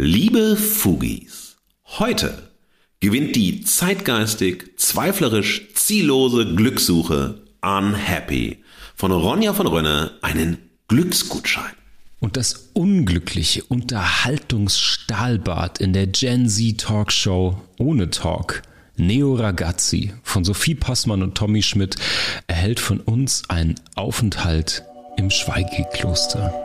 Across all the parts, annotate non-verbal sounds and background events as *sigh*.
Liebe Fugis, heute gewinnt die zeitgeistig, zweiflerisch, ziellose Glückssuche Unhappy von Ronja von Rönne einen Glücksgutschein. Und das unglückliche Unterhaltungsstahlbad in der Gen Z Talkshow ohne Talk, Neo Ragazzi von Sophie Passmann und Tommy Schmidt, erhält von uns einen Aufenthalt im Schweigekloster.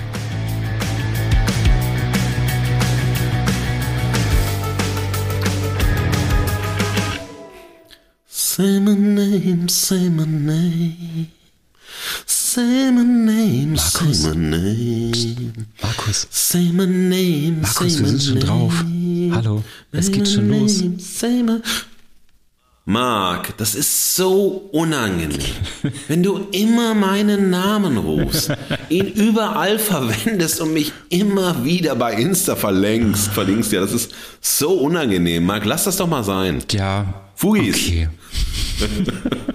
Say my name, say my name. Say my name, Markus. say my name. Markus, Say my name, Markus, say wir sind schon drauf. Hallo, es geht schon los. name, say my- Marc, das ist so unangenehm, wenn du immer meinen Namen rufst, *laughs* ihn überall verwendest und mich immer wieder bei Insta verlängst, verlinkst. Ja, das ist so unangenehm. Marc, lass das doch mal sein. Ja. Fugis. Okay. *laughs*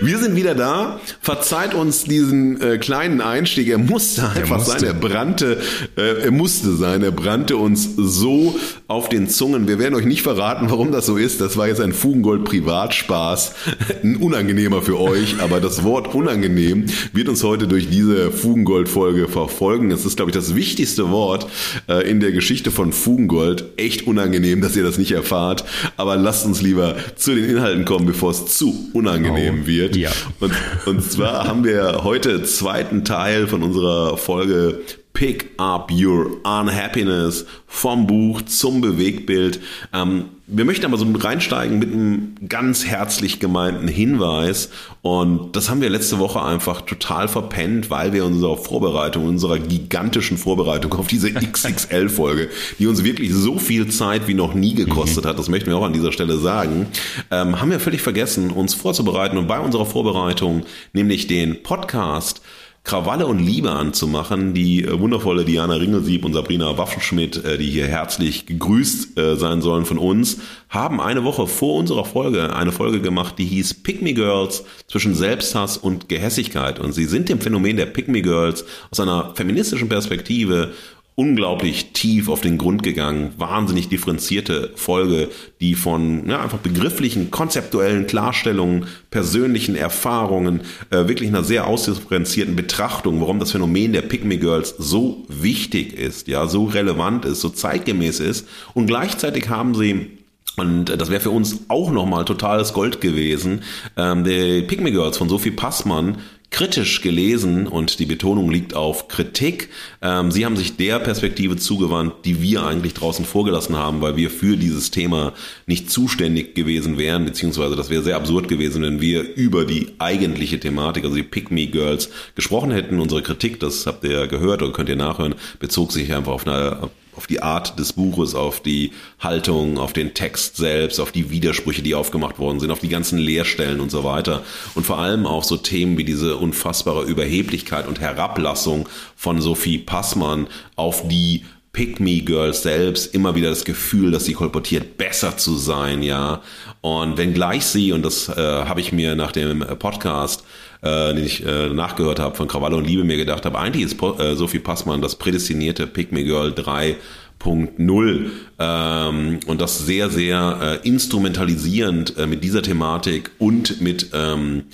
Wir sind wieder da. Verzeiht uns diesen äh, kleinen Einstieg. Er musste einfach musste. sein. Er brannte, äh, er musste sein. Er brannte uns so auf den Zungen. Wir werden euch nicht verraten, warum das so ist. Das war jetzt ein Fugengold Privatspaß. Ein unangenehmer für euch, aber das Wort unangenehm wird uns heute durch diese Fugengold Folge verfolgen. Es ist, glaube ich, das wichtigste Wort äh, in der Geschichte von Fugengold. Echt unangenehm, dass ihr das nicht erfahrt. Aber lasst uns lieber zu den Inhalten kommen, bevor es zu unangenehm Oh, wird. ja. Und, und zwar haben wir heute zweiten Teil von unserer Folge Pick Up Your Unhappiness vom Buch zum Bewegtbild. Ähm, wir möchten aber so reinsteigen mit einem ganz herzlich gemeinten Hinweis. Und das haben wir letzte Woche einfach total verpennt, weil wir unserer Vorbereitung, unserer gigantischen Vorbereitung auf diese *laughs* XXL-Folge, die uns wirklich so viel Zeit wie noch nie gekostet hat, das möchten wir auch an dieser Stelle sagen, ähm, haben wir völlig vergessen, uns vorzubereiten. Und bei unserer Vorbereitung, nämlich den Podcast, Krawalle und Liebe anzumachen. Die äh, wundervolle Diana Ringelsieb und Sabrina Waffenschmidt, äh, die hier herzlich gegrüßt äh, sein sollen von uns, haben eine Woche vor unserer Folge eine Folge gemacht, die hieß Pick Me Girls zwischen Selbsthass und Gehässigkeit. Und sie sind dem Phänomen der Pick Me Girls aus einer feministischen Perspektive unglaublich tief auf den Grund gegangen, wahnsinnig differenzierte Folge, die von ja, einfach begrifflichen, konzeptuellen Klarstellungen, persönlichen Erfahrungen, äh, wirklich einer sehr ausdifferenzierten Betrachtung, warum das Phänomen der Me Girls so wichtig ist, ja, so relevant ist, so zeitgemäß ist und gleichzeitig haben sie und das wäre für uns auch nochmal totales Gold gewesen. Ähm, die Pygmy Girls von Sophie Passmann kritisch gelesen und die Betonung liegt auf Kritik. Ähm, sie haben sich der Perspektive zugewandt, die wir eigentlich draußen vorgelassen haben, weil wir für dieses Thema nicht zuständig gewesen wären, beziehungsweise das wäre sehr absurd gewesen, wenn wir über die eigentliche Thematik, also die Pygmy Girls, gesprochen hätten. Unsere Kritik, das habt ihr ja gehört oder könnt ihr nachhören, bezog sich einfach auf eine auf die Art des Buches, auf die Haltung, auf den Text selbst, auf die Widersprüche, die aufgemacht worden sind, auf die ganzen Leerstellen und so weiter. Und vor allem auch so Themen wie diese unfassbare Überheblichkeit und Herablassung von Sophie Passmann auf die Pick Me Girls selbst immer wieder das Gefühl, dass sie kolportiert, besser zu sein, ja. Und wenngleich sie, und das äh, habe ich mir nach dem Podcast äh, den ich äh, nachgehört habe von Krawalle und Liebe mir gedacht habe, eigentlich ist äh, Sophie Passmann das prädestinierte Pick Me Girl 3.0 ähm, und das sehr, sehr äh, instrumentalisierend äh, mit dieser Thematik und mit, ähm,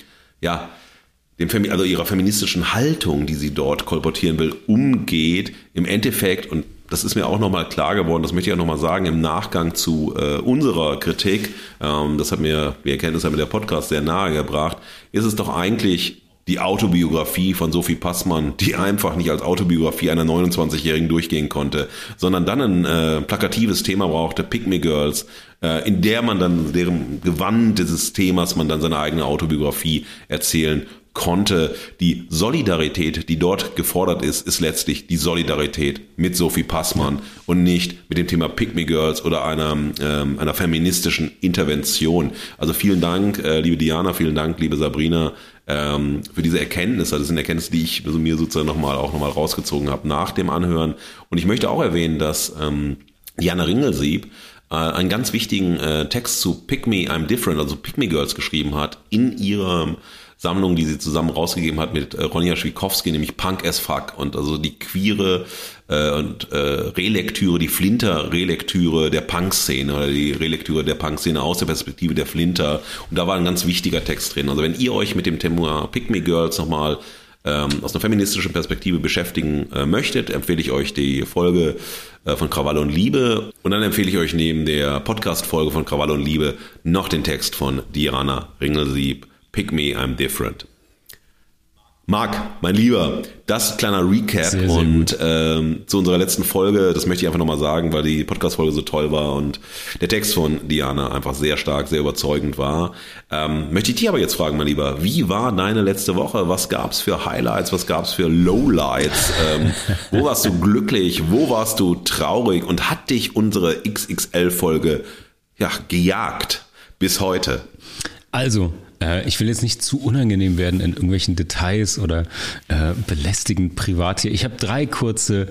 ja, dem Femi also ihrer feministischen Haltung, die sie dort kolportieren will, umgeht, im Endeffekt, und das ist mir auch nochmal klar geworden, das möchte ich auch nochmal sagen, im Nachgang zu äh, unserer Kritik, ähm, das hat mir, die Erkenntnis hat mir der Podcast sehr nahe gebracht, ist es doch eigentlich die Autobiografie von Sophie Passmann, die einfach nicht als Autobiografie einer 29-Jährigen durchgehen konnte, sondern dann ein äh, plakatives Thema brauchte, Pick Me Girls, äh, in der man dann, deren Gewand dieses Themas man dann seine eigene Autobiografie erzählen konnte. Die Solidarität, die dort gefordert ist, ist letztlich die Solidarität mit Sophie Passmann und nicht mit dem Thema Pick Me Girls oder einer, ähm, einer feministischen Intervention. Also vielen Dank, äh, liebe Diana, vielen Dank, liebe Sabrina, ähm, für diese Erkenntnisse. Das sind Erkenntnisse, die ich also mir sozusagen nochmal auch nochmal rausgezogen habe nach dem Anhören. Und ich möchte auch erwähnen, dass ähm, Diana Ringelsieb äh, einen ganz wichtigen äh, Text zu Pick Me, I'm Different, also Pick Me Girls geschrieben hat in ihrem Sammlung, die sie zusammen rausgegeben hat mit äh, Ronja Schwikowski, nämlich Punk as Fuck und also die queere äh, und äh, Relektüre, die Flinter-Relektüre der Punk-Szene oder die Relektüre der Punk-Szene aus der Perspektive der Flinter und da war ein ganz wichtiger Text drin. Also wenn ihr euch mit dem Thema Pick Me Girls nochmal ähm, aus einer feministischen Perspektive beschäftigen äh, möchtet, empfehle ich euch die Folge äh, von Krawalle und Liebe und dann empfehle ich euch neben der Podcast-Folge von Krawalle und Liebe noch den Text von Diana Ringelsieb Pick Me, I'm Different. Marc, mein Lieber, das kleiner Recap sehr, sehr und ähm, zu unserer letzten Folge, das möchte ich einfach nochmal sagen, weil die Podcast-Folge so toll war und der Text von Diana einfach sehr stark, sehr überzeugend war. Ähm, möchte ich dich aber jetzt fragen, mein Lieber, wie war deine letzte Woche? Was gab's für Highlights, was gab's für Lowlights? Ähm, *laughs* wo warst du glücklich, wo warst du traurig und hat dich unsere XXL-Folge ja, gejagt bis heute? Also, äh, ich will jetzt nicht zu unangenehm werden in irgendwelchen Details oder äh, belästigend privat hier. Ich habe drei kurze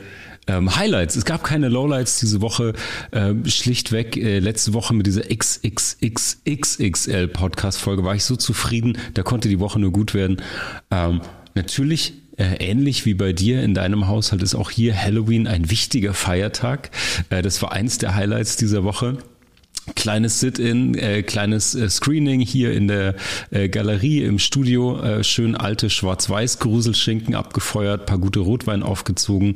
ähm, Highlights. Es gab keine Lowlights diese Woche. Äh, schlichtweg, äh, letzte Woche mit dieser XXXXXL Podcast-Folge war ich so zufrieden, da konnte die Woche nur gut werden. Ähm, natürlich äh, ähnlich wie bei dir in deinem Haushalt ist auch hier Halloween ein wichtiger Feiertag. Äh, das war eins der Highlights dieser Woche kleines Sit-in, äh, kleines äh, Screening hier in der äh, Galerie im Studio, äh, schön alte schwarz-weiß Gruselschinken abgefeuert, paar gute Rotwein aufgezogen.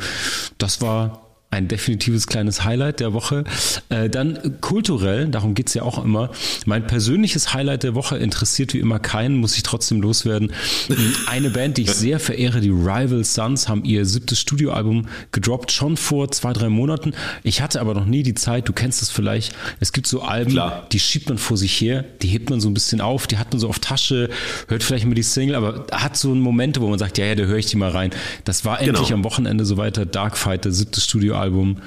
Das war ein definitives kleines Highlight der Woche. Äh, dann kulturell, darum geht's ja auch immer. Mein persönliches Highlight der Woche interessiert wie immer keinen, muss ich trotzdem loswerden. Eine Band, die ich sehr verehre, die Rival Sons, haben ihr siebtes Studioalbum gedroppt, schon vor zwei, drei Monaten. Ich hatte aber noch nie die Zeit, du kennst es vielleicht. Es gibt so Alben, Klar. die schiebt man vor sich her, die hebt man so ein bisschen auf, die hat man so auf Tasche, hört vielleicht immer die Single, aber hat so Momente, wo man sagt, ja, ja, da höre ich die mal rein. Das war endlich genau. am Wochenende so weiter. Darkfighter, siebtes Studioalbum Album.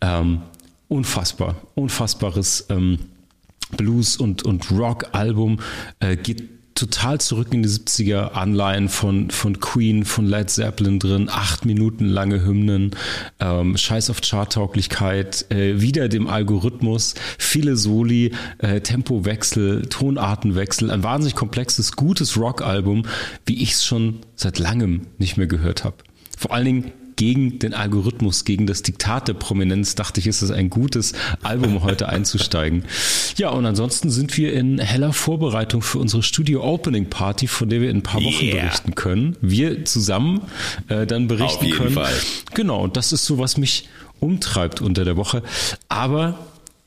Ähm, unfassbar, unfassbares ähm, Blues- und, und Rock-Album. Äh, geht total zurück in die 70er Anleihen von, von Queen, von Led Zeppelin drin, acht Minuten lange Hymnen, ähm, Scheiß auf Charttauglichkeit, äh, wieder dem Algorithmus, viele Soli, äh, Tempowechsel, Tonartenwechsel, ein wahnsinnig komplexes, gutes Rock-Album, wie ich es schon seit langem nicht mehr gehört habe. Vor allen Dingen gegen den Algorithmus, gegen das Diktat der Prominenz, dachte ich, ist es ein gutes Album, heute einzusteigen. *laughs* Ja, und ansonsten sind wir in heller Vorbereitung für unsere Studio Opening Party, von der wir in ein paar Wochen yeah. berichten können. Wir zusammen äh, dann berichten Auf jeden können. Fall. Genau, und das ist so, was mich umtreibt unter der Woche. Aber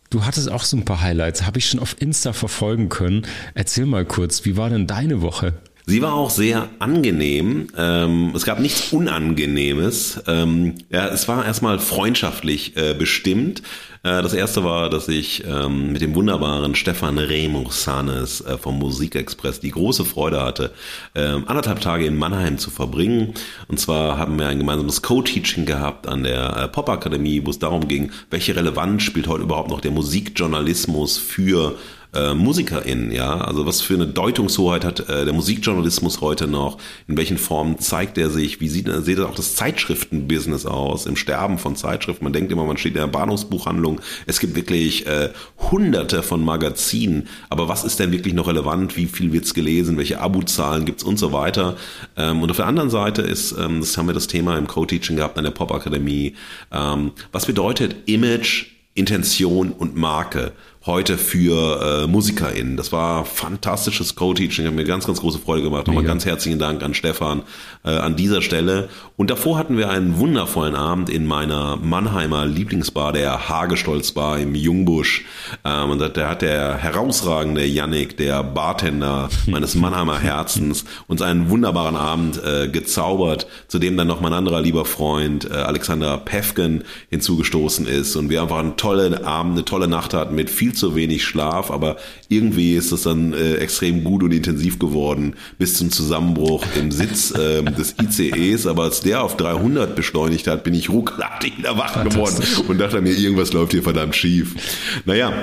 Du hattest auch so ein paar Highlights, habe ich schon auf Insta verfolgen können. Erzähl mal kurz, wie war denn deine Woche? Sie war auch sehr angenehm. Ähm, es gab nichts Unangenehmes. Ähm, ja, es war erstmal freundschaftlich äh, bestimmt. Äh, das erste war, dass ich ähm, mit dem wunderbaren Stefan Remusanes äh, vom Musikexpress die große Freude hatte, äh, anderthalb Tage in Mannheim zu verbringen. Und zwar haben wir ein gemeinsames Co-Teaching gehabt an der äh, Popakademie, wo es darum ging, welche Relevanz spielt heute überhaupt noch der Musikjournalismus für äh, MusikerInnen, ja, also was für eine Deutungshoheit hat äh, der Musikjournalismus heute noch, in welchen Formen zeigt er sich, wie sieht, sieht auch das Zeitschriftenbusiness aus, im Sterben von Zeitschriften, man denkt immer, man steht in der Bahnhofsbuchhandlung, es gibt wirklich äh, hunderte von Magazinen, aber was ist denn wirklich noch relevant, wie viel wird's gelesen, welche Abo-Zahlen gibt's? Und so weiter. Ähm, und auf der anderen Seite ist, ähm, das haben wir das Thema im Co-Teaching gehabt an der Popakademie, ähm, was bedeutet Image, Intention und Marke heute für äh, MusikerInnen. Das war fantastisches Co-Teaching, hat mir ganz, ganz große Freude gemacht. Nochmal ganz herzlichen Dank an Stefan äh, an dieser Stelle. Und davor hatten wir einen wundervollen Abend in meiner Mannheimer Lieblingsbar, der Hagestolz Bar im Jungbusch. Ähm, und da hat der herausragende Yannick, der Bartender *laughs* meines Mannheimer Herzens, uns einen wunderbaren Abend äh, gezaubert, zu dem dann noch mein anderer lieber Freund äh, Alexander Pefken hinzugestoßen ist und wir einfach einen tollen Abend, eine tolle Nacht hatten mit viel zu wenig Schlaf, aber irgendwie ist das dann äh, extrem gut und intensiv geworden bis zum Zusammenbruch im Sitz *laughs* äh, des ICEs. Aber als der auf 300 beschleunigt hat, bin ich ruckartig wieder wach geworden und dachte mir, irgendwas läuft hier verdammt schief. Naja,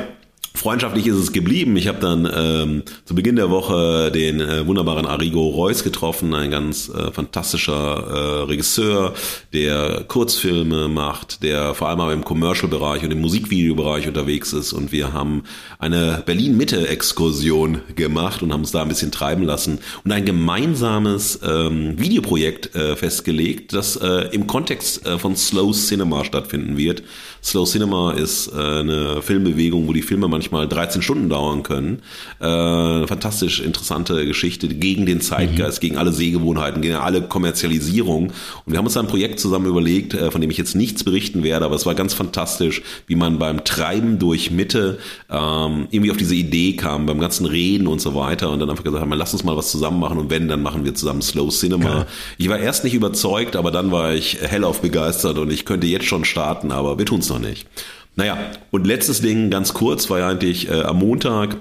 Freundschaftlich ist es geblieben. Ich habe dann ähm, zu Beginn der Woche den äh, wunderbaren Arrigo Reus getroffen, ein ganz äh, fantastischer äh, Regisseur, der Kurzfilme macht, der vor allem auch im Commercial-Bereich und im Musikvideobereich unterwegs ist. Und wir haben eine Berlin-Mitte-Exkursion gemacht und haben uns da ein bisschen treiben lassen und ein gemeinsames ähm, Videoprojekt äh, festgelegt, das äh, im Kontext äh, von Slow Cinema stattfinden wird. Slow Cinema ist äh, eine Filmbewegung, wo die Filme manchmal 13 Stunden dauern können. Äh, fantastisch interessante Geschichte gegen den Zeitgeist, mhm. gegen alle Sehgewohnheiten, gegen alle Kommerzialisierung. Und wir haben uns ein Projekt zusammen überlegt, äh, von dem ich jetzt nichts berichten werde, aber es war ganz fantastisch, wie man beim Treiben durch Mitte ähm, irgendwie auf diese Idee kam, beim ganzen Reden und so weiter und dann einfach gesagt haben, lass uns mal was zusammen machen und wenn, dann machen wir zusammen Slow Cinema. Ja. Ich war erst nicht überzeugt, aber dann war ich hellauf begeistert und ich könnte jetzt schon starten, aber wir tun es noch nicht. Naja, und letztes Ding, ganz kurz, war ja eigentlich äh, am Montag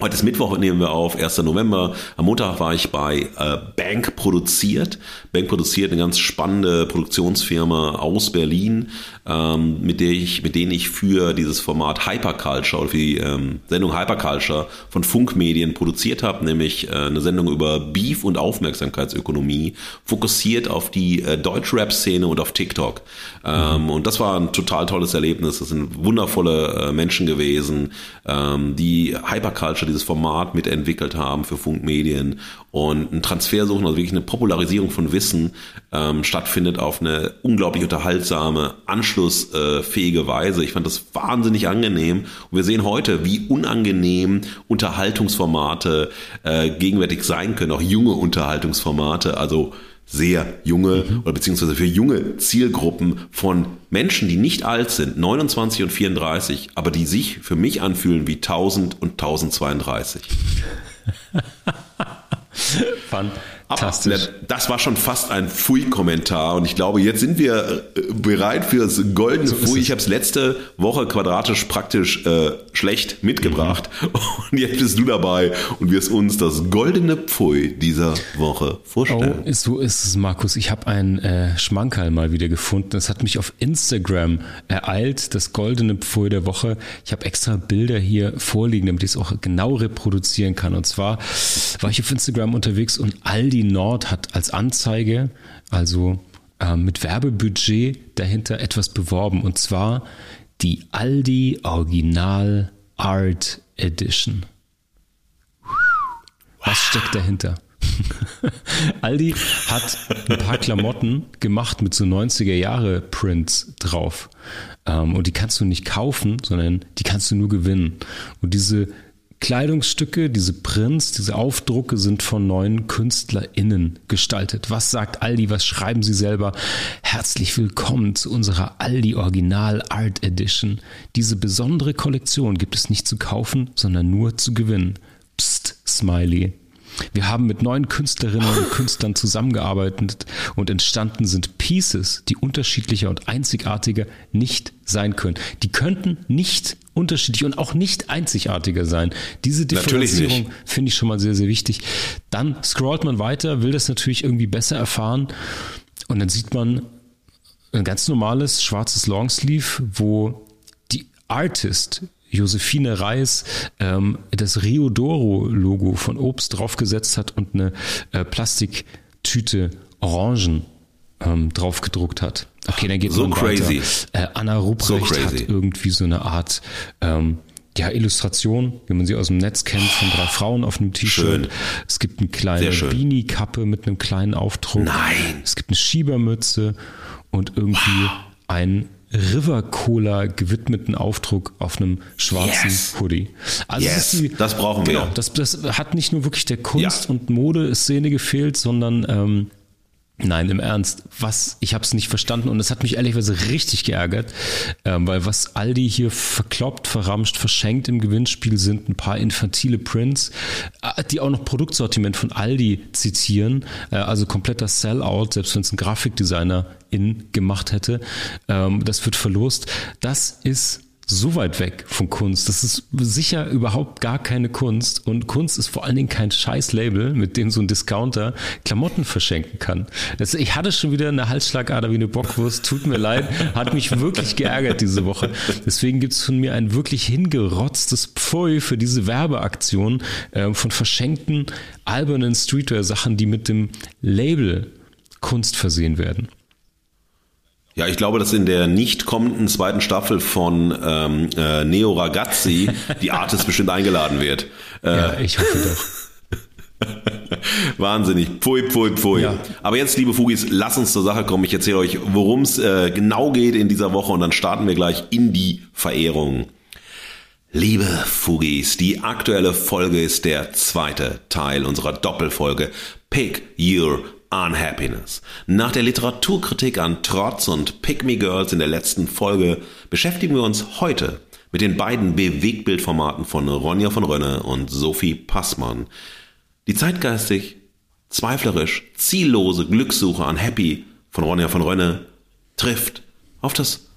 Heute ist Mittwoch, nehmen wir auf, 1. November. Am Montag war ich bei äh, Bank produziert. Bank produziert eine ganz spannende Produktionsfirma aus Berlin, ähm, mit der ich, mit denen ich für dieses Format Hyperculture oder für die ähm, Sendung Hyperculture von Funkmedien produziert habe, nämlich äh, eine Sendung über Beef und Aufmerksamkeitsökonomie, fokussiert auf die äh, Deutschrap-Szene und auf TikTok. Ähm, mhm. Und das war ein total tolles Erlebnis. Das sind wundervolle äh, Menschen gewesen, ähm, die Hyperculture dieses Format mitentwickelt haben für Funkmedien und ein Transfer suchen, also wirklich eine Popularisierung von Wissen ähm, stattfindet auf eine unglaublich unterhaltsame, anschlussfähige Weise. Ich fand das wahnsinnig angenehm und wir sehen heute, wie unangenehm Unterhaltungsformate äh, gegenwärtig sein können, auch junge Unterhaltungsformate, also sehr junge mhm. oder beziehungsweise für junge Zielgruppen von Menschen, die nicht alt sind, 29 und 34, aber die sich für mich anfühlen wie 1000 und 1032. *laughs* Fun. Fantastisch. Das war schon fast ein Pfui-Kommentar und ich glaube, jetzt sind wir äh, bereit für das goldene so Pfui. Ich habe es letzte Woche quadratisch praktisch äh, schlecht mitgebracht mhm. *laughs* und jetzt bist du dabei und wirst uns das goldene Pfui dieser Woche vorstellen. Oh, so ist es, Markus. Ich habe ein äh, Schmankerl mal wieder gefunden. Das hat mich auf Instagram ereilt, das goldene Pfui der Woche. Ich habe extra Bilder hier vorliegen, damit ich es auch genau reproduzieren kann. Und zwar war ich auf Instagram unterwegs und all die Nord hat als Anzeige, also äh, mit Werbebudget dahinter etwas beworben und zwar die Aldi Original Art Edition. Was steckt dahinter? *laughs* Aldi hat ein paar Klamotten gemacht mit so 90er Jahre Prints drauf. Ähm, und die kannst du nicht kaufen, sondern die kannst du nur gewinnen. Und diese Kleidungsstücke, diese Prints, diese Aufdrucke sind von neuen KünstlerInnen gestaltet. Was sagt Aldi? Was schreiben sie selber? Herzlich willkommen zu unserer Aldi Original Art Edition. Diese besondere Kollektion gibt es nicht zu kaufen, sondern nur zu gewinnen. Psst, Smiley. Wir haben mit neuen Künstlerinnen und Künstlern zusammengearbeitet und entstanden sind Pieces, die unterschiedlicher und einzigartiger nicht sein können. Die könnten nicht unterschiedlich und auch nicht einzigartiger sein. Diese Differenzierung finde ich schon mal sehr, sehr wichtig. Dann scrollt man weiter, will das natürlich irgendwie besser erfahren und dann sieht man ein ganz normales schwarzes Longsleeve, wo die Artist Josephine Reis ähm, das Riodoro-Logo von Obst draufgesetzt hat und eine äh, Plastiktüte Orangen ähm, draufgedruckt hat. Okay, dann geht so man crazy. weiter. Äh, Anna Ruprecht so hat irgendwie so eine Art ähm, ja, Illustration, wie man sie aus dem Netz kennt, von drei Frauen auf einem T-Shirt. Es gibt eine kleine Beanie-Kappe mit einem kleinen Aufdruck. Nein. Es gibt eine Schiebermütze und irgendwie wow. ein River Cola gewidmeten Aufdruck auf einem schwarzen yes. Hoodie. Also yes. das, die, das brauchen wir. Genau, das, das hat nicht nur wirklich der Kunst- ja. und Modeszene gefehlt, sondern ähm, Nein, im Ernst. Was? Ich habe es nicht verstanden und es hat mich ehrlicherweise richtig geärgert, ähm, weil was Aldi hier verkloppt, verramscht, verschenkt im Gewinnspiel sind ein paar infantile Prints, äh, die auch noch Produktsortiment von Aldi zitieren, äh, also kompletter Sellout, selbst wenn es ein Grafikdesigner in gemacht hätte. Ähm, das wird verlost. Das ist so weit weg von Kunst. Das ist sicher überhaupt gar keine Kunst. Und Kunst ist vor allen Dingen kein Scheiß-Label, mit dem so ein Discounter Klamotten verschenken kann. Das, ich hatte schon wieder eine Halsschlagader wie eine Bockwurst. Tut mir leid. Hat mich wirklich geärgert diese Woche. Deswegen gibt es von mir ein wirklich hingerotztes Pfui für diese Werbeaktion äh, von verschenkten albernen Streetwear-Sachen, die mit dem Label Kunst versehen werden. Ja, ich glaube, dass in der nicht kommenden zweiten Staffel von ähm, äh, Neo Ragazzi *laughs* die Artist bestimmt eingeladen wird. Äh, ja, ich hoffe doch. *laughs* Wahnsinnig. Pfui, pfui, pfui. Ja. Aber jetzt, liebe Fugis, lass uns zur Sache kommen. Ich erzähle euch, worum es äh, genau geht in dieser Woche und dann starten wir gleich in die Verehrung. Liebe Fugis, die aktuelle Folge ist der zweite Teil unserer Doppelfolge Pick Your Unhappiness. Nach der Literaturkritik an Trotz und Pick Me Girls in der letzten Folge beschäftigen wir uns heute mit den beiden Bewegtbildformaten von Ronja von Rönne und Sophie Passmann, die zeitgeistig, zweiflerisch, ziellose Glückssuche an Happy von Ronja von Rönne trifft auf das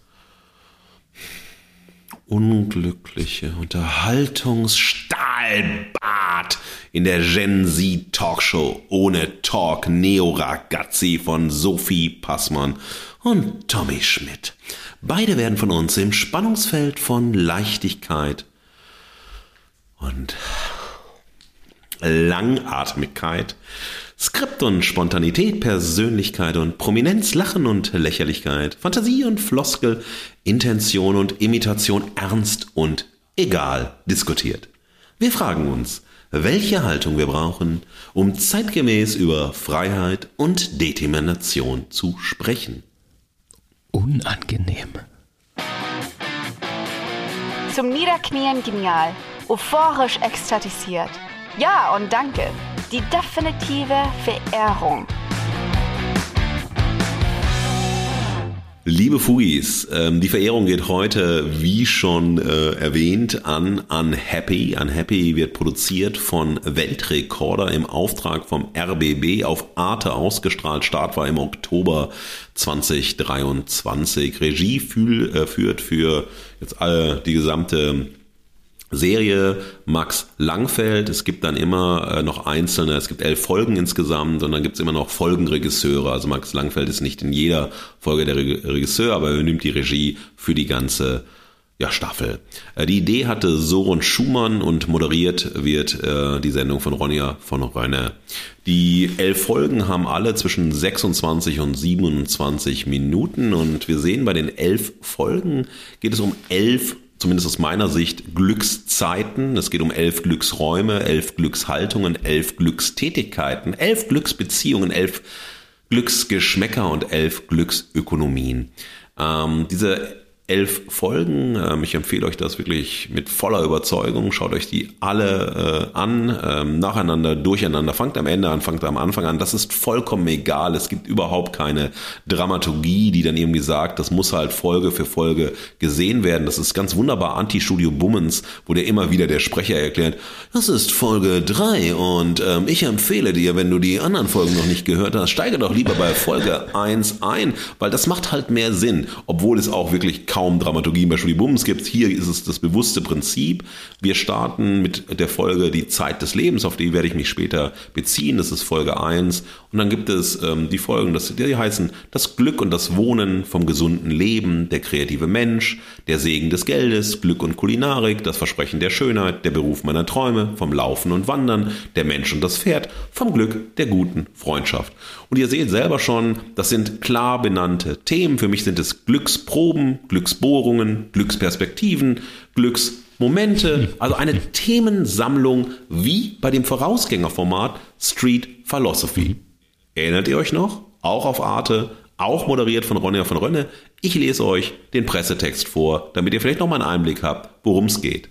unglückliche Unterhaltungsstahlbad in der Gen Z Talkshow ohne Talk Neo Ragazzi von Sophie Passmann und Tommy Schmidt. Beide werden von uns im Spannungsfeld von Leichtigkeit und Langatmigkeit, Skript und Spontanität, Persönlichkeit und Prominenz, Lachen und Lächerlichkeit, Fantasie und Floskel, Intention und Imitation ernst und egal diskutiert. Wir fragen uns, welche Haltung wir brauchen, um zeitgemäß über Freiheit und Determination zu sprechen. Unangenehm. Zum Niederknien genial, euphorisch ekstatisiert. Ja und danke. Die definitive Verehrung. Liebe Fugis, ähm, die Verehrung geht heute, wie schon äh, erwähnt, an Unhappy. Unhappy wird produziert von Weltrekorder im Auftrag vom RBB auf Arte ausgestrahlt. Start war im Oktober 2023. Regie äh, führt für jetzt alle die gesamte Serie Max Langfeld. Es gibt dann immer äh, noch einzelne, es gibt elf Folgen insgesamt und dann gibt es immer noch Folgenregisseure. Also Max Langfeld ist nicht in jeder Folge der Regisseur, aber er übernimmt die Regie für die ganze ja, Staffel. Äh, die Idee hatte Soren Schumann und moderiert wird äh, die Sendung von Ronja von Rönne. Die elf Folgen haben alle zwischen 26 und 27 Minuten und wir sehen bei den elf Folgen geht es um elf zumindest aus meiner Sicht, Glückszeiten. Es geht um elf Glücksräume, elf Glückshaltungen, elf Glückstätigkeiten, elf Glücksbeziehungen, elf Glücksgeschmäcker und elf Glücksökonomien. Ähm, diese elf Folgen. Ähm, ich empfehle euch das wirklich mit voller Überzeugung. Schaut euch die alle äh, an, ähm, nacheinander, durcheinander. Fangt am Ende an, fangt am Anfang an. Das ist vollkommen egal. Es gibt überhaupt keine Dramaturgie, die dann irgendwie sagt, das muss halt Folge für Folge gesehen werden. Das ist ganz wunderbar Anti-Studio Bummens, wo der immer wieder der Sprecher erklärt, das ist Folge 3 und ähm, ich empfehle dir, wenn du die anderen Folgen noch nicht gehört hast, steige doch lieber bei Folge 1 ein, weil das macht halt mehr Sinn, obwohl es auch wirklich kaum kaum Dramaturgie bei Studio Bums gibt. Hier ist es das bewusste Prinzip. Wir starten mit der Folge Die Zeit des Lebens, auf die werde ich mich später beziehen. Das ist Folge 1. Und dann gibt es ähm, die Folgen, das, die heißen Das Glück und das Wohnen vom gesunden Leben, der kreative Mensch, der Segen des Geldes, Glück und Kulinarik, das Versprechen der Schönheit, der Beruf meiner Träume, vom Laufen und Wandern, der Mensch und das Pferd, vom Glück der guten Freundschaft. Und ihr seht selber schon, das sind klar benannte Themen. Für mich sind es Glücksproben, Glücks Glücksbohrungen, Glücksperspektiven, Glücksmomente, also eine Themensammlung wie bei dem Vorausgängerformat Street Philosophy. Erinnert ihr euch noch? Auch auf Arte, auch moderiert von Ronja von Rönne. Ich lese euch den Pressetext vor, damit ihr vielleicht nochmal einen Einblick habt, worum es geht.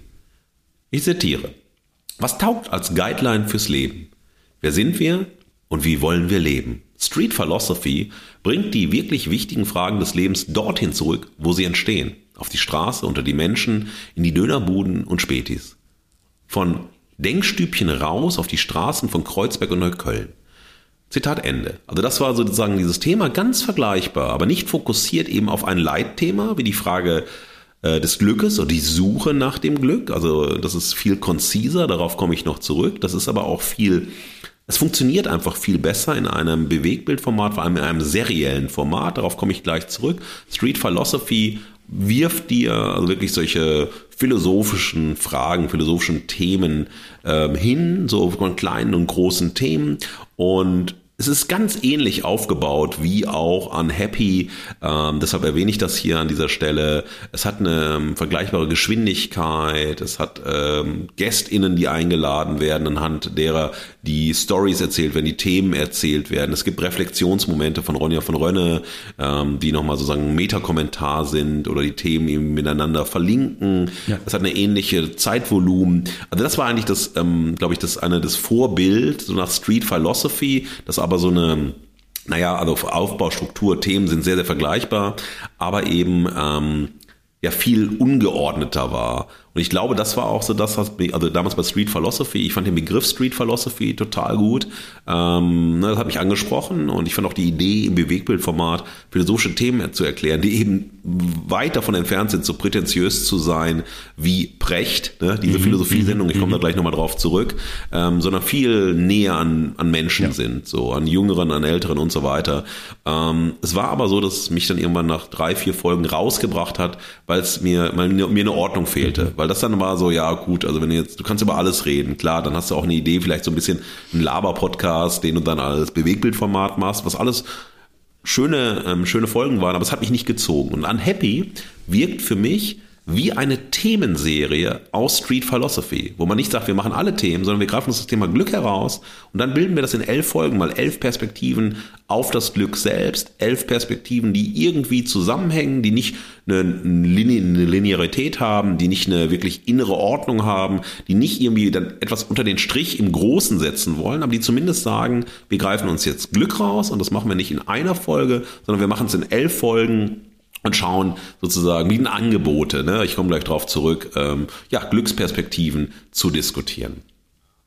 Ich zitiere. Was taugt als Guideline fürs Leben? Wer sind wir und wie wollen wir leben? Street Philosophy bringt die wirklich wichtigen Fragen des Lebens dorthin zurück, wo sie entstehen. Auf die Straße, unter die Menschen, in die Dönerbuden und Spätis. Von Denkstübchen raus auf die Straßen von Kreuzberg und Neukölln. Zitat Ende. Also das war sozusagen dieses Thema ganz vergleichbar, aber nicht fokussiert eben auf ein Leitthema wie die Frage, äh, des Glückes oder die Suche nach dem Glück. Also das ist viel konziser, darauf komme ich noch zurück. Das ist aber auch viel, es funktioniert einfach viel besser in einem Bewegbildformat, vor allem in einem seriellen Format. Darauf komme ich gleich zurück. Street Philosophy wirft dir also wirklich solche philosophischen Fragen, philosophischen Themen ähm, hin, so von kleinen und großen Themen und es ist ganz ähnlich aufgebaut wie auch an Happy. Ähm, deshalb erwähne ich das hier an dieser Stelle. Es hat eine ähm, vergleichbare Geschwindigkeit. Es hat ähm, GästInnen, die eingeladen werden, anhand derer die Stories erzählt werden, die Themen erzählt werden. Es gibt Reflexionsmomente von Ronja von Rönne, ähm, die nochmal sozusagen ein Metakommentar sind oder die Themen eben miteinander verlinken. Ja. Es hat eine ähnliche Zeitvolumen. Also das war eigentlich das, ähm, glaube ich, das eine das Vorbild so nach Street Philosophy, das aber so eine naja, also Aufbaustruktur, Themen sind sehr, sehr vergleichbar, aber eben ähm, ja viel ungeordneter war. Und ich glaube, das war auch so das, was, also damals bei Street Philosophy, ich fand den Begriff Street Philosophy total gut. Ähm, ne, das hat mich angesprochen und ich fand auch die Idee im Bewegbildformat philosophische Themen zu erklären, die eben weit davon entfernt sind, so prätentiös zu sein wie Precht, ne, diese mhm. Philosophiesendung, ich komme mhm. da gleich nochmal drauf zurück, ähm, sondern viel näher an, an Menschen ja. sind, so an Jüngeren, an Älteren und so weiter. Ähm, es war aber so, dass es mich dann irgendwann nach drei, vier Folgen rausgebracht hat, weil es mir, weil mir eine Ordnung fehlte. Weil das dann war so, ja gut, also wenn du jetzt, du kannst über alles reden, klar, dann hast du auch eine Idee, vielleicht so ein bisschen ein Laber-Podcast, den du dann als Bewegbildformat machst, was alles schöne, ähm, schöne Folgen waren, aber es hat mich nicht gezogen. Und Unhappy wirkt für mich wie eine Themenserie aus Street Philosophy, wo man nicht sagt, wir machen alle Themen, sondern wir greifen uns das Thema Glück heraus und dann bilden wir das in elf Folgen, mal elf Perspektiven auf das Glück selbst, elf Perspektiven, die irgendwie zusammenhängen, die nicht eine, eine Linearität haben, die nicht eine wirklich innere Ordnung haben, die nicht irgendwie dann etwas unter den Strich im Großen setzen wollen, aber die zumindest sagen, wir greifen uns jetzt Glück raus und das machen wir nicht in einer Folge, sondern wir machen es in elf Folgen und schauen sozusagen, bieten Angebote, ne? ich komme gleich drauf zurück, ähm, ja, Glücksperspektiven zu diskutieren.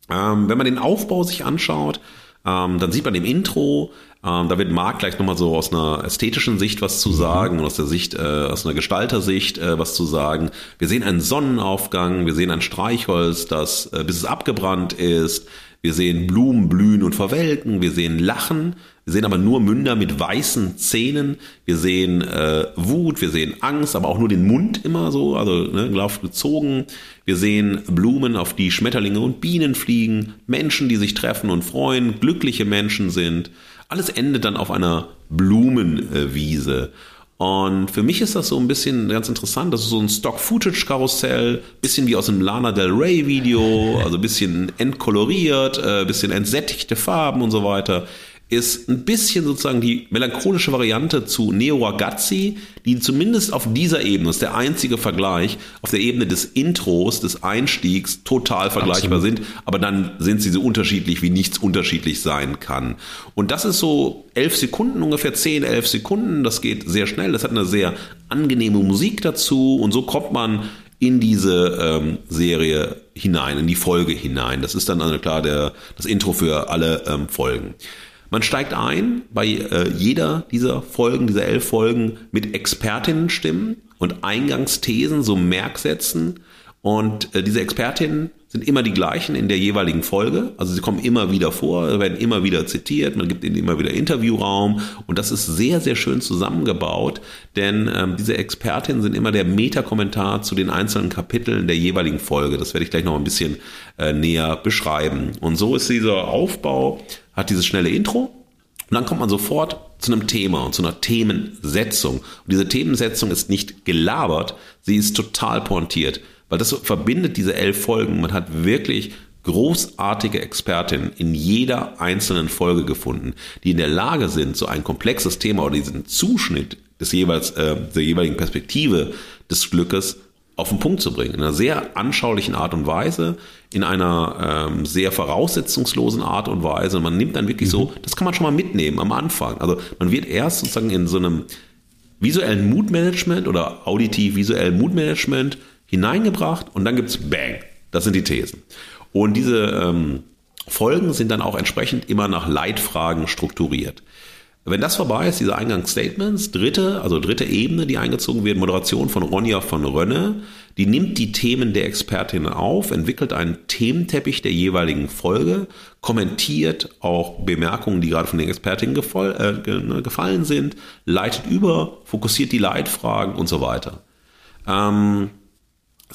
Ähm, wenn man den Aufbau sich anschaut, ähm, dann sieht man im Intro, ähm, da wird Marc gleich nochmal so aus einer ästhetischen Sicht was zu sagen und aus der Sicht, äh, aus einer Gestaltersicht äh, was zu sagen. Wir sehen einen Sonnenaufgang, wir sehen ein Streichholz, das äh, bis es abgebrannt ist. Wir sehen Blumen blühen und verwelken, wir sehen Lachen, wir sehen aber nur Münder mit weißen Zähnen, wir sehen äh, Wut, wir sehen Angst, aber auch nur den Mund immer so, also ne, Lauf gezogen. Wir sehen Blumen, auf die Schmetterlinge und Bienen fliegen, Menschen, die sich treffen und freuen, glückliche Menschen sind. Alles endet dann auf einer Blumenwiese. Und für mich ist das so ein bisschen ganz interessant. Das ist so ein Stock-Footage-Karussell, bisschen wie aus einem Lana Del Rey-Video, also bisschen entkoloriert, äh, bisschen entsättigte Farben und so weiter ist ein bisschen sozusagen die melancholische Variante zu Neo Ragazzi, die zumindest auf dieser Ebene, das ist der einzige Vergleich, auf der Ebene des Intros, des Einstiegs total vergleichbar Absolut. sind, aber dann sind sie so unterschiedlich, wie nichts unterschiedlich sein kann. Und das ist so elf Sekunden, ungefähr zehn, elf Sekunden, das geht sehr schnell, das hat eine sehr angenehme Musik dazu und so kommt man in diese ähm, Serie hinein, in die Folge hinein. Das ist dann also klar der, das Intro für alle ähm, Folgen. Man steigt ein bei äh, jeder dieser Folgen, dieser elf Folgen mit Expertinnenstimmen und Eingangsthesen, so Merksätzen. Und äh, diese Expertinnen sind immer die gleichen in der jeweiligen Folge. Also sie kommen immer wieder vor, werden immer wieder zitiert, man gibt ihnen immer wieder Interviewraum und das ist sehr, sehr schön zusammengebaut, denn ähm, diese Expertinnen sind immer der Metakommentar zu den einzelnen Kapiteln der jeweiligen Folge. Das werde ich gleich noch ein bisschen äh, näher beschreiben. Und so ist dieser Aufbau hat dieses schnelle Intro und dann kommt man sofort zu einem Thema und zu einer Themensetzung. Und diese Themensetzung ist nicht gelabert, sie ist total pointiert, weil das verbindet diese elf Folgen. Man hat wirklich großartige Expertinnen in jeder einzelnen Folge gefunden, die in der Lage sind, so ein komplexes Thema oder diesen Zuschnitt des jeweils, äh, der jeweiligen Perspektive des Glückes auf den Punkt zu bringen. In einer sehr anschaulichen Art und Weise, in einer ähm, sehr voraussetzungslosen Art und Weise. Und man nimmt dann wirklich mhm. so, das kann man schon mal mitnehmen am Anfang. Also man wird erst sozusagen in so einem visuellen Moodmanagement oder auditiv-visuellen Moodmanagement hineingebracht und dann gibt's Bang. Das sind die Thesen. Und diese ähm, Folgen sind dann auch entsprechend immer nach Leitfragen strukturiert. Wenn das vorbei ist, diese Eingangsstatements, dritte, also dritte Ebene, die eingezogen wird, Moderation von Ronja von Rönne, die nimmt die Themen der Expertinnen auf, entwickelt einen Thementeppich der jeweiligen Folge, kommentiert auch Bemerkungen, die gerade von den Expertinnen äh, ne, gefallen sind, leitet über, fokussiert die Leitfragen und so weiter. Ähm,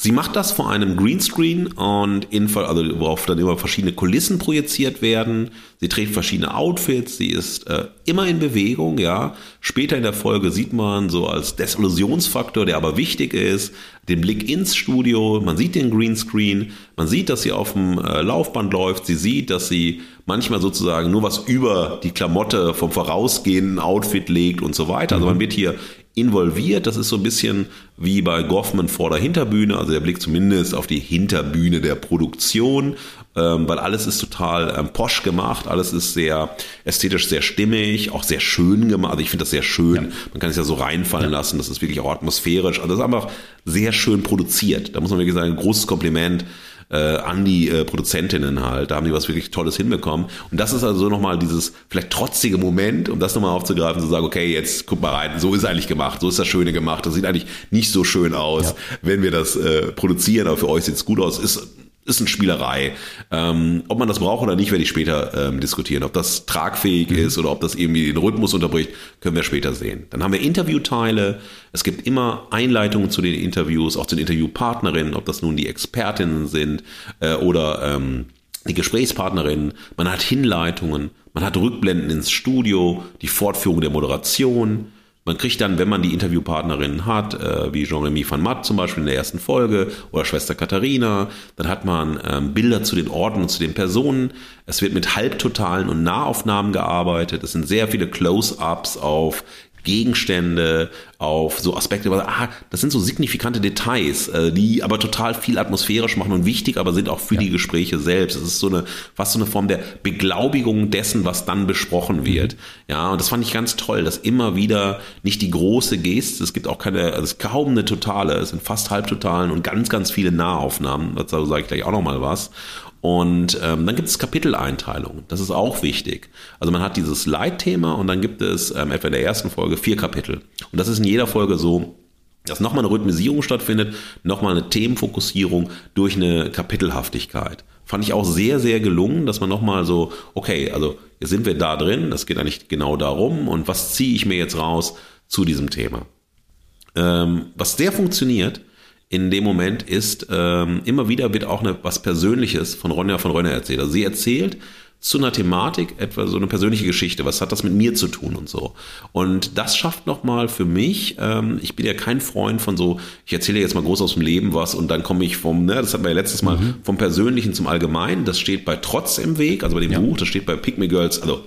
Sie macht das vor einem Greenscreen und in, also worauf dann immer verschiedene Kulissen projiziert werden. Sie trägt verschiedene Outfits. Sie ist äh, immer in Bewegung, ja. Später in der Folge sieht man so als Desillusionsfaktor, der aber wichtig ist, den Blick ins Studio. Man sieht den Greenscreen. Man sieht, dass sie auf dem äh, Laufband läuft. Sie sieht, dass sie manchmal sozusagen nur was über die Klamotte vom vorausgehenden Outfit legt und so weiter. Also man wird hier involviert. Das ist so ein bisschen wie bei Goffman vor der Hinterbühne, also der Blick zumindest auf die Hinterbühne der Produktion, ähm, weil alles ist total ähm, posch gemacht, alles ist sehr ästhetisch sehr stimmig, auch sehr schön gemacht. Also ich finde das sehr schön. Ja. Man kann es ja so reinfallen ja. lassen, das ist wirklich auch atmosphärisch. Also das ist einfach sehr schön produziert. Da muss man wirklich sagen, ein großes Kompliment äh, an die äh, Produzentinnen halt. Da haben die was wirklich Tolles hinbekommen. Und das ist also nochmal dieses vielleicht trotzige Moment, um das nochmal aufzugreifen, zu sagen, okay, jetzt guck mal rein, so ist eigentlich gemacht, so ist das Schöne gemacht. Das sieht eigentlich nicht so schön aus, ja. wenn wir das äh, produzieren, aber für euch sieht es gut aus. Ist ist eine Spielerei. Ähm, ob man das braucht oder nicht, werde ich später ähm, diskutieren. Ob das tragfähig mhm. ist oder ob das irgendwie den Rhythmus unterbricht, können wir später sehen. Dann haben wir Interviewteile. Es gibt immer Einleitungen zu den Interviews, auch zu den Interviewpartnerinnen, ob das nun die Expertinnen sind äh, oder ähm, die Gesprächspartnerinnen. Man hat Hinleitungen, man hat Rückblenden ins Studio, die Fortführung der Moderation. Man kriegt dann, wenn man die Interviewpartnerinnen hat, äh, wie Jean-Remy van Matt zum Beispiel in der ersten Folge oder Schwester Katharina, dann hat man ähm, Bilder zu den Orten und zu den Personen. Es wird mit Halbtotalen und Nahaufnahmen gearbeitet. Es sind sehr viele Close-ups auf Gegenstände, auf so Aspekte, ah, das sind so signifikante Details, äh, die aber total viel atmosphärisch machen und wichtig, aber sind auch für ja. die Gespräche selbst. Es ist so eine, fast so eine Form der Beglaubigung dessen, was dann besprochen wird. Mhm. Ja, und das fand ich ganz toll, dass immer wieder nicht die große Geste, es gibt auch keine, also es ist kaum eine totale, es sind fast halbtotalen und ganz, ganz viele Nahaufnahmen, dazu sage ich gleich auch nochmal was. Und ähm, dann gibt es Kapiteleinteilungen. Das ist auch wichtig. Also man hat dieses Leitthema und dann gibt es ähm, etwa in der ersten Folge vier Kapitel. Und das ist in jeder Folge so, dass nochmal eine Rhythmisierung stattfindet, nochmal eine Themenfokussierung durch eine Kapitelhaftigkeit. Fand ich auch sehr, sehr gelungen, dass man nochmal so, okay, also jetzt sind wir da drin, das geht eigentlich genau darum und was ziehe ich mir jetzt raus zu diesem Thema. Ähm, was sehr funktioniert, in dem Moment ist, ähm, immer wieder wird auch eine, was Persönliches von Ronja von Rönne erzählt. Also sie erzählt zu einer Thematik etwa so eine persönliche Geschichte. Was hat das mit mir zu tun und so? Und das schafft nochmal für mich, ähm, ich bin ja kein Freund von so, ich erzähle jetzt mal groß aus dem Leben was und dann komme ich vom, ne, das hatten wir ja letztes Mal, mhm. vom Persönlichen zum Allgemeinen. Das steht bei Trotz im Weg, also bei dem ja. Buch, das steht bei Pick Me Girls, also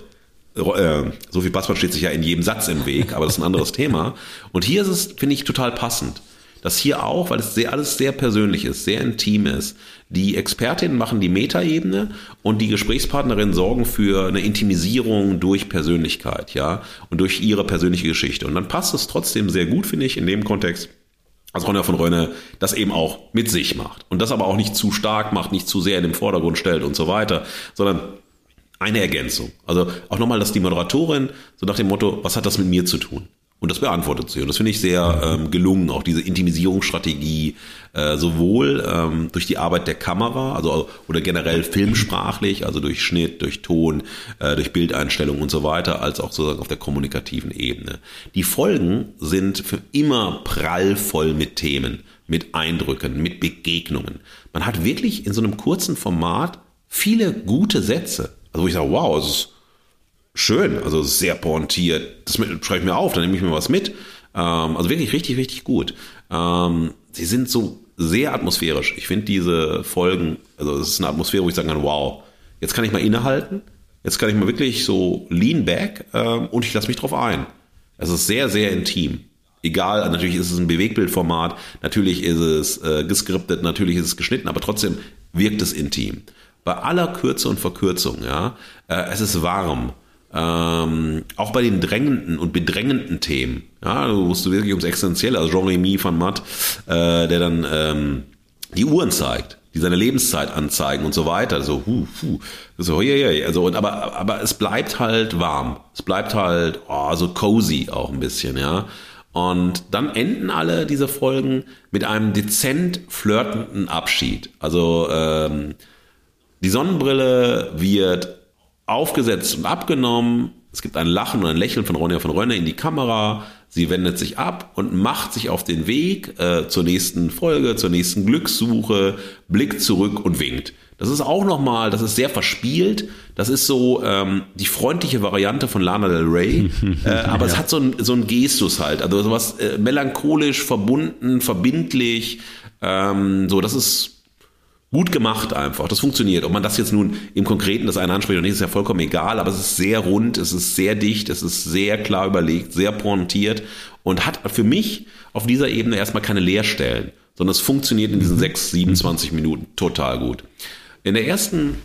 äh, so viel Passwort steht sich ja in jedem Satz im Weg, aber das ist ein anderes *laughs* Thema. Und hier ist es, finde ich, total passend dass hier auch, weil es sehr, alles sehr persönlich ist, sehr intim ist, die Expertinnen machen die Metaebene und die Gesprächspartnerinnen sorgen für eine Intimisierung durch Persönlichkeit, ja, und durch ihre persönliche Geschichte. Und dann passt es trotzdem sehr gut, finde ich, in dem Kontext, als Ronja von Rönne das eben auch mit sich macht. Und das aber auch nicht zu stark macht, nicht zu sehr in den Vordergrund stellt und so weiter, sondern eine Ergänzung. Also auch nochmal, dass die Moderatorin so nach dem Motto, was hat das mit mir zu tun? Und das beantwortet sie. Und das finde ich sehr ähm, gelungen, auch diese Intimisierungsstrategie, äh, sowohl ähm, durch die Arbeit der Kamera, also oder generell filmsprachlich, also durch Schnitt, durch Ton, äh, durch Bildeinstellung und so weiter, als auch sozusagen auf der kommunikativen Ebene. Die Folgen sind für immer prallvoll mit Themen, mit Eindrücken, mit Begegnungen. Man hat wirklich in so einem kurzen Format viele gute Sätze. Also wo ich sage, wow, es ist schön, also sehr pointiert. Das schreibe ich mir auf, dann nehme ich mir was mit. Ähm, also wirklich richtig, richtig gut. Ähm, sie sind so sehr atmosphärisch. Ich finde diese Folgen, also es ist eine Atmosphäre, wo ich sagen kann, wow, jetzt kann ich mal innehalten, jetzt kann ich mal wirklich so lean back ähm, und ich lasse mich drauf ein. Es ist sehr, sehr intim. Egal, natürlich ist es ein Bewegbildformat, natürlich ist es äh, geskriptet, natürlich ist es geschnitten, aber trotzdem wirkt es intim. Bei aller Kürze und Verkürzung, ja, äh, es ist warm, ähm, auch bei den drängenden und bedrängenden Themen, ja, wo es wirklich ums Existenzielle, also Jean-Remy van Matt, äh, der dann ähm, die Uhren zeigt. die seine Lebenszeit anzeigen und so weiter. So, hu, hu. So, ja, ja, also, und, aber, aber es bleibt halt warm. Es bleibt halt, oh, so cozy auch ein bisschen, ja. Und dann enden alle diese Folgen mit einem dezent flirtenden Abschied. Also, ähm, die Sonnenbrille wird aufgesetzt und abgenommen. Es gibt ein Lachen und ein Lächeln von Ronja von Rönne in die Kamera. Sie wendet sich ab und macht sich auf den Weg äh, zur nächsten Folge, zur nächsten Glückssuche, blickt zurück und winkt. Das ist auch nochmal, das ist sehr verspielt. Das ist so ähm, die freundliche Variante von Lana Del Rey. *laughs* äh, aber ja. es hat so ein, so ein Gestus halt. Also sowas äh, melancholisch, verbunden, verbindlich. Ähm, so, das ist gut gemacht einfach. Das funktioniert. Ob man das jetzt nun im Konkreten das eine anspricht oder nicht, ist ja vollkommen egal, aber es ist sehr rund, es ist sehr dicht, es ist sehr klar überlegt, sehr pointiert und hat für mich auf dieser Ebene erstmal keine Leerstellen, sondern es funktioniert in diesen 6, 27 Minuten total gut. In der ersten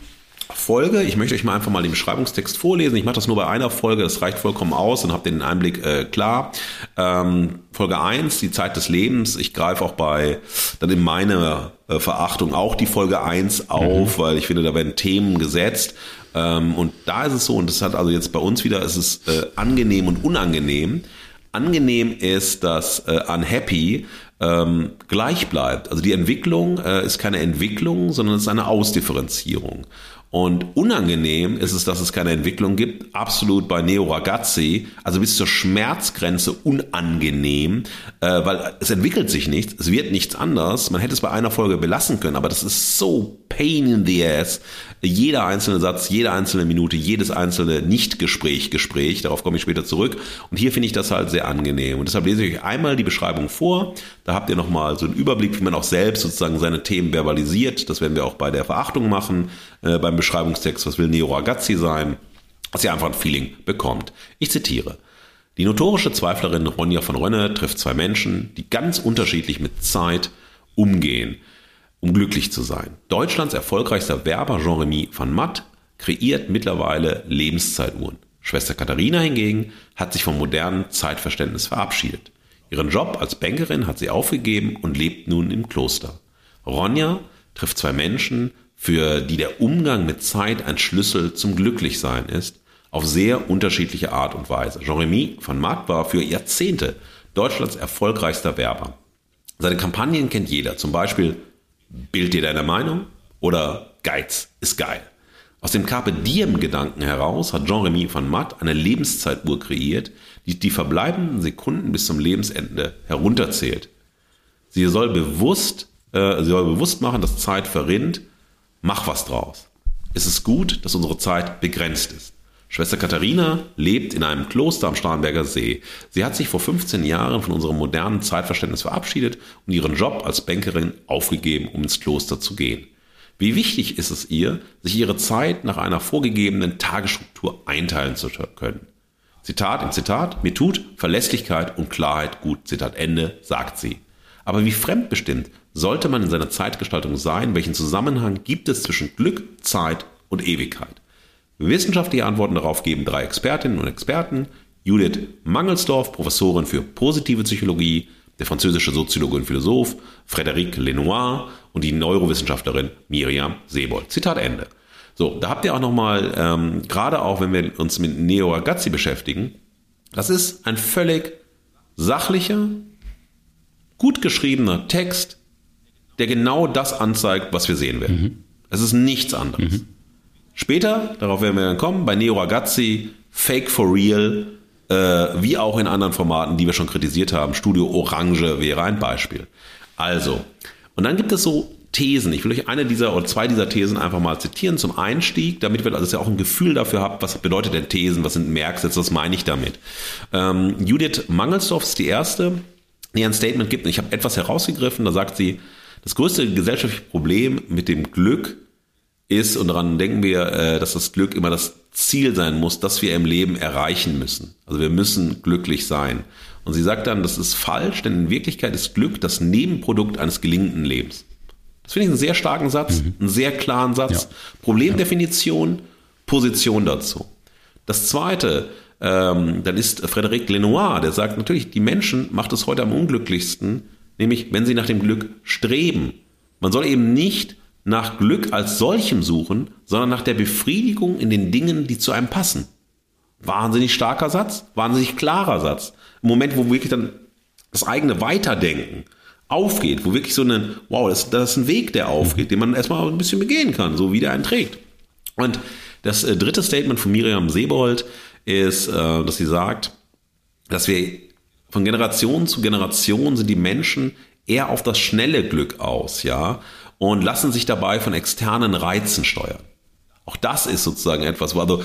Folge. Ich möchte euch mal einfach mal den Beschreibungstext vorlesen. Ich mache das nur bei einer Folge, das reicht vollkommen aus und habt den Einblick äh, klar. Ähm, Folge 1, die Zeit des Lebens. Ich greife auch bei dann in meiner äh, Verachtung auch die Folge 1 auf, mhm. weil ich finde, da werden Themen gesetzt. Ähm, und da ist es so, und das hat also jetzt bei uns wieder, es ist äh, angenehm und unangenehm. Angenehm ist, dass äh, Unhappy ähm, gleich bleibt. Also die Entwicklung äh, ist keine Entwicklung, sondern es ist eine Ausdifferenzierung. Und unangenehm ist es, dass es keine Entwicklung gibt. Absolut bei Neo Ragazzi, also bis zur Schmerzgrenze unangenehm, äh, weil es entwickelt sich nichts, es wird nichts anders. Man hätte es bei einer Folge belassen können, aber das ist so pain in the ass. Jeder einzelne Satz, jede einzelne Minute, jedes einzelne Nicht-Gespräch, Gespräch, darauf komme ich später zurück. Und hier finde ich das halt sehr angenehm. Und deshalb lese ich euch einmal die Beschreibung vor. Da habt ihr nochmal so einen Überblick, wie man auch selbst sozusagen seine Themen verbalisiert. Das werden wir auch bei der Verachtung machen, äh, beim Beschreibungstext, was will Neo Ragazzi sein, dass ihr einfach ein Feeling bekommt. Ich zitiere. Die notorische Zweiflerin Ronja von Rönne trifft zwei Menschen, die ganz unterschiedlich mit Zeit umgehen, um glücklich zu sein. Deutschlands erfolgreichster Werber Jean-Remy van Matt kreiert mittlerweile Lebenszeituhren. Schwester Katharina hingegen hat sich vom modernen Zeitverständnis verabschiedet. Ihren Job als Bankerin hat sie aufgegeben und lebt nun im Kloster. Ronja trifft zwei Menschen, für die der Umgang mit Zeit ein Schlüssel zum Glücklichsein ist, auf sehr unterschiedliche Art und Weise. Jean-Remy van Maat war für Jahrzehnte Deutschlands erfolgreichster Werber. Seine Kampagnen kennt jeder, zum Beispiel Bild dir deine Meinung oder Geiz ist geil. Aus dem Carpe Diem-Gedanken heraus hat Jean-Remy van Matt eine Lebenszeituhr kreiert, die die verbleibenden Sekunden bis zum Lebensende herunterzählt. Sie soll bewusst, äh, sie soll bewusst machen, dass Zeit verrinnt Mach was draus. Es ist gut, dass unsere Zeit begrenzt ist. Schwester Katharina lebt in einem Kloster am Starnberger See. Sie hat sich vor 15 Jahren von unserem modernen Zeitverständnis verabschiedet und ihren Job als Bankerin aufgegeben, um ins Kloster zu gehen. Wie wichtig ist es ihr, sich ihre Zeit nach einer vorgegebenen Tagesstruktur einteilen zu können? Zitat im Zitat, mir tut Verlässlichkeit und Klarheit gut, Zitat Ende, sagt sie. Aber wie fremdbestimmt sollte man in seiner Zeitgestaltung sein? Welchen Zusammenhang gibt es zwischen Glück, Zeit und Ewigkeit? Wissenschaftliche Antworten darauf geben drei Expertinnen und Experten. Judith Mangelsdorf, Professorin für positive Psychologie, der französische Soziologe und Philosoph Frédéric Lenoir und die Neurowissenschaftlerin Miriam Sebold. Zitat Ende. So, da habt ihr auch nochmal, ähm, gerade auch wenn wir uns mit Neo Ragazzi beschäftigen, das ist ein völlig sachlicher, gut geschriebener Text, der genau das anzeigt, was wir sehen werden. Mhm. Es ist nichts anderes. Mhm. Später, darauf werden wir dann kommen, bei Neo Ragazzi, Fake for Real, äh, wie auch in anderen Formaten, die wir schon kritisiert haben. Studio Orange wäre ein Beispiel. Also, und dann gibt es so Thesen. Ich will euch eine dieser oder zwei dieser Thesen einfach mal zitieren zum Einstieg, damit wir also ja auch ein Gefühl dafür habt, was bedeutet denn Thesen, was sind Merksätze, was meine ich damit. Ähm, Judith Mangelsdorf ist die erste die ein Statement gibt. Und ich habe etwas herausgegriffen, da sagt sie, das größte gesellschaftliche Problem mit dem Glück ist, und daran denken wir, äh, dass das Glück immer das Ziel sein muss, das wir im Leben erreichen müssen. Also wir müssen glücklich sein. Und sie sagt dann, das ist falsch, denn in Wirklichkeit ist Glück das Nebenprodukt eines gelingenden Lebens. Das finde ich einen sehr starken Satz, mhm. einen sehr klaren Satz. Ja. Problemdefinition, Position dazu. Das zweite, ähm, dann ist Frédéric Lenoir, der sagt natürlich, die Menschen macht es heute am unglücklichsten, nämlich wenn sie nach dem Glück streben. Man soll eben nicht nach Glück als solchem suchen, sondern nach der Befriedigung in den Dingen, die zu einem passen. Wahnsinnig starker Satz, wahnsinnig klarer Satz. Im Moment, wo wirklich dann das eigene Weiterdenken aufgeht, wo wirklich so ein, wow, das, das ist ein Weg, der aufgeht, den man erstmal ein bisschen begehen kann, so wie der einen trägt. Und das äh, dritte Statement von Miriam Sebold ist, äh, dass sie sagt, dass wir von Generation zu Generation sind die Menschen eher auf das schnelle Glück aus, ja, und lassen sich dabei von externen Reizen steuern. Auch das ist sozusagen etwas, wo also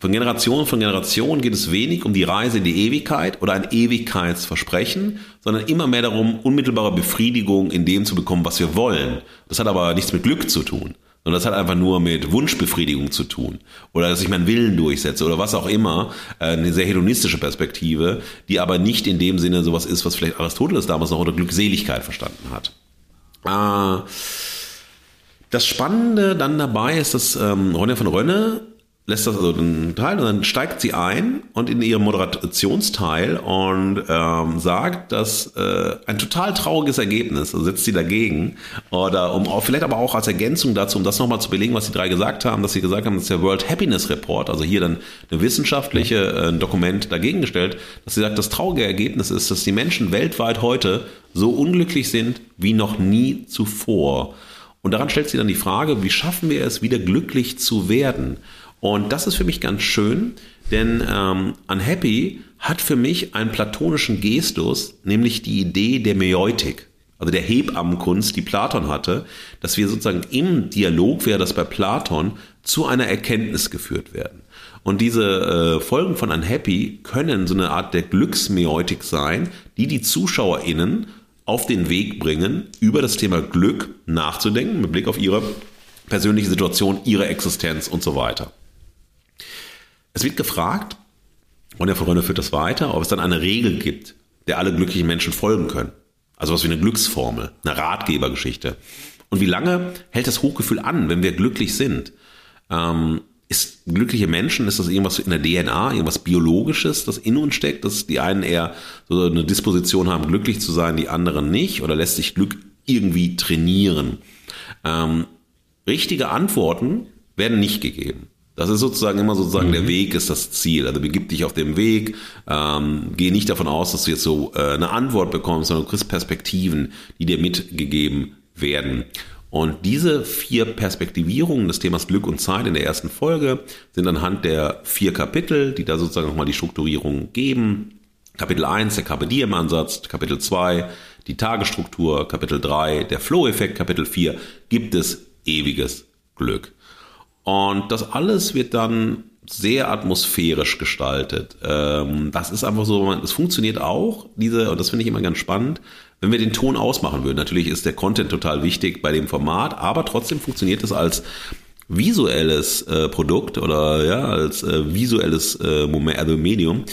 von Generation von Generation geht es wenig um die Reise in die Ewigkeit oder ein Ewigkeitsversprechen, sondern immer mehr darum, unmittelbare Befriedigung in dem zu bekommen, was wir wollen. Das hat aber nichts mit Glück zu tun, sondern das hat einfach nur mit Wunschbefriedigung zu tun oder dass ich meinen Willen durchsetze oder was auch immer. Äh, eine sehr hedonistische Perspektive, die aber nicht in dem Sinne sowas ist, was vielleicht Aristoteles damals noch unter Glückseligkeit verstanden hat. Äh, das Spannende dann dabei ist, dass ähm, Ronja von Rönne lässt das also einen Teil und dann steigt sie ein und in ihrem Moderationsteil und ähm, sagt, dass äh, ein total trauriges Ergebnis, also setzt sie dagegen oder um vielleicht aber auch als Ergänzung dazu, um das nochmal zu belegen, was die drei gesagt haben, dass sie gesagt haben, dass der World Happiness Report, also hier dann eine wissenschaftliche äh, Dokument dagegen gestellt, dass sie sagt, das traurige Ergebnis ist, dass die Menschen weltweit heute so unglücklich sind wie noch nie zuvor. Und daran stellt sie dann die Frage, wie schaffen wir es, wieder glücklich zu werden? Und das ist für mich ganz schön, denn ähm, Unhappy hat für mich einen platonischen Gestus, nämlich die Idee der Meutik, also der Hebammenkunst, die Platon hatte, dass wir sozusagen im Dialog, wäre das bei Platon, zu einer Erkenntnis geführt werden. Und diese äh, Folgen von Unhappy können so eine Art der Glücksmeutik sein, die die ZuschauerInnen auf den Weg bringen, über das Thema Glück nachzudenken, mit Blick auf ihre persönliche Situation, ihre Existenz und so weiter. Es wird gefragt, und der Verrönner führt das weiter, ob es dann eine Regel gibt, der alle glücklichen Menschen folgen können. Also was wie eine Glücksformel, eine Ratgebergeschichte. Und wie lange hält das Hochgefühl an, wenn wir glücklich sind? Ähm, ist glückliche Menschen, ist das irgendwas in der DNA, irgendwas Biologisches, das in uns steckt, dass die einen eher so eine Disposition haben, glücklich zu sein, die anderen nicht? Oder lässt sich Glück irgendwie trainieren? Ähm, richtige Antworten werden nicht gegeben. Das ist sozusagen immer sozusagen mhm. der Weg ist das Ziel. Also begib dich auf dem Weg, ähm, geh nicht davon aus, dass du jetzt so äh, eine Antwort bekommst, sondern du kriegst Perspektiven, die dir mitgegeben werden. Und diese vier Perspektivierungen des Themas Glück und Zeit in der ersten Folge sind anhand der vier Kapitel, die da sozusagen nochmal die Strukturierung geben. Kapitel 1, der Carpe Diem Ansatz, Kapitel 2, die Tagesstruktur, Kapitel 3, der Flow-Effekt, Kapitel 4, gibt es ewiges Glück. Und das alles wird dann sehr atmosphärisch gestaltet. Ähm, das ist einfach so, es funktioniert auch, diese, und das finde ich immer ganz spannend, wenn wir den Ton ausmachen würden. Natürlich ist der Content total wichtig bei dem Format, aber trotzdem funktioniert es als visuelles äh, Produkt oder ja, als äh, visuelles äh, also Medium,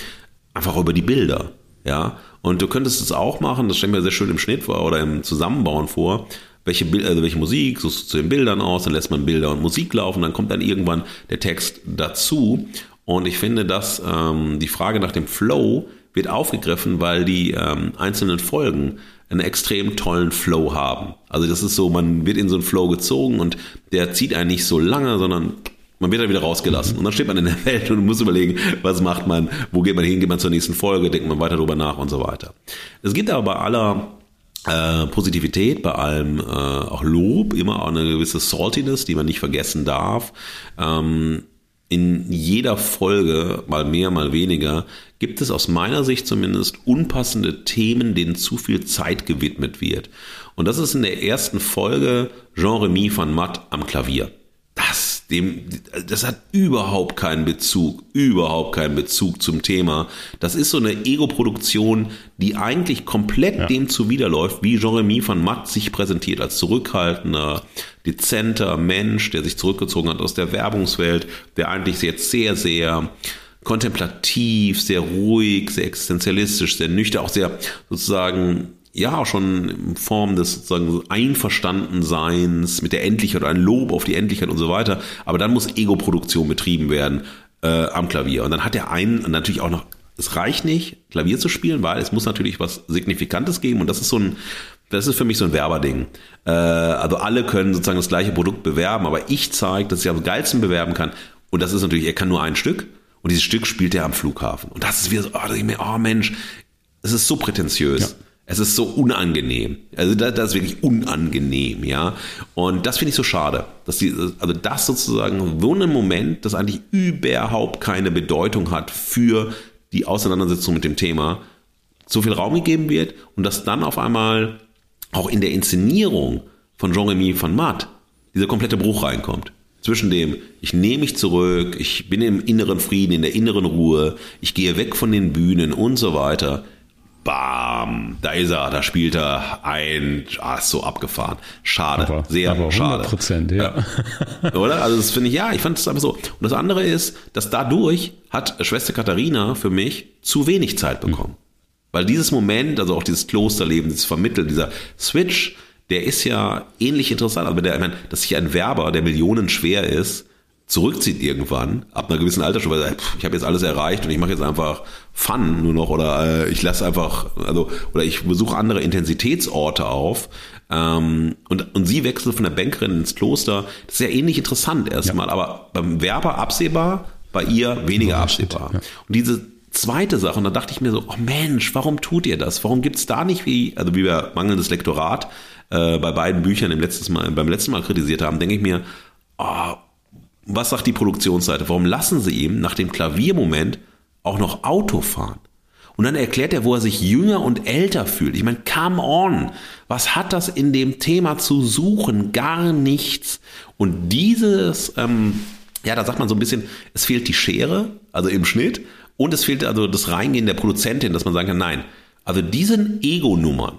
einfach über die Bilder. Ja, und du könntest es auch machen, das stellen wir sehr schön im Schnitt vor oder im Zusammenbauen vor, welche, also welche Musik, suchst du zu den Bildern aus, dann lässt man Bilder und Musik laufen, dann kommt dann irgendwann der Text dazu. Und ich finde, dass ähm, die Frage nach dem Flow wird aufgegriffen, weil die ähm, einzelnen Folgen einen extrem tollen Flow haben. Also das ist so, man wird in so einen Flow gezogen und der zieht einen nicht so lange, sondern man wird dann wieder rausgelassen. Und dann steht man in der *laughs* Welt und muss überlegen, was macht man, wo geht man hin, geht man zur nächsten Folge, denkt man weiter darüber nach und so weiter. Es gibt aber bei aller äh, Positivität, bei allem äh, auch Lob, immer auch eine gewisse Saltiness, die man nicht vergessen darf. Ähm, in jeder Folge, mal mehr, mal weniger, gibt es aus meiner Sicht zumindest unpassende Themen, denen zu viel Zeit gewidmet wird. Und das ist in der ersten Folge Jean-Remy van Matt am Klavier. Das dem, das hat überhaupt keinen Bezug, überhaupt keinen Bezug zum Thema. Das ist so eine Ego-Produktion, die eigentlich komplett ja. dem zuwiderläuft, wie Jeremy van Matt sich präsentiert als zurückhaltender, dezenter Mensch, der sich zurückgezogen hat aus der Werbungswelt, der eigentlich jetzt sehr, sehr kontemplativ, sehr ruhig, sehr existenzialistisch, sehr nüchtern, auch sehr sozusagen ja schon in Form des sozusagen Einverstandenseins mit der Endlichkeit oder ein Lob auf die Endlichkeit und so weiter. Aber dann muss Ego-Produktion betrieben werden äh, am Klavier. Und dann hat er einen natürlich auch noch, es reicht nicht, Klavier zu spielen, weil es muss natürlich was Signifikantes geben. Und das ist so ein das ist für mich so ein Werberding. Äh, also alle können sozusagen das gleiche Produkt bewerben, aber ich zeige, dass ich am geilsten bewerben kann. Und das ist natürlich, er kann nur ein Stück. Und dieses Stück spielt er am Flughafen. Und das ist wieder so, oh, oh Mensch, es ist so prätentiös. Ja. Es ist so unangenehm. Also das, das, ist wirklich unangenehm, ja. Und das finde ich so schade, dass die, also das sozusagen so ein Moment, das eigentlich überhaupt keine Bedeutung hat für die Auseinandersetzung mit dem Thema, so viel Raum gegeben wird und dass dann auf einmal auch in der Inszenierung von Jean-Remy van Matt dieser komplette Bruch reinkommt. Zwischen dem, ich nehme mich zurück, ich bin im inneren Frieden, in der inneren Ruhe, ich gehe weg von den Bühnen und so weiter. Bam, da ist er, da spielt er ein, ah, ist so abgefahren. Schade, aber, sehr aber 100 schade. Prozent, ja. Oder? Also das finde ich, ja, ich fand es einfach so. Und das andere ist, dass dadurch hat Schwester Katharina für mich zu wenig Zeit bekommen. Mhm. Weil dieses Moment, also auch dieses Klosterleben, dieses Vermitteln, dieser Switch, der ist ja ähnlich interessant. Aber der, ich meine, dass sich ein Werber, der Millionen schwer ist, zurückzieht irgendwann, ab einer gewissen Altersstufe, weil ich habe jetzt alles erreicht und ich mache jetzt einfach Fun nur noch oder äh, ich lasse einfach, also, oder ich besuche andere Intensitätsorte auf. Ähm, und, und sie wechselt von der Bankerin ins Kloster. Das ist ja ähnlich interessant erstmal, ja. aber beim Werber absehbar, bei ihr weniger absehbar. Ja. Und diese zweite Sache, und da dachte ich mir so, oh Mensch, warum tut ihr das? Warum gibt's da nicht wie, also wie wir mangelndes Lektorat äh, bei beiden Büchern im letzten Mal, beim letzten Mal kritisiert haben, denke ich mir, oh, was sagt die Produktionsseite? Warum lassen sie ihm nach dem Klaviermoment auch noch Auto fahren? Und dann erklärt er, wo er sich jünger und älter fühlt. Ich meine, come on. Was hat das in dem Thema zu suchen? Gar nichts. Und dieses, ähm, ja, da sagt man so ein bisschen, es fehlt die Schere, also im Schnitt. Und es fehlt also das Reingehen der Produzentin, dass man sagen kann, nein, also diesen Ego-Nummern,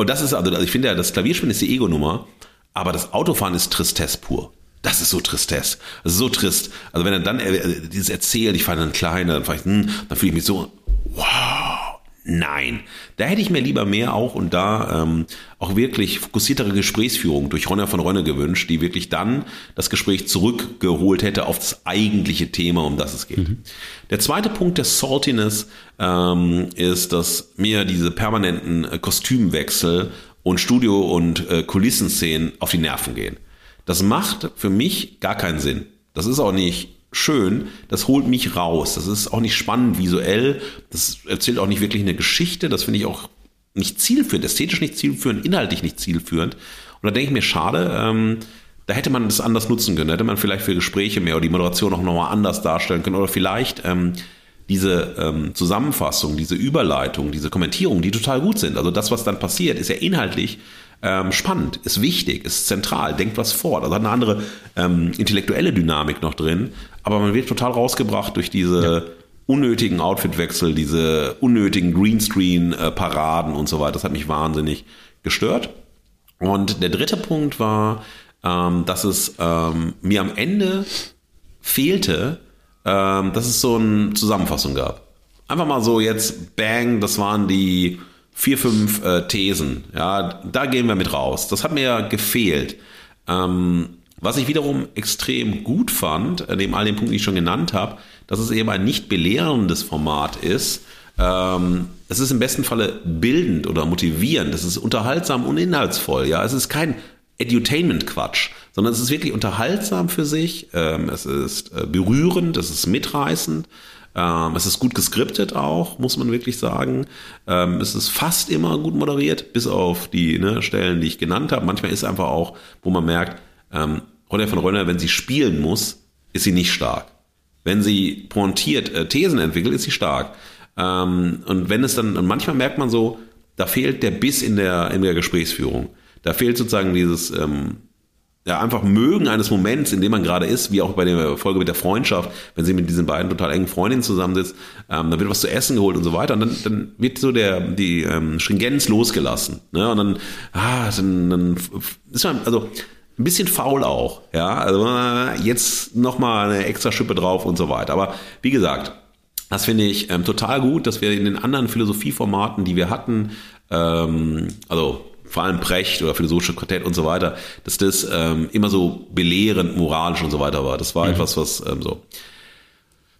und das ist also, also ich finde ja, das Klavierspielen ist die Ego-Nummer, aber das Autofahren ist Tristesse pur. Das ist so Tristesse. Das ist so trist. Also wenn er dann äh, dieses erzählt, ich fahre dann kleiner, dann, hm, dann fühle ich mich so, wow, Nein, da hätte ich mir lieber mehr auch und da ähm, auch wirklich fokussiertere Gesprächsführung durch Ronja von Rönne gewünscht, die wirklich dann das Gespräch zurückgeholt hätte auf das eigentliche Thema, um das es geht. Mhm. Der zweite Punkt der Saltiness ähm, ist, dass mir diese permanenten äh, Kostümwechsel und Studio- und äh, Kulissenszenen auf die Nerven gehen. Das macht für mich gar keinen Sinn. Das ist auch nicht schön, das holt mich raus. Das ist auch nicht spannend visuell, das erzählt auch nicht wirklich eine Geschichte, das finde ich auch nicht zielführend, ästhetisch nicht zielführend, inhaltlich nicht zielführend. Und da denke ich mir, schade, ähm, da hätte man das anders nutzen können, da hätte man vielleicht für Gespräche mehr oder die Moderation auch nochmal anders darstellen können oder vielleicht ähm, diese ähm, Zusammenfassung, diese Überleitung, diese Kommentierung, die total gut sind. Also das, was dann passiert, ist ja inhaltlich ähm, spannend, ist wichtig, ist zentral, denkt was fort. Also hat eine andere ähm, intellektuelle Dynamik noch drin, aber man wird total rausgebracht durch diese ja. unnötigen Outfitwechsel, diese unnötigen Greenscreen-Paraden und so weiter. Das hat mich wahnsinnig gestört. Und der dritte Punkt war, ähm, dass es ähm, mir am Ende fehlte, ähm, dass es so eine Zusammenfassung gab. Einfach mal so jetzt, bang, das waren die vier, fünf äh, Thesen. Ja, da gehen wir mit raus. Das hat mir gefehlt. Ähm, was ich wiederum extrem gut fand, äh, neben all den Punkten, die ich schon genannt habe, dass es eben ein nicht belehrendes Format ist. Ähm, es ist im besten Falle bildend oder motivierend. Es ist unterhaltsam und inhaltsvoll. Ja, es ist kein Edutainment-Quatsch, sondern es ist wirklich unterhaltsam für sich. Ähm, es ist äh, berührend, es ist mitreißend. Ähm, es ist gut geskriptet auch, muss man wirklich sagen. Ähm, es ist fast immer gut moderiert, bis auf die ne, Stellen, die ich genannt habe. Manchmal ist es einfach auch, wo man merkt, ähm, Ronja von Rönner, wenn sie spielen muss, ist sie nicht stark. Wenn sie pointiert äh, Thesen entwickelt, ist sie stark. Ähm, und wenn es dann, und manchmal merkt man so, da fehlt der Biss in der, in der Gesprächsführung. Da fehlt sozusagen dieses, ähm, ja, einfach mögen eines Moments, in dem man gerade ist, wie auch bei der Folge mit der Freundschaft, wenn sie mit diesen beiden total engen Freundinnen zusammensitzt, ähm, dann wird was zu essen geholt und so weiter und dann, dann wird so der, die ähm, Stringenz losgelassen. Ne? Und dann, ah, dann, dann ist man, also ein bisschen faul auch, ja. Also jetzt nochmal eine extra Schippe drauf und so weiter. Aber wie gesagt, das finde ich ähm, total gut, dass wir in den anderen Philosophieformaten, die wir hatten, ähm, also vor allem Precht oder philosophische Quartett und so weiter, dass das ähm, immer so belehrend, moralisch und so weiter war. Das war mhm. etwas, was ähm, so.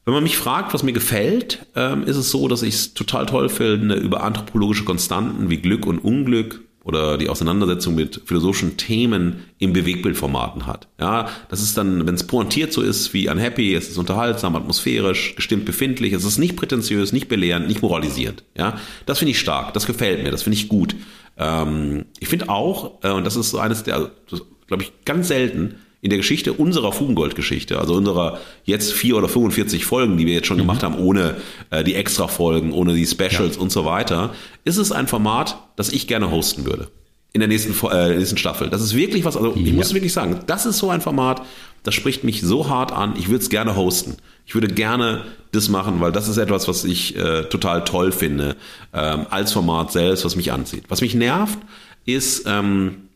Wenn man mich fragt, was mir gefällt, ähm, ist es so, dass ich es total toll finde, über anthropologische Konstanten wie Glück und Unglück oder die Auseinandersetzung mit philosophischen Themen im Bewegbildformaten hat. Ja, das ist dann, wenn es pointiert so ist wie Unhappy, es ist unterhaltsam, atmosphärisch, gestimmt befindlich, es ist nicht prätentiös, nicht belehrend, nicht moralisierend. Ja, das finde ich stark, das gefällt mir, das finde ich gut. Ähm, ich finde auch, äh, und das ist so eines der, glaube ich, ganz selten, in der Geschichte unserer Fugengold-Geschichte, also unserer jetzt vier oder 45 Folgen, die wir jetzt schon mhm. gemacht haben, ohne äh, die Extra-Folgen, ohne die Specials ja. und so weiter, ist es ein Format, das ich gerne hosten würde. In der nächsten, äh, nächsten Staffel. Das ist wirklich was, also ja. ich muss wirklich sagen, das ist so ein Format, das spricht mich so hart an, ich würde es gerne hosten. Ich würde gerne das machen, weil das ist etwas, was ich äh, total toll finde, ähm, als Format selbst, was mich anzieht. Was mich nervt, ist, ähm,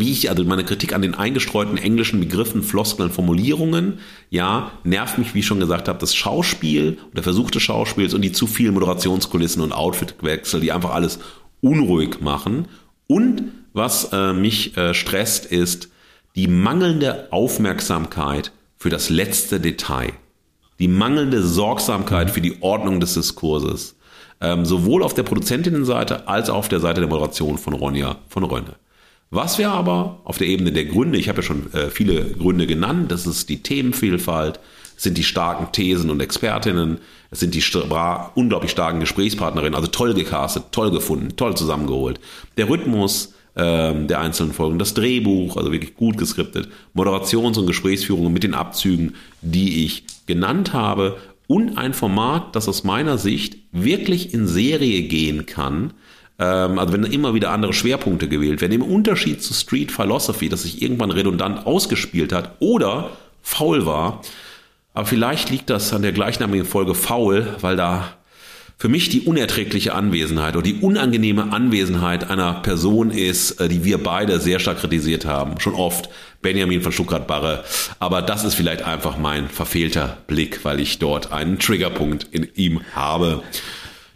wie ich, also meine Kritik an den eingestreuten englischen Begriffen, Floskeln, Formulierungen, ja, nervt mich, wie ich schon gesagt habe, das Schauspiel, der versuchte Schauspiels und die zu vielen Moderationskulissen und Outfitwechsel, die einfach alles unruhig machen. Und was äh, mich äh, stresst, ist die mangelnde Aufmerksamkeit für das letzte Detail. Die mangelnde Sorgsamkeit für die Ordnung des Diskurses. Ähm, sowohl auf der Produzentinnenseite als auch auf der Seite der Moderation von Ronja von Rönne. Was wir aber auf der Ebene der Gründe, ich habe ja schon äh, viele Gründe genannt, das ist die Themenvielfalt, es sind die starken Thesen und Expertinnen, es sind die unglaublich starken Gesprächspartnerinnen, also toll gecastet, toll gefunden, toll zusammengeholt. Der Rhythmus ähm, der einzelnen Folgen, das Drehbuch, also wirklich gut geskriptet, Moderations- und Gesprächsführungen mit den Abzügen, die ich genannt habe und ein Format, das aus meiner Sicht wirklich in Serie gehen kann, ähm, also wenn immer wieder andere Schwerpunkte gewählt werden, im Unterschied zu Street Philosophy, das sich irgendwann redundant ausgespielt hat oder faul war. Aber vielleicht liegt das an der gleichnamigen Folge faul, weil da für mich die unerträgliche Anwesenheit oder die unangenehme Anwesenheit einer Person ist, äh, die wir beide sehr stark kritisiert haben. Schon oft. Benjamin von Stuttgart-Barre. Aber das ist vielleicht einfach mein verfehlter Blick, weil ich dort einen Triggerpunkt in ihm habe.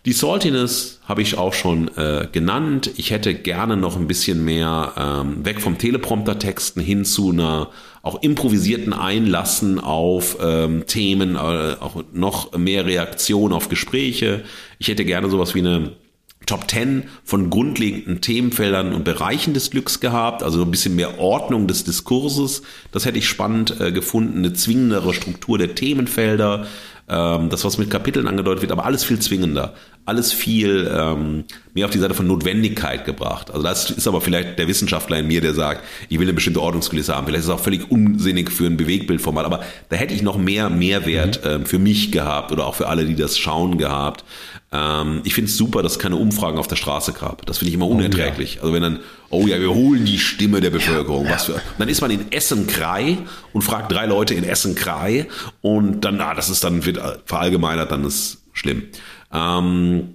Die Saltiness habe ich auch schon äh, genannt. Ich hätte gerne noch ein bisschen mehr ähm, weg vom Teleprompter-Texten hin zu einer auch improvisierten Einlassen auf ähm, Themen, äh, auch noch mehr Reaktion auf Gespräche. Ich hätte gerne sowas wie eine Top 10 von grundlegenden Themenfeldern und Bereichen des Glücks gehabt, also ein bisschen mehr Ordnung des Diskurses. Das hätte ich spannend äh, gefunden, eine zwingendere Struktur der Themenfelder, ähm, das, was mit Kapiteln angedeutet wird, aber alles viel zwingender, alles viel ähm, mehr auf die Seite von Notwendigkeit gebracht. Also das ist aber vielleicht der Wissenschaftler in mir, der sagt, ich will eine bestimmte Ordnungskulisse haben. Vielleicht ist es auch völlig unsinnig für ein Bewegbildformat, aber da hätte ich noch mehr Mehrwert mhm. ähm, für mich gehabt oder auch für alle, die das schauen gehabt. Ähm, ich finde es super, dass es keine Umfragen auf der Straße gab. Das finde ich immer unerträglich. Oh, ja. Also wenn dann, oh ja, wir holen die Stimme der Bevölkerung. Ja, was für, dann ist man in Essen-Krei und fragt drei Leute in Essen-Krei und dann, ah, das ist dann, wird verallgemeinert, dann ist schlimm. Ähm,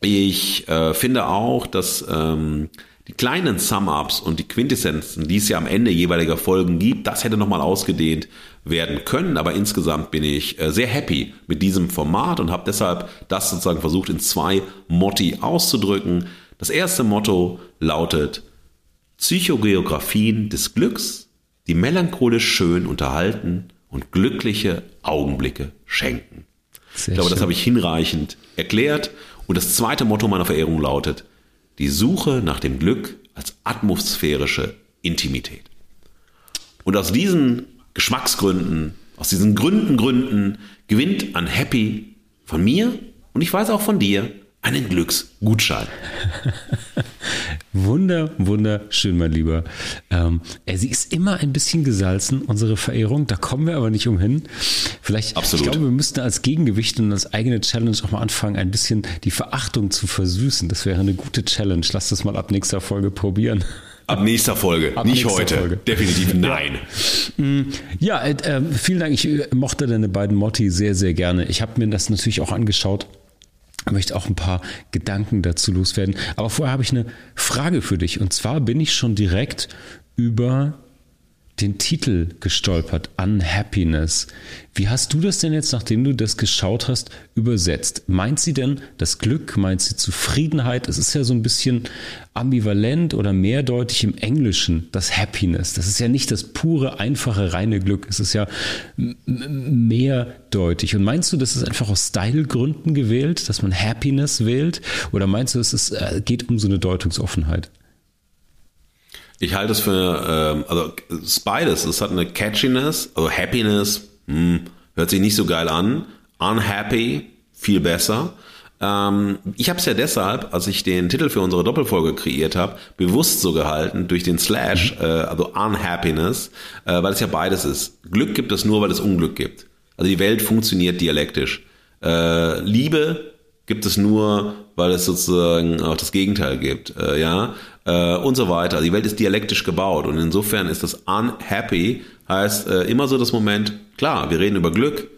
ich äh, finde auch, dass ähm, die kleinen Sum-Ups und die Quintessenzen, die es ja am Ende jeweiliger Folgen gibt, das hätte nochmal ausgedehnt werden können. Aber insgesamt bin ich äh, sehr happy mit diesem Format und habe deshalb das sozusagen versucht in zwei Motti auszudrücken. Das erste Motto lautet Psychogeografien des Glücks, die melancholisch schön unterhalten und glückliche Augenblicke schenken. Sehr ich glaube, schön. das habe ich hinreichend erklärt. Und das zweite Motto meiner Verehrung lautet die Suche nach dem Glück als atmosphärische Intimität. Und aus diesen Geschmacksgründen, aus diesen Gründen, Gründen gewinnt an Happy von mir und ich weiß auch von dir einen Glücksgutschein. *laughs* Wunder, wunderschön, mein Lieber. Ähm, sie ist immer ein bisschen gesalzen, unsere Verehrung. Da kommen wir aber nicht umhin. Vielleicht, Absolut. ich glaube, wir müssten als Gegengewicht und als eigene Challenge auch mal anfangen, ein bisschen die Verachtung zu versüßen. Das wäre eine gute Challenge. Lass das mal ab nächster Folge probieren. Ab nächster Folge, ab nicht nächster heute. Folge. Definitiv nein. Ja, äh, äh, vielen Dank. Ich äh, mochte deine beiden Motti sehr, sehr gerne. Ich habe mir das natürlich auch angeschaut möchte auch ein paar Gedanken dazu loswerden. Aber vorher habe ich eine Frage für dich. Und zwar bin ich schon direkt über den Titel gestolpert, Unhappiness. Wie hast du das denn jetzt, nachdem du das geschaut hast, übersetzt? Meint sie denn das Glück? Meint sie Zufriedenheit? Es ist ja so ein bisschen ambivalent oder mehrdeutig im Englischen, das Happiness. Das ist ja nicht das pure, einfache, reine Glück. Es ist ja mehrdeutig. Und meinst du, das ist einfach aus Stylegründen gewählt, dass man Happiness wählt? Oder meinst du, es ist, äh, geht um so eine Deutungsoffenheit? Ich halte es für, ähm, also es ist beides. Es hat eine Catchiness, also Happiness, hm, hört sich nicht so geil an. Unhappy, viel besser. Ähm, ich habe es ja deshalb, als ich den Titel für unsere Doppelfolge kreiert habe, bewusst so gehalten durch den Slash, mhm. äh, also Unhappiness, äh, weil es ja beides ist. Glück gibt es nur, weil es Unglück gibt. Also die Welt funktioniert dialektisch. Äh, Liebe gibt es nur, weil es sozusagen auch das Gegenteil gibt, äh, ja, äh, und so weiter. Die Welt ist dialektisch gebaut und insofern ist das unhappy heißt äh, immer so das Moment, klar, wir reden über Glück,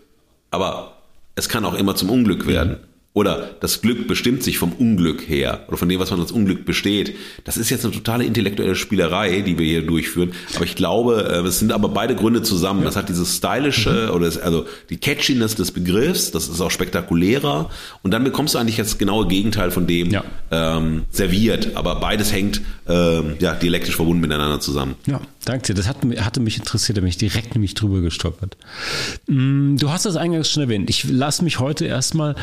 aber es kann auch immer zum Unglück werden. Mhm oder das Glück bestimmt sich vom Unglück her oder von dem, was man als Unglück besteht. Das ist jetzt eine totale intellektuelle Spielerei, die wir hier durchführen. Aber ich glaube, äh, es sind aber beide Gründe zusammen. Das hat dieses stylische mhm. oder das, also die Catchiness des Begriffs, das ist auch spektakulärer. Und dann bekommst du eigentlich das genaue Gegenteil von dem ja. ähm, serviert. Aber beides hängt ähm, ja dialektisch verbunden miteinander zusammen. Ja, danke dir. Das hat, hatte mich interessiert, da bin ich direkt nämlich drüber gestolpert. Mm, du hast das eingangs schon erwähnt. Ich lasse mich heute erstmal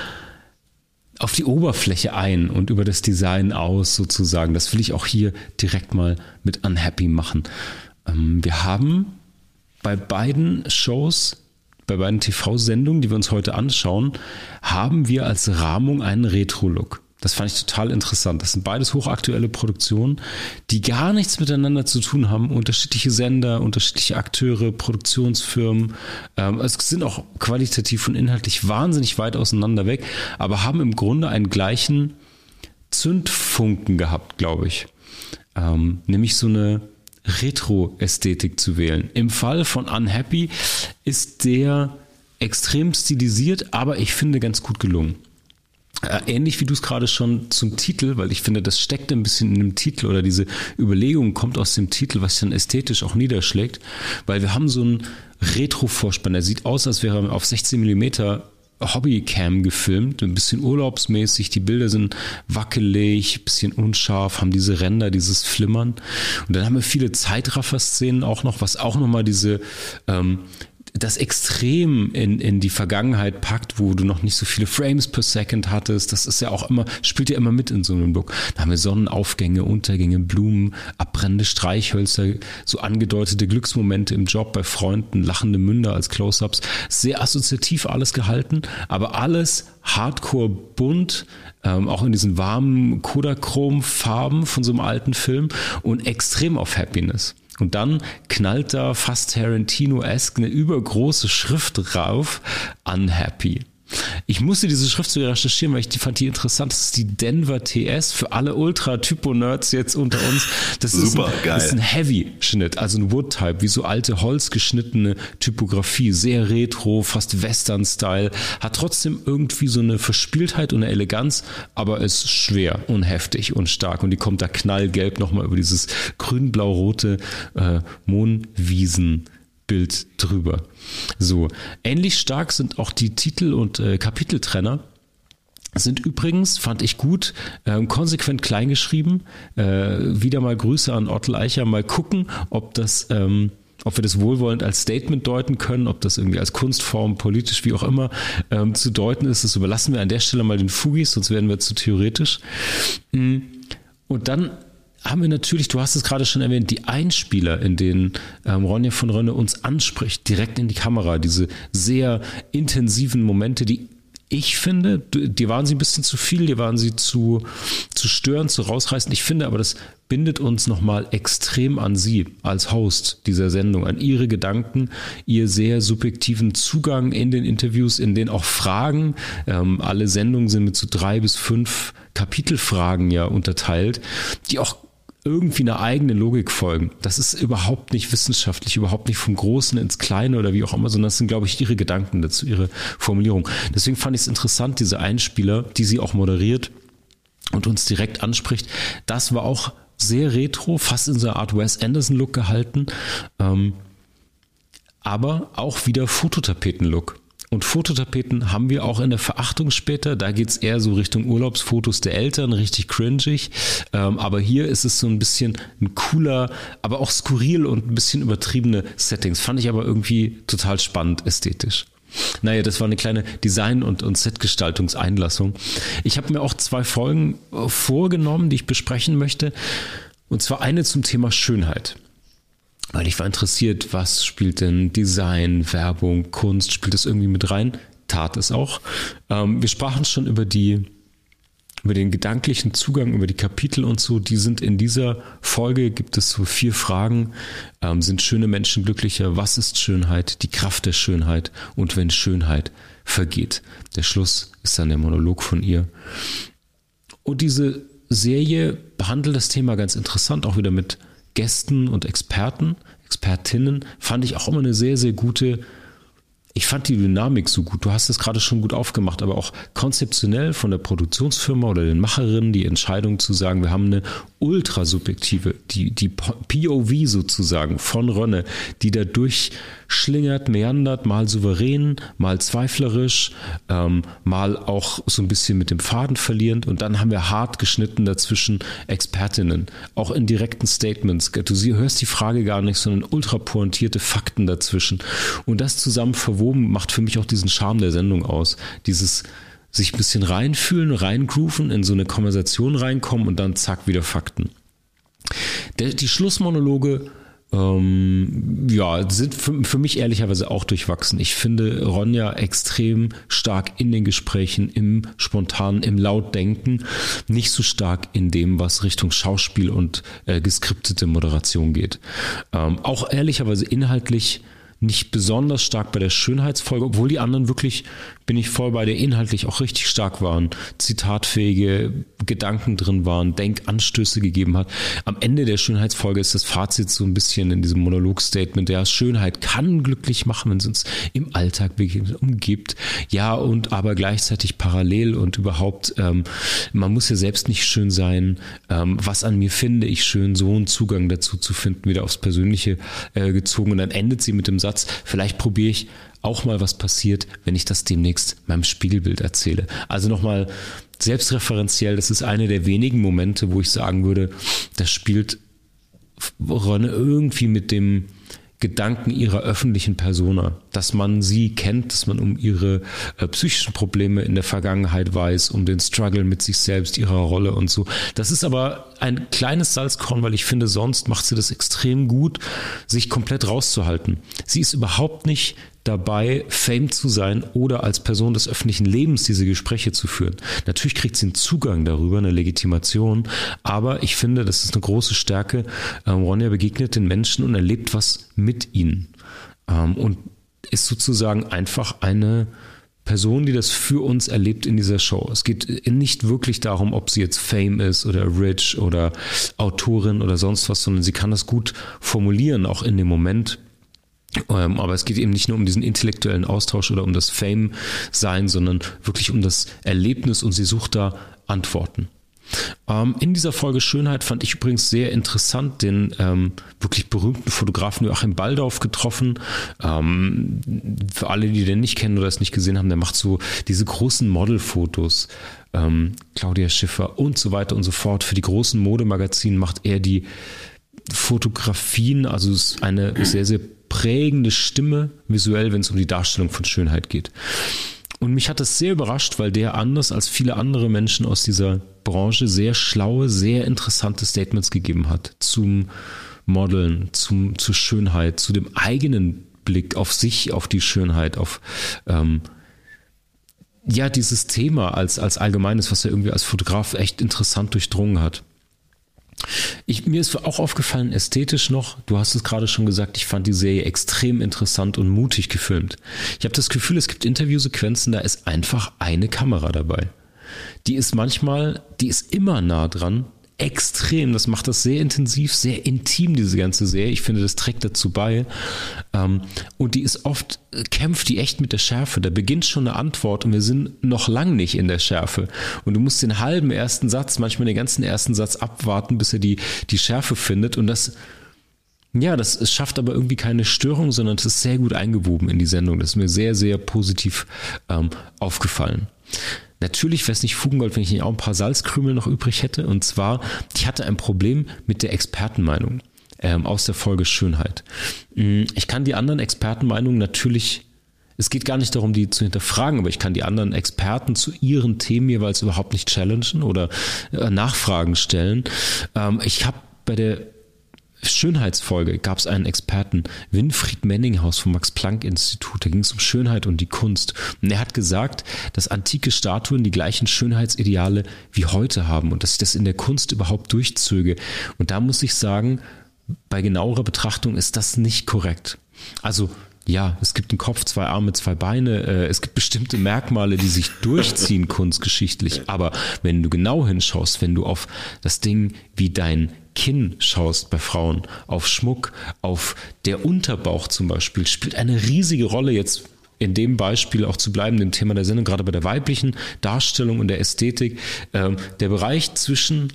auf die Oberfläche ein und über das Design aus sozusagen. Das will ich auch hier direkt mal mit Unhappy machen. Ähm, wir haben bei beiden Shows, bei beiden TV-Sendungen, die wir uns heute anschauen, haben wir als Rahmung einen Retro-Look. Das fand ich total interessant. Das sind beides hochaktuelle Produktionen, die gar nichts miteinander zu tun haben. Unterschiedliche Sender, unterschiedliche Akteure, Produktionsfirmen. Ähm, es sind auch qualitativ und inhaltlich wahnsinnig weit auseinander weg, aber haben im Grunde einen gleichen Zündfunken gehabt, glaube ich. Ähm, nämlich so eine Retro-Ästhetik zu wählen. Im Fall von Unhappy ist der extrem stilisiert, aber ich finde ganz gut gelungen. Äh, ähnlich wie du es gerade schon zum Titel, weil ich finde, das steckt ein bisschen in dem Titel oder diese Überlegung kommt aus dem Titel, was dann ästhetisch auch niederschlägt, weil wir haben so einen Retro-Vorspann, der sieht aus, als wäre er auf 16 Millimeter Hobbycam gefilmt, ein bisschen urlaubsmäßig, die Bilder sind wackelig, bisschen unscharf, haben diese Ränder, dieses Flimmern. Und dann haben wir viele Zeitraffer-Szenen auch noch, was auch nochmal diese ähm, das extrem in, in die Vergangenheit packt, wo du noch nicht so viele Frames per Second hattest. Das ist ja auch immer, spielt ja immer mit in so einem Look. Da haben wir Sonnenaufgänge, Untergänge, Blumen, abbrennende Streichhölzer, so angedeutete Glücksmomente im Job bei Freunden, lachende Münder als Close-Ups. Sehr assoziativ alles gehalten, aber alles hardcore bunt, ähm, auch in diesen warmen Kodachrom-Farben von so einem alten Film und extrem auf Happiness. Und dann knallt da fast Tarantino-esque eine übergroße Schrift drauf, Unhappy. Ich musste diese Schrift sogar recherchieren, weil ich die fand die interessant. Das ist die Denver TS für alle Ultra-Typo-Nerds jetzt unter uns. Das Super ist ein, geil. Das ist ein Heavy-Schnitt, also ein Wood-Type, wie so alte holzgeschnittene Typografie. Sehr retro, fast Western-Style. Hat trotzdem irgendwie so eine Verspieltheit und eine Eleganz, aber ist schwer und heftig und stark. Und die kommt da knallgelb nochmal über dieses grün-blau-rote äh, Mohnwiesen Bild drüber. So, ähnlich stark sind auch die Titel- und äh, Kapiteltrenner sind übrigens, fand ich gut, äh, konsequent kleingeschrieben. Äh, wieder mal Grüße an Ottel Eicher. Mal gucken, ob das, ähm, ob wir das wohlwollend als Statement deuten können, ob das irgendwie als Kunstform, politisch, wie auch immer, ähm, zu deuten ist. Das überlassen wir an der Stelle mal den Fugis, sonst werden wir zu theoretisch. Mm. Und dann haben wir natürlich, du hast es gerade schon erwähnt, die Einspieler, in denen ähm, Ronja von Rönne uns anspricht, direkt in die Kamera, diese sehr intensiven Momente, die ich finde, die waren sie ein bisschen zu viel, die waren sie zu, zu störend, zu rausreißend. Ich finde aber, das bindet uns nochmal extrem an sie als Host dieser Sendung, an ihre Gedanken, ihr sehr subjektiven Zugang in den Interviews, in denen auch Fragen, ähm, alle Sendungen sind mit so drei bis fünf Kapitelfragen ja unterteilt, die auch irgendwie eine eigene Logik folgen. Das ist überhaupt nicht wissenschaftlich, überhaupt nicht vom Großen ins Kleine oder wie auch immer, sondern das sind, glaube ich, ihre Gedanken dazu, ihre Formulierung. Deswegen fand ich es interessant, diese Einspieler, die sie auch moderiert und uns direkt anspricht. Das war auch sehr retro, fast in so einer Art Wes Anderson-Look gehalten, ähm, aber auch wieder Fototapeten-Look. Und Fototapeten haben wir auch in der Verachtung später. Da geht's eher so Richtung Urlaubsfotos der Eltern, richtig cringig. Ähm, aber hier ist es so ein bisschen ein cooler, aber auch skurril und ein bisschen übertriebene Settings. Fand ich aber irgendwie total spannend ästhetisch. Naja, das war eine kleine Design- und, und Setgestaltungseinlassung. Ich habe mir auch zwei Folgen äh, vorgenommen, die ich besprechen möchte. Und zwar eine zum Thema Schönheit. Weil ich war interessiert, was spielt denn Design, Werbung, Kunst, spielt das irgendwie mit rein? Tat es auch. Ähm, wir sprachen schon über die über den gedanklichen Zugang, über die Kapitel und so, die sind in dieser Folge, gibt es so vier Fragen. Ähm, sind schöne Menschen glücklicher? Was ist Schönheit? Die Kraft der Schönheit und wenn Schönheit vergeht. Der Schluss ist dann der Monolog von ihr. Und diese Serie behandelt das Thema ganz interessant, auch wieder mit Gästen und Experten, Expertinnen. Fand ich auch immer eine sehr, sehr gute ich fand die Dynamik so gut. Du hast es gerade schon gut aufgemacht, aber auch konzeptionell von der Produktionsfirma oder den Macherinnen die Entscheidung zu sagen, wir haben eine ultrasubjektive, die, die POV sozusagen von Rönne, die da durchschlingert, meandert, mal souverän, mal zweiflerisch, ähm, mal auch so ein bisschen mit dem Faden verlierend und dann haben wir hart geschnitten dazwischen Expertinnen, auch in direkten Statements. Du hörst die Frage gar nicht, sondern ultra pointierte Fakten dazwischen und das zusammen verwoben macht für mich auch diesen Charme der Sendung aus. Dieses sich ein bisschen reinfühlen, reingrooven, in so eine Konversation reinkommen und dann zack, wieder Fakten. Der, die Schlussmonologe ähm, ja, sind für, für, mich ehrlicherweise auch durchwachsen. Ich finde Ronja extrem stark in den Gesprächen, im Spontanen, im Lautdenken, nicht so stark in dem, was Richtung Schauspiel und äh, geskriptete Moderation geht. Ähm, auch ehrlicherweise inhaltlich nicht besonders stark bei der Schönheitsfolge, obwohl die anderen wirklich bin ich voll bei, der inhaltlich auch richtig stark waren, zitatfähige Gedanken drin waren, Denkanstöße gegeben hat. Am Ende der Schönheitsfolge ist das Fazit so ein bisschen in diesem Monologstatement, ja, Schönheit kann glücklich machen, wenn es uns im Alltag umgibt. Ja, und aber gleichzeitig parallel und überhaupt, ähm, man muss ja selbst nicht schön sein. Ähm, was an mir finde ich schön, so einen Zugang dazu zu finden, wieder aufs Persönliche äh, gezogen. Und dann endet sie mit dem Satz, vielleicht probiere ich auch mal was passiert, wenn ich das demnächst meinem Spiegelbild erzähle. Also nochmal selbstreferenziell, das ist eine der wenigen Momente, wo ich sagen würde, das spielt Ronne irgendwie mit dem Gedanken ihrer öffentlichen Persona, dass man sie kennt, dass man um ihre äh, psychischen Probleme in der Vergangenheit weiß, um den Struggle mit sich selbst, ihrer Rolle und so. Das ist aber ein kleines Salzkorn, weil ich finde, sonst macht sie das extrem gut, sich komplett rauszuhalten. Sie ist überhaupt nicht dabei, Fame zu sein oder als Person des öffentlichen Lebens diese Gespräche zu führen. Natürlich kriegt sie einen Zugang darüber, eine Legitimation, aber ich finde, das ist eine große Stärke. Ähm, Ronja begegnet den Menschen und erlebt was mit ihnen ähm, und ist sozusagen einfach eine Person, die das für uns erlebt in dieser Show. Es geht nicht wirklich darum, ob sie jetzt Fame ist oder Rich oder Autorin oder sonst was, sondern sie kann das gut formulieren, auch in dem Moment ähm, aber es geht eben nicht nur um diesen intellektuellen Austausch oder um das Fame-Sein, sondern wirklich um das Erlebnis und sie sucht da Antworten. Ähm, in dieser Folge Schönheit fand ich übrigens sehr interessant den ähm, wirklich berühmten Fotografen Joachim Baldauf getroffen. Ähm, für alle, die den nicht kennen oder es nicht gesehen haben, der macht so diese großen Modelfotos. Ähm, Claudia Schiffer und so weiter und so fort. Für die großen Modemagazine macht er die Fotografien, also ist eine sehr, sehr prägende Stimme visuell, wenn es um die Darstellung von Schönheit geht. Und mich hat das sehr überrascht, weil der anders als viele andere Menschen aus dieser Branche sehr schlaue, sehr interessante Statements gegeben hat zum Modeln, zum, zur Schönheit, zu dem eigenen Blick auf sich, auf die Schönheit, auf ähm, ja, dieses Thema als, als allgemeines, was er irgendwie als Fotograf echt interessant durchdrungen hat. Ich, mir ist auch aufgefallen, ästhetisch noch, du hast es gerade schon gesagt, ich fand die Serie extrem interessant und mutig gefilmt. Ich habe das Gefühl, es gibt Interviewsequenzen, da ist einfach eine Kamera dabei. Die ist manchmal, die ist immer nah dran extrem. Das macht das sehr intensiv, sehr intim, diese ganze Serie. Ich finde, das trägt dazu bei. Ähm, und die ist oft, kämpft die echt mit der Schärfe. Da beginnt schon eine Antwort und wir sind noch lang nicht in der Schärfe. Und du musst den halben ersten Satz, manchmal den ganzen ersten Satz abwarten, bis er die, die Schärfe findet. Und das, ja, das es schafft aber irgendwie keine Störung, sondern es ist sehr gut eingewoben in die Sendung. Das ist mir sehr, sehr positiv ähm, aufgefallen. Natürlich wäre es nicht Fugengold, wenn ich nicht auch ein paar Salzkrümel noch übrig hätte. Und zwar, ich hatte ein Problem mit der Expertenmeinung ähm, aus der Folge Schönheit. Mm, ich kann die anderen Expertenmeinungen natürlich es geht gar nicht darum, die zu hinterfragen, aber ich kann die anderen Experten zu ihren Themen jeweils überhaupt nicht challengen oder äh, Nachfragen stellen. Ähm, ich habe bei der Schönheitsfolge gab es einen Experten, Winfried Menninghaus vom Max-Planck-Institut. Da ging es um Schönheit und die Kunst. Und er hat gesagt, dass antike Statuen die gleichen Schönheitsideale wie heute haben und dass sich das in der Kunst überhaupt durchzöge. Und da muss ich sagen, bei genauerer Betrachtung ist das nicht korrekt. Also ja, es gibt einen Kopf, zwei Arme, zwei Beine. Äh, es gibt bestimmte Merkmale, die sich durchziehen *laughs* kunstgeschichtlich. Aber wenn du genau hinschaust, wenn du auf das Ding wie dein Kinn schaust bei Frauen, auf Schmuck, auf der Unterbauch zum Beispiel, spielt eine riesige Rolle jetzt in dem Beispiel auch zu bleiben, dem Thema der Sendung, gerade bei der weiblichen Darstellung und der Ästhetik, ähm, der Bereich zwischen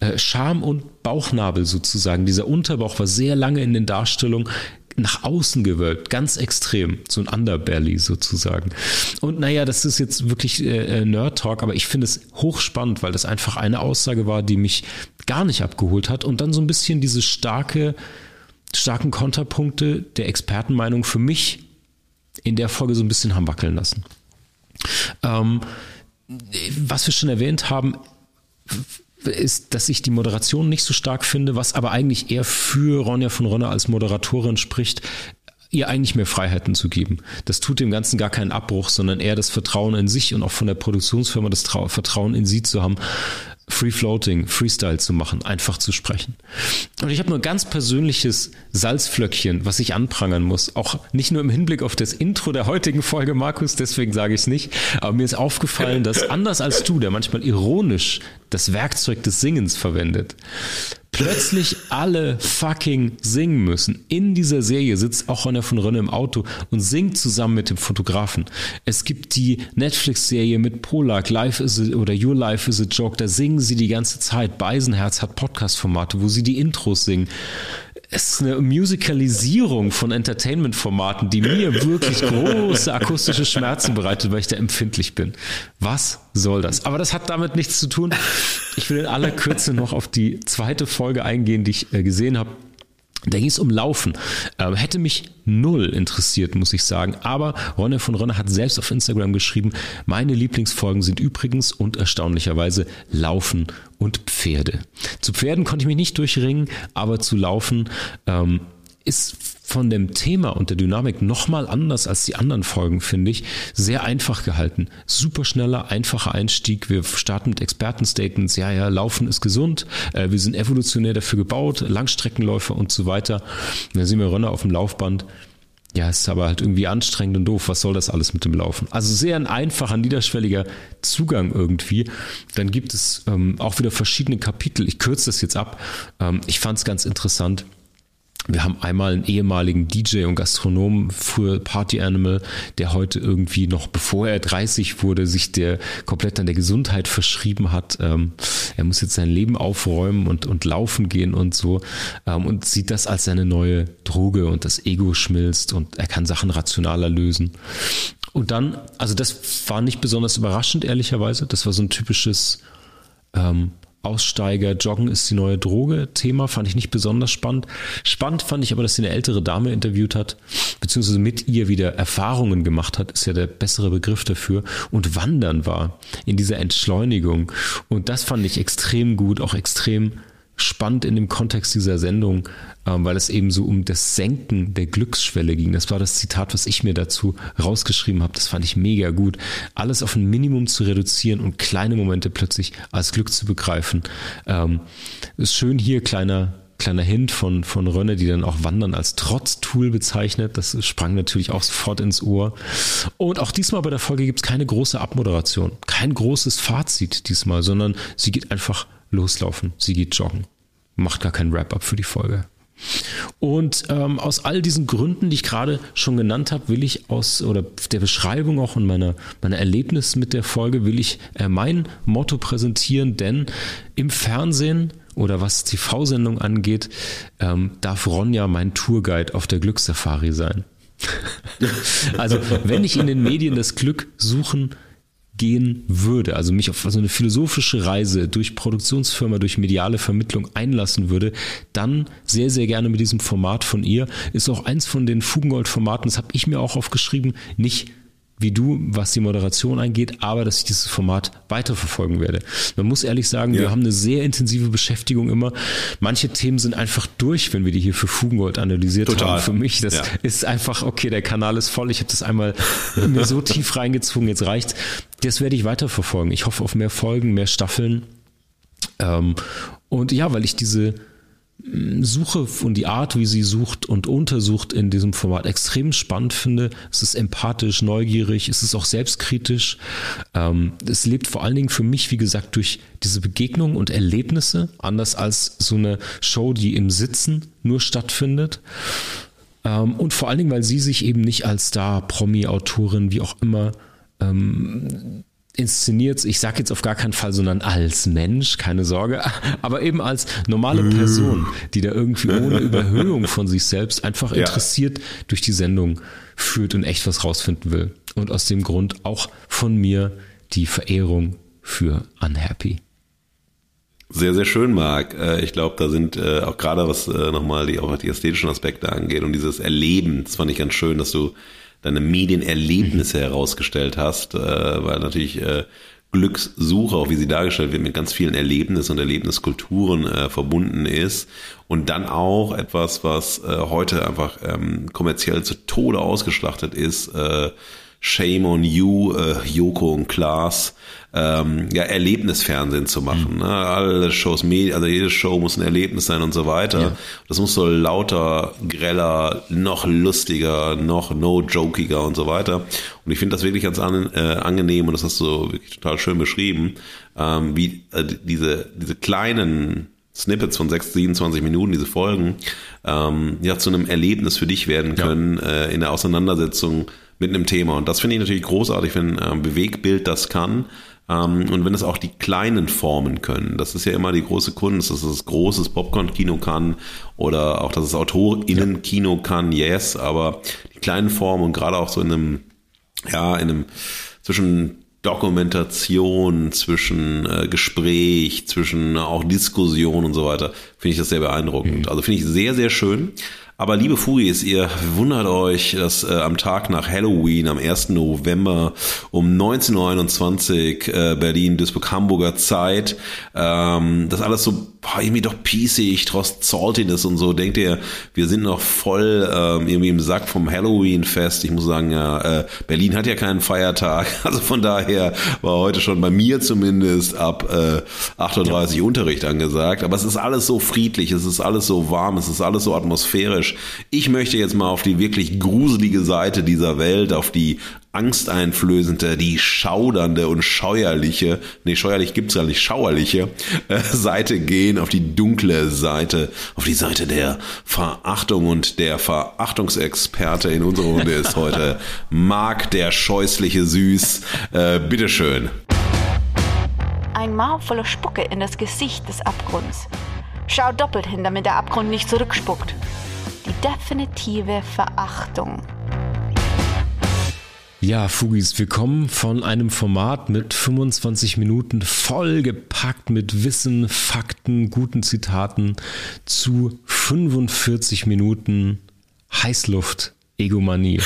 äh, Scham und Bauchnabel sozusagen. Dieser Unterbauch war sehr lange in den Darstellungen nach außen gewölbt, ganz extrem, so ein Underbelly sozusagen. Und naja, das ist jetzt wirklich äh, äh, Nerd-Talk, aber ich finde es hochspannend, weil das einfach eine Aussage war, die mich gar nicht abgeholt hat und dann so ein bisschen diese starke, starken Konterpunkte der Expertenmeinung für mich in der Folge so ein bisschen haben wackeln lassen. Ähm, was wir schon erwähnt haben, ist, dass ich die Moderation nicht so stark finde, was aber eigentlich eher für Ronja von Ronner als Moderatorin spricht, ihr eigentlich mehr Freiheiten zu geben. Das tut dem Ganzen gar keinen Abbruch, sondern eher das Vertrauen in sich und auch von der Produktionsfirma das Vertrauen in sie zu haben, Free Floating, Freestyle zu machen, einfach zu sprechen. Und ich habe nur ein ganz persönliches Salzflöckchen, was ich anprangern muss. Auch nicht nur im Hinblick auf das Intro der heutigen Folge, Markus, deswegen sage ich es nicht. Aber mir ist aufgefallen, dass anders als du, der manchmal ironisch das Werkzeug des Singens verwendet, plötzlich alle fucking singen müssen. In dieser Serie sitzt auch Ronja von Rönne im Auto und singt zusammen mit dem Fotografen. Es gibt die Netflix-Serie mit Polak, Life is a, oder Your Life is a Joke, da singen sie die ganze Zeit. Beisenherz hat Podcast-Formate, wo sie die Intros singen es ist eine Musicalisierung von Entertainment-Formaten, die mir wirklich große akustische Schmerzen bereitet, weil ich da empfindlich bin. Was soll das? Aber das hat damit nichts zu tun. Ich will in aller Kürze noch auf die zweite Folge eingehen, die ich äh, gesehen habe. Da ging es um Laufen. Ähm, hätte mich null interessiert, muss ich sagen. Aber Ronne von Ronne hat selbst auf Instagram geschrieben, meine Lieblingsfolgen sind übrigens und erstaunlicherweise Laufen und Pferde. Zu Pferden konnte ich mich nicht durchringen, aber zu Laufen ähm, ist von dem Thema und der Dynamik nochmal anders als die anderen Folgen, finde ich. Sehr einfach gehalten. Super schneller, einfacher Einstieg. Wir starten mit Expertenstatements. Ja, ja, Laufen ist gesund. Äh, wir sind evolutionär dafür gebaut. Langstreckenläufer und so weiter. Dann sehen wir Renner auf dem Laufband. Ja, ist aber halt irgendwie anstrengend und doof. Was soll das alles mit dem Laufen? Also sehr ein einfacher, niederschwelliger Zugang irgendwie. Dann gibt es ähm, auch wieder verschiedene Kapitel. Ich kürze das jetzt ab. Ähm, ich fand es ganz interessant wir haben einmal einen ehemaligen DJ und Gastronom, früher Party Animal, der heute irgendwie noch bevor er 30 wurde, sich der komplett an der Gesundheit verschrieben hat. Ähm, er muss jetzt sein Leben aufräumen und, und laufen gehen und so ähm, und sieht das als seine neue Droge und das Ego schmilzt und er kann Sachen rationaler lösen. Und dann, also das war nicht besonders überraschend, ehrlicherweise. Das war so ein typisches ähm, Aussteiger, Joggen ist die neue Droge. Thema fand ich nicht besonders spannend. Spannend fand ich aber, dass sie eine ältere Dame interviewt hat, beziehungsweise mit ihr wieder Erfahrungen gemacht hat, ist ja der bessere Begriff dafür, und wandern war in dieser Entschleunigung. Und das fand ich extrem gut, auch extrem spannend in dem Kontext dieser Sendung, ähm, weil es eben so um das Senken der Glücksschwelle ging. Das war das Zitat, was ich mir dazu rausgeschrieben habe. Das fand ich mega gut. Alles auf ein Minimum zu reduzieren und kleine Momente plötzlich als Glück zu begreifen. Ähm, ist schön hier, kleiner kleiner Hint von, von Rönne, die dann auch Wandern als Trotztool bezeichnet. Das sprang natürlich auch sofort ins Ohr. Und auch diesmal bei der Folge gibt es keine große Abmoderation, kein großes Fazit diesmal, sondern sie geht einfach loslaufen. Sie geht joggen. Macht gar kein Wrap-up für die Folge. Und ähm, aus all diesen Gründen, die ich gerade schon genannt habe, will ich aus oder der Beschreibung auch und meiner, meiner Erlebnis mit der Folge will ich äh, mein Motto präsentieren, denn im Fernsehen oder was TV-Sendung angeht, ähm, darf Ronja mein Tourguide auf der Glückssafari sein. *laughs* also wenn ich in den Medien das Glück suchen gehen würde, also mich auf so eine philosophische Reise durch Produktionsfirma, durch mediale Vermittlung einlassen würde, dann sehr, sehr gerne mit diesem Format von ihr. Ist auch eins von den Fugengold-Formaten, das habe ich mir auch aufgeschrieben, nicht wie du, was die Moderation angeht, aber dass ich dieses Format weiterverfolgen werde. Man muss ehrlich sagen, ja. wir haben eine sehr intensive Beschäftigung immer. Manche Themen sind einfach durch, wenn wir die hier für Fugengold analysiert Total. haben. Für mich, das ja. ist einfach, okay, der Kanal ist voll, ich habe das einmal mir so tief reingezogen, jetzt reicht's. Das werde ich weiterverfolgen. Ich hoffe auf mehr Folgen, mehr Staffeln. Ähm, und ja, weil ich diese Suche und die Art, wie sie sucht und untersucht in diesem Format extrem spannend finde. Es ist empathisch, neugierig, es ist auch selbstkritisch. Ähm, es lebt vor allen Dingen für mich, wie gesagt, durch diese Begegnungen und Erlebnisse, anders als so eine Show, die im Sitzen nur stattfindet. Ähm, und vor allen Dingen, weil sie sich eben nicht als Star, Promi, Autorin, wie auch immer, ähm, inszeniert, ich sage jetzt auf gar keinen Fall, sondern als Mensch, keine Sorge, *laughs* aber eben als normale. Person, die da irgendwie ohne *laughs* Überhöhung von sich selbst einfach ja. interessiert durch die Sendung führt und echt was rausfinden will. Und aus dem Grund auch von mir die Verehrung für Unhappy. Sehr, sehr schön, Marc. Äh, ich glaube, da sind äh, auch gerade was äh, nochmal die, auch die ästhetischen Aspekte angeht und dieses Erleben, das fand ich ganz schön, dass du deine Medienerlebnisse mhm. herausgestellt hast, äh, weil natürlich äh, Glückssuche, auch wie sie dargestellt wird, mit ganz vielen Erlebnissen und Erlebniskulturen äh, verbunden ist. Und dann auch etwas, was äh, heute einfach ähm, kommerziell zu Tode ausgeschlachtet ist, äh, Shame on You, äh, Joko und Klaas, ähm, ja, Erlebnisfernsehen zu machen. Mhm. Ne? Alle Shows, also jede Show muss ein Erlebnis sein und so weiter. Ja. Das muss so lauter, greller, noch lustiger, noch no-jokiger und so weiter. Und ich finde das wirklich ganz an, äh, angenehm und das hast du wirklich total schön beschrieben, ähm, wie äh, diese, diese kleinen Snippets von 6, 27 Minuten, diese Folgen, ähm, ja, zu einem Erlebnis für dich werden können ja. äh, in der Auseinandersetzung mit einem Thema. Und das finde ich natürlich großartig, wenn ähm, Bewegbild das kann. Ähm, und wenn es auch die kleinen Formen können. Das ist ja immer die große Kunst, dass es großes Popcorn-Kino kann oder auch, dass es AutorInnen-Kino kann, yes, aber die kleinen Formen und gerade auch so in einem, ja, in einem zwischen Dokumentation, zwischen äh, Gespräch, zwischen äh, auch Diskussion und so weiter, finde ich das sehr beeindruckend. Mhm. Also finde ich sehr, sehr schön. Aber liebe Furis, ihr wundert euch, dass äh, am Tag nach Halloween, am 1. November um 19.21 Uhr äh, Berlin, Duisburg, Hamburger Zeit, ähm, das alles so boah, irgendwie doch piesig, trotz Saltiness und so. Denkt ihr, wir sind noch voll ähm, irgendwie im Sack vom Halloween-Fest. Ich muss sagen, ja, äh, Berlin hat ja keinen Feiertag. *laughs* Also von daher war heute schon bei mir zumindest ab äh, 8.30 Uhr Unterricht angesagt. Aber es ist alles so friedlich, es ist alles so warm, es ist alles so atmosphärisch Mensch, ich möchte jetzt mal auf die wirklich gruselige Seite dieser Welt, auf die angsteinflößende, die schaudernde und scheuerliche, nee, scheuerlich gibt's ja nicht, schauerliche äh, Seite gehen, auf die dunkle Seite, auf die Seite der Verachtung und der Verachtungsexperte in unserer Runde ist heute Marc der scheußliche Süß. Äh, bitteschön. Ein Maul voller Spucke in das Gesicht des Abgrunds. Schau doppelt hin, damit der Abgrund nicht zurückspuckt die definitive Verachtung. Ja, Fugis, wir kommen von einem Format mit 25 Minuten vollgepackt mit Wissen, Fakten, guten Zitaten zu 45 Minuten Heißluft, Egomanie.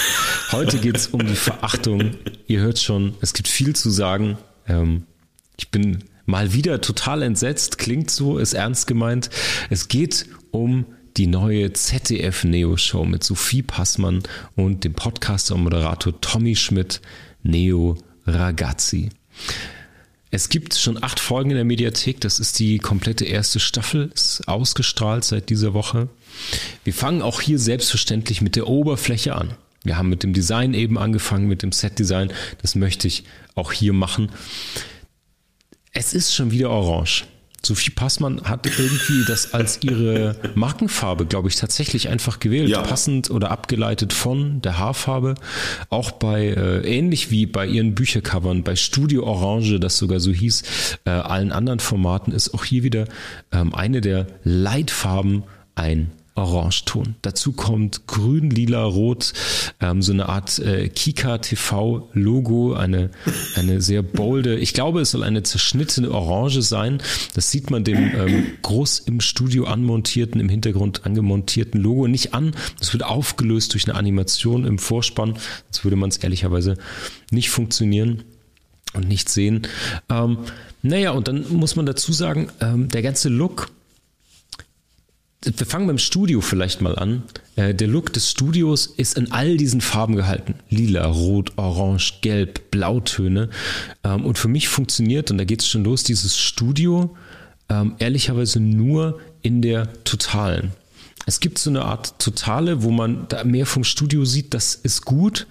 Heute geht es um die Verachtung. Ihr hört schon, es gibt viel zu sagen. Ähm, ich bin mal wieder total entsetzt, klingt so, ist ernst gemeint. Es geht um die neue ZDF-Neo-Show mit Sophie Passmann und dem Podcaster und Moderator Tommy Schmidt, Neo Ragazzi. Es gibt schon acht Folgen in der Mediathek. Das ist die komplette erste Staffel, ist ausgestrahlt seit dieser Woche. Wir fangen auch hier selbstverständlich mit der Oberfläche an. Wir haben mit dem Design eben angefangen, mit dem Set-Design. Das möchte ich auch hier machen. Es ist schon wieder orange. Sophie Passmann hat irgendwie das als ihre Markenfarbe, glaube ich, tatsächlich einfach gewählt, ja. passend oder abgeleitet von der Haarfarbe. Auch bei, äh, ähnlich wie bei ihren Büchercovern, bei Studio Orange, das sogar so hieß, äh, allen anderen Formaten, ist auch hier wieder ähm, eine der Leitfarben ein Orangeton. Dazu kommt grün, lila, rot, ähm, so eine Art äh, Kika TV Logo, eine, eine sehr bolde, ich glaube, es soll eine zerschnittene Orange sein. Das sieht man dem ähm, groß im Studio anmontierten, im Hintergrund angemontierten Logo nicht an. Das wird aufgelöst durch eine Animation im Vorspann. Jetzt würde man es ehrlicherweise nicht funktionieren und nicht sehen. Ähm, naja, und dann muss man dazu sagen, ähm, der ganze Look, wir fangen beim Studio vielleicht mal an. Äh, der Look des Studios ist in all diesen Farben gehalten. Lila, Rot, Orange, Gelb, Blautöne. Ähm, und für mich funktioniert, und da geht es schon los, dieses Studio ähm, ehrlicherweise nur in der Totalen. Es gibt so eine Art Totale, wo man da mehr vom Studio sieht, das ist gut.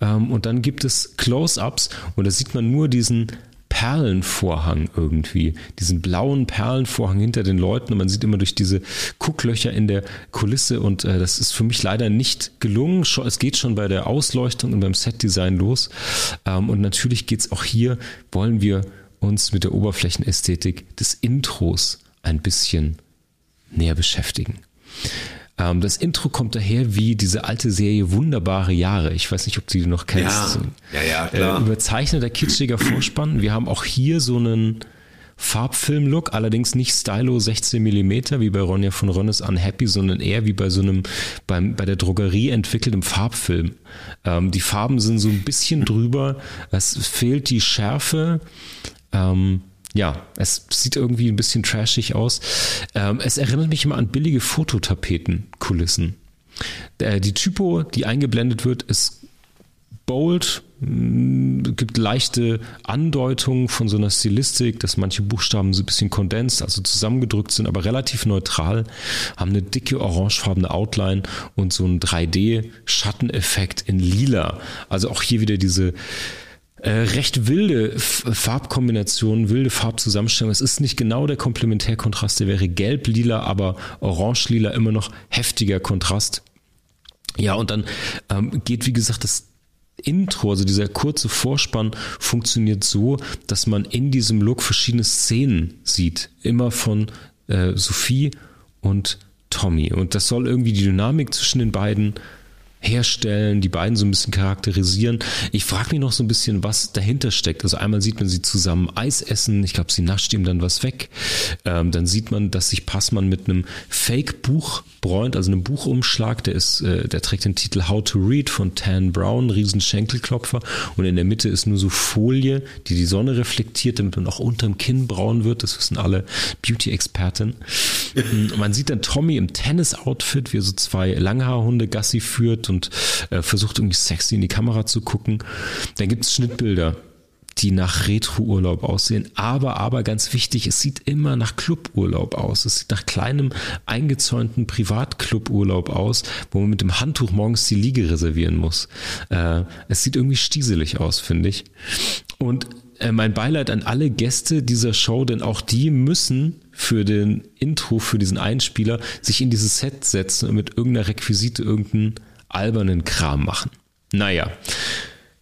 Ähm, und dann gibt es Close-ups und da sieht man nur diesen Perlenvorhang irgendwie, diesen blauen Perlenvorhang hinter den Leuten und man sieht immer durch diese Gucklöcher in der Kulisse und äh, das ist für mich leider nicht gelungen. Es geht schon bei der Ausleuchtung und beim Setdesign los ähm, und natürlich geht es auch hier, wollen wir uns mit der Oberflächenästhetik des Intros ein bisschen näher beschäftigen. Ähm, das Intro kommt daher wie diese alte Serie Wunderbare Jahre. Ich weiß nicht, ob du die noch kennst. Ja, ja, ja klar. Äh, überzeichneter, kitschiger Vorspann. Wir haben auch hier so einen Farbfilm-Look, allerdings nicht Stylo 16 mm wie bei Ronja von Rönnes Unhappy, sondern eher wie bei so einem beim, bei der Drogerie entwickeltem Farbfilm. Ähm, die Farben sind so ein bisschen drüber, es fehlt die Schärfe. Ähm, ja, es sieht irgendwie ein bisschen trashig aus. Ähm, es erinnert mich immer an billige Fototapeten-Kulissen. Äh, die Typo, die eingeblendet wird, ist bold, mm, gibt leichte Andeutungen von so einer Stilistik, dass manche Buchstaben so ein bisschen kondensiert, also zusammengedrückt sind, aber relativ neutral, haben eine dicke orangefarbene Outline und so einen 3D-Schatteneffekt in lila. Also auch hier wieder diese äh, recht wilde Farbkombinationen, wilde Farbzusammenstellung. Es ist nicht genau der Komplementärkontrast, der wäre gelb-lila, aber orange-lila immer noch heftiger Kontrast. Ja, und dann ähm, geht, wie gesagt, das Intro, also dieser kurze Vorspann, funktioniert so, dass man in diesem Look verschiedene Szenen sieht. Immer von äh, Sophie und Tommy. Und das soll irgendwie die Dynamik zwischen den beiden herstellen, die beiden so ein bisschen charakterisieren. Ich frage mich noch so ein bisschen, was dahinter steckt. Also einmal sieht man sie zusammen Eis essen, ich glaube, sie nascht ihm dann was weg. Ähm, dann sieht man, dass sich Passmann mit einem Fake-Buch bräunt, also einem Buchumschlag, der ist, äh, der trägt den Titel How to Read von Tan Brown, riesen Schenkelklopfer und in der Mitte ist nur so Folie, die die Sonne reflektiert, damit man auch unterm Kinn braun wird. Das wissen alle Beauty-Experten. *laughs* man sieht dann Tommy im Tennis-Outfit, wie er so zwei Langhaarhunde Gassi führt und äh, versucht irgendwie sexy in die Kamera zu gucken. Dann gibt es Schnittbilder die nach Retro-Urlaub aussehen. Aber, aber ganz wichtig, es sieht immer nach Cluburlaub aus. Es sieht nach kleinem eingezäunten Privatcluburlaub aus, wo man mit dem Handtuch morgens die Liege reservieren muss. Äh, es sieht irgendwie stieselig aus, finde ich. Und äh, mein Beileid an alle Gäste dieser Show, denn auch die müssen für den Intro, für diesen Einspieler sich in dieses Set setzen und mit irgendeiner Requisite irgendeinen albernen Kram machen. Naja,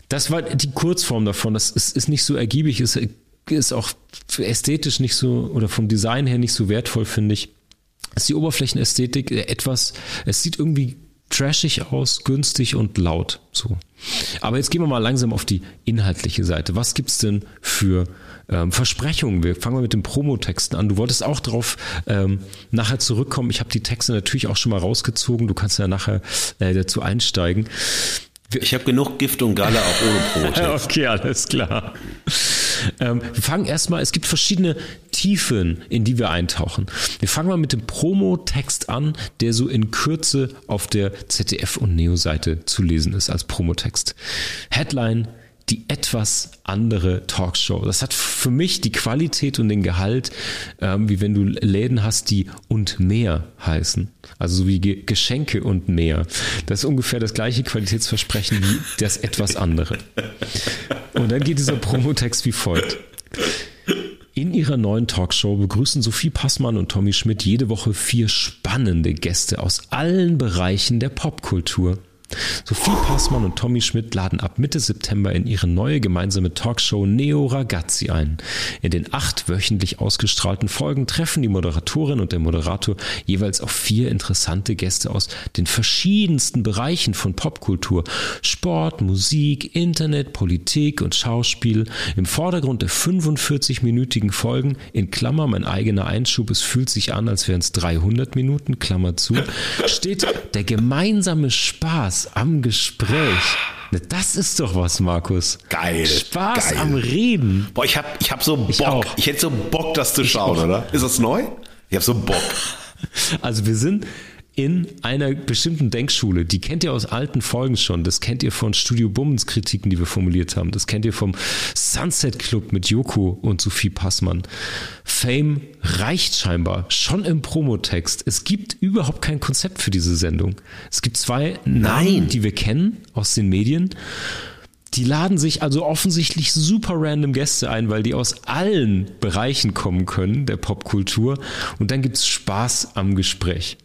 das war die Kurzform davon. Das ist, ist nicht so ergiebig, ist, ist auch ästhetisch nicht so oder vom Design her nicht so wertvoll, finde ich. ist die Oberflächenästhetik etwas, es sieht irgendwie trashig aus, günstig und laut. So. Aber jetzt gehen wir mal langsam auf die inhaltliche Seite. Was gibt es denn für ähm, Versprechungen? Wir fangen mal mit den Promotexten an. Du wolltest auch darauf ähm, nachher zurückkommen. Ich habe die Texte natürlich auch schon mal rausgezogen. Du kannst ja nachher äh, dazu einsteigen. Ich habe genug Gift und Galle auch ohne *laughs* Promotext. okay, alles klar. Ähm, wir fangen erstmal, es gibt verschiedene Tiefen, in die wir eintauchen. Wir fangen mal mit dem Promotext an, der so in Kürze auf der ZDF und Neo-Seite zu lesen ist als Promotext. Headline die etwas andere Talkshow. Das hat für mich die Qualität und den Gehalt, ähm, wie wenn du Läden hast, die und mehr heißen. Also so wie Ge Geschenke und mehr. Das ist ungefähr das gleiche Qualitätsversprechen wie das etwas andere. Und dann geht dieser Promotext wie folgt. In ihrer neuen Talkshow begrüßen Sophie Passmann und Tommy Schmidt jede Woche vier spannende Gäste aus allen Bereichen der Popkultur. Sophie Passmann und Tommy Schmidt laden ab Mitte September in ihre neue gemeinsame Talkshow Neo Ragazzi ein. In den acht wöchentlich ausgestrahlten Folgen treffen die Moderatorin und der Moderator jeweils auf vier interessante Gäste aus den verschiedensten Bereichen von Popkultur, Sport, Musik, Internet, Politik und Schauspiel. Im Vordergrund der 45-minütigen Folgen, in Klammer mein eigener Einschub, es fühlt sich an, als wären es 300 Minuten, Klammer zu, steht der gemeinsame Spaß am Gespräch. Das ist doch was, Markus. Geil. Spaß geil. am Reden. Boah, ich hab, ich hab so Bock. Ich auch. Ich, hätte so Bock, das zu schauen, oder? Ist das neu? Ich hab so Bock. *laughs* Also wir sind in einer bestimmten Denkschule, die kennt ihr aus alten Folgen schon. Das kennt ihr von Studio Bummens Kritiken, die wir formuliert haben. Das kennt ihr vom Sunset Club mit Joko und Sophie Passmann. Fame reicht scheinbar schon im Promotext. Es gibt überhaupt kein Konzept für diese Sendung. Es gibt zwei Namen, die wir kennen aus den Medien. Die laden sich also offensichtlich super random Gäste ein, weil die aus allen Bereichen kommen können der Popkultur. Und dann gibt's Spaß am Gespräch.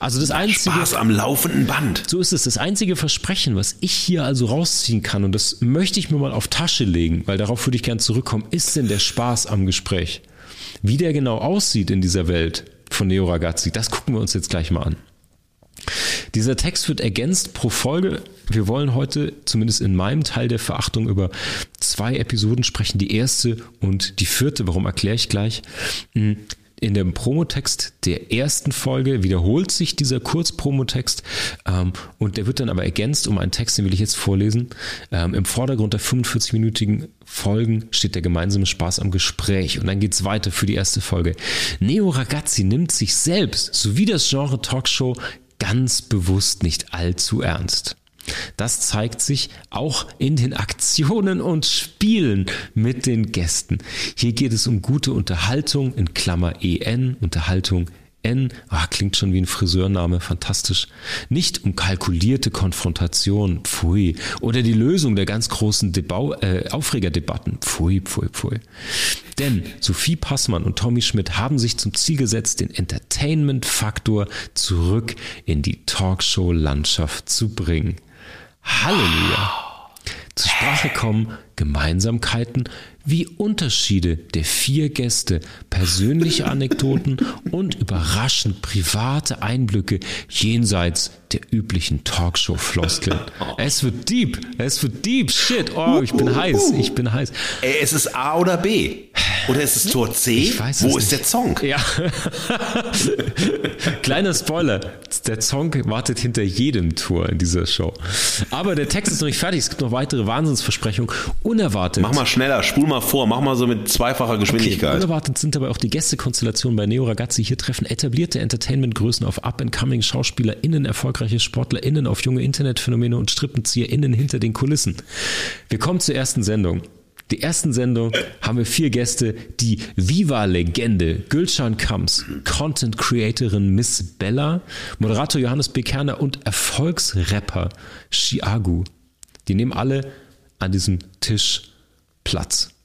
Also das einzige, Spaß am laufenden Band. so ist es, das einzige Versprechen, was ich hier also rausziehen kann, und das möchte ich mir mal auf Tasche legen, weil darauf würde ich gern zurückkommen, ist denn der Spaß am Gespräch? Wie der genau aussieht in dieser Welt von Neo Ragazzi, das gucken wir uns jetzt gleich mal an. Dieser Text wird ergänzt pro Folge. Wir wollen heute, zumindest in meinem Teil der Verachtung, über zwei Episoden sprechen. Die erste und die vierte. Warum erkläre ich gleich? In dem Promotext der ersten Folge wiederholt sich dieser Kurzpromotext ähm, und der wird dann aber ergänzt um einen Text, den will ich jetzt vorlesen. Ähm, Im Vordergrund der 45-minütigen Folgen steht der gemeinsame Spaß am Gespräch und dann geht's weiter für die erste Folge. Neo Ragazzi nimmt sich selbst sowie das Genre Talkshow ganz bewusst nicht allzu ernst. Das zeigt sich auch in den Aktionen und Spielen mit den Gästen. Hier geht es um gute Unterhaltung, in Klammer EN, Unterhaltung N, ah, klingt schon wie ein Friseurname, fantastisch. Nicht um kalkulierte Konfrontation, pfui, oder die Lösung der ganz großen äh, Aufregerdebatten, pfui, pfui, pfui. Denn Sophie Passmann und Tommy Schmidt haben sich zum Ziel gesetzt, den Entertainment-Faktor zurück in die Talkshow-Landschaft zu bringen. Halleluja! Zur Sprache kommen Gemeinsamkeiten wie Unterschiede der vier Gäste, persönliche Anekdoten und überraschend private Einblicke jenseits der üblichen Talkshow-Floskeln. Es wird deep, es wird deep, shit, oh, ich bin heiß, ich bin heiß. Ey, ist es A oder B? Oder ist es Tor C? Ich weiß Wo ist nicht. der Song? Ja. *laughs* Kleiner Spoiler. Der Song wartet hinter jedem Tor in dieser Show. Aber der Text ist noch nicht fertig. Es gibt noch weitere Wahnsinnsversprechungen. Unerwartet. Mach mal schneller, spul mal vor, mach mal so mit zweifacher Okay, Geschwindigkeit. unerwartet sind dabei auch die Gästekonstellationen bei Neo Ragazzi. Hier treffen etablierte Entertainment-Größen auf up-and-coming SchauspielerInnen, erfolgreiche SportlerInnen, auf junge Internetphänomene und StrippenzieherInnen hinter den Kulissen. Wir kommen zur ersten Sendung. Die ersten Sendung haben wir vier Gäste, die Viva-Legende Gülcan Kams, Content Creatorin Miss Bella, Moderator Johannes B. Kerner und Erfolgsrapper Chiagu. Die nehmen alle an diesem Tisch Platz.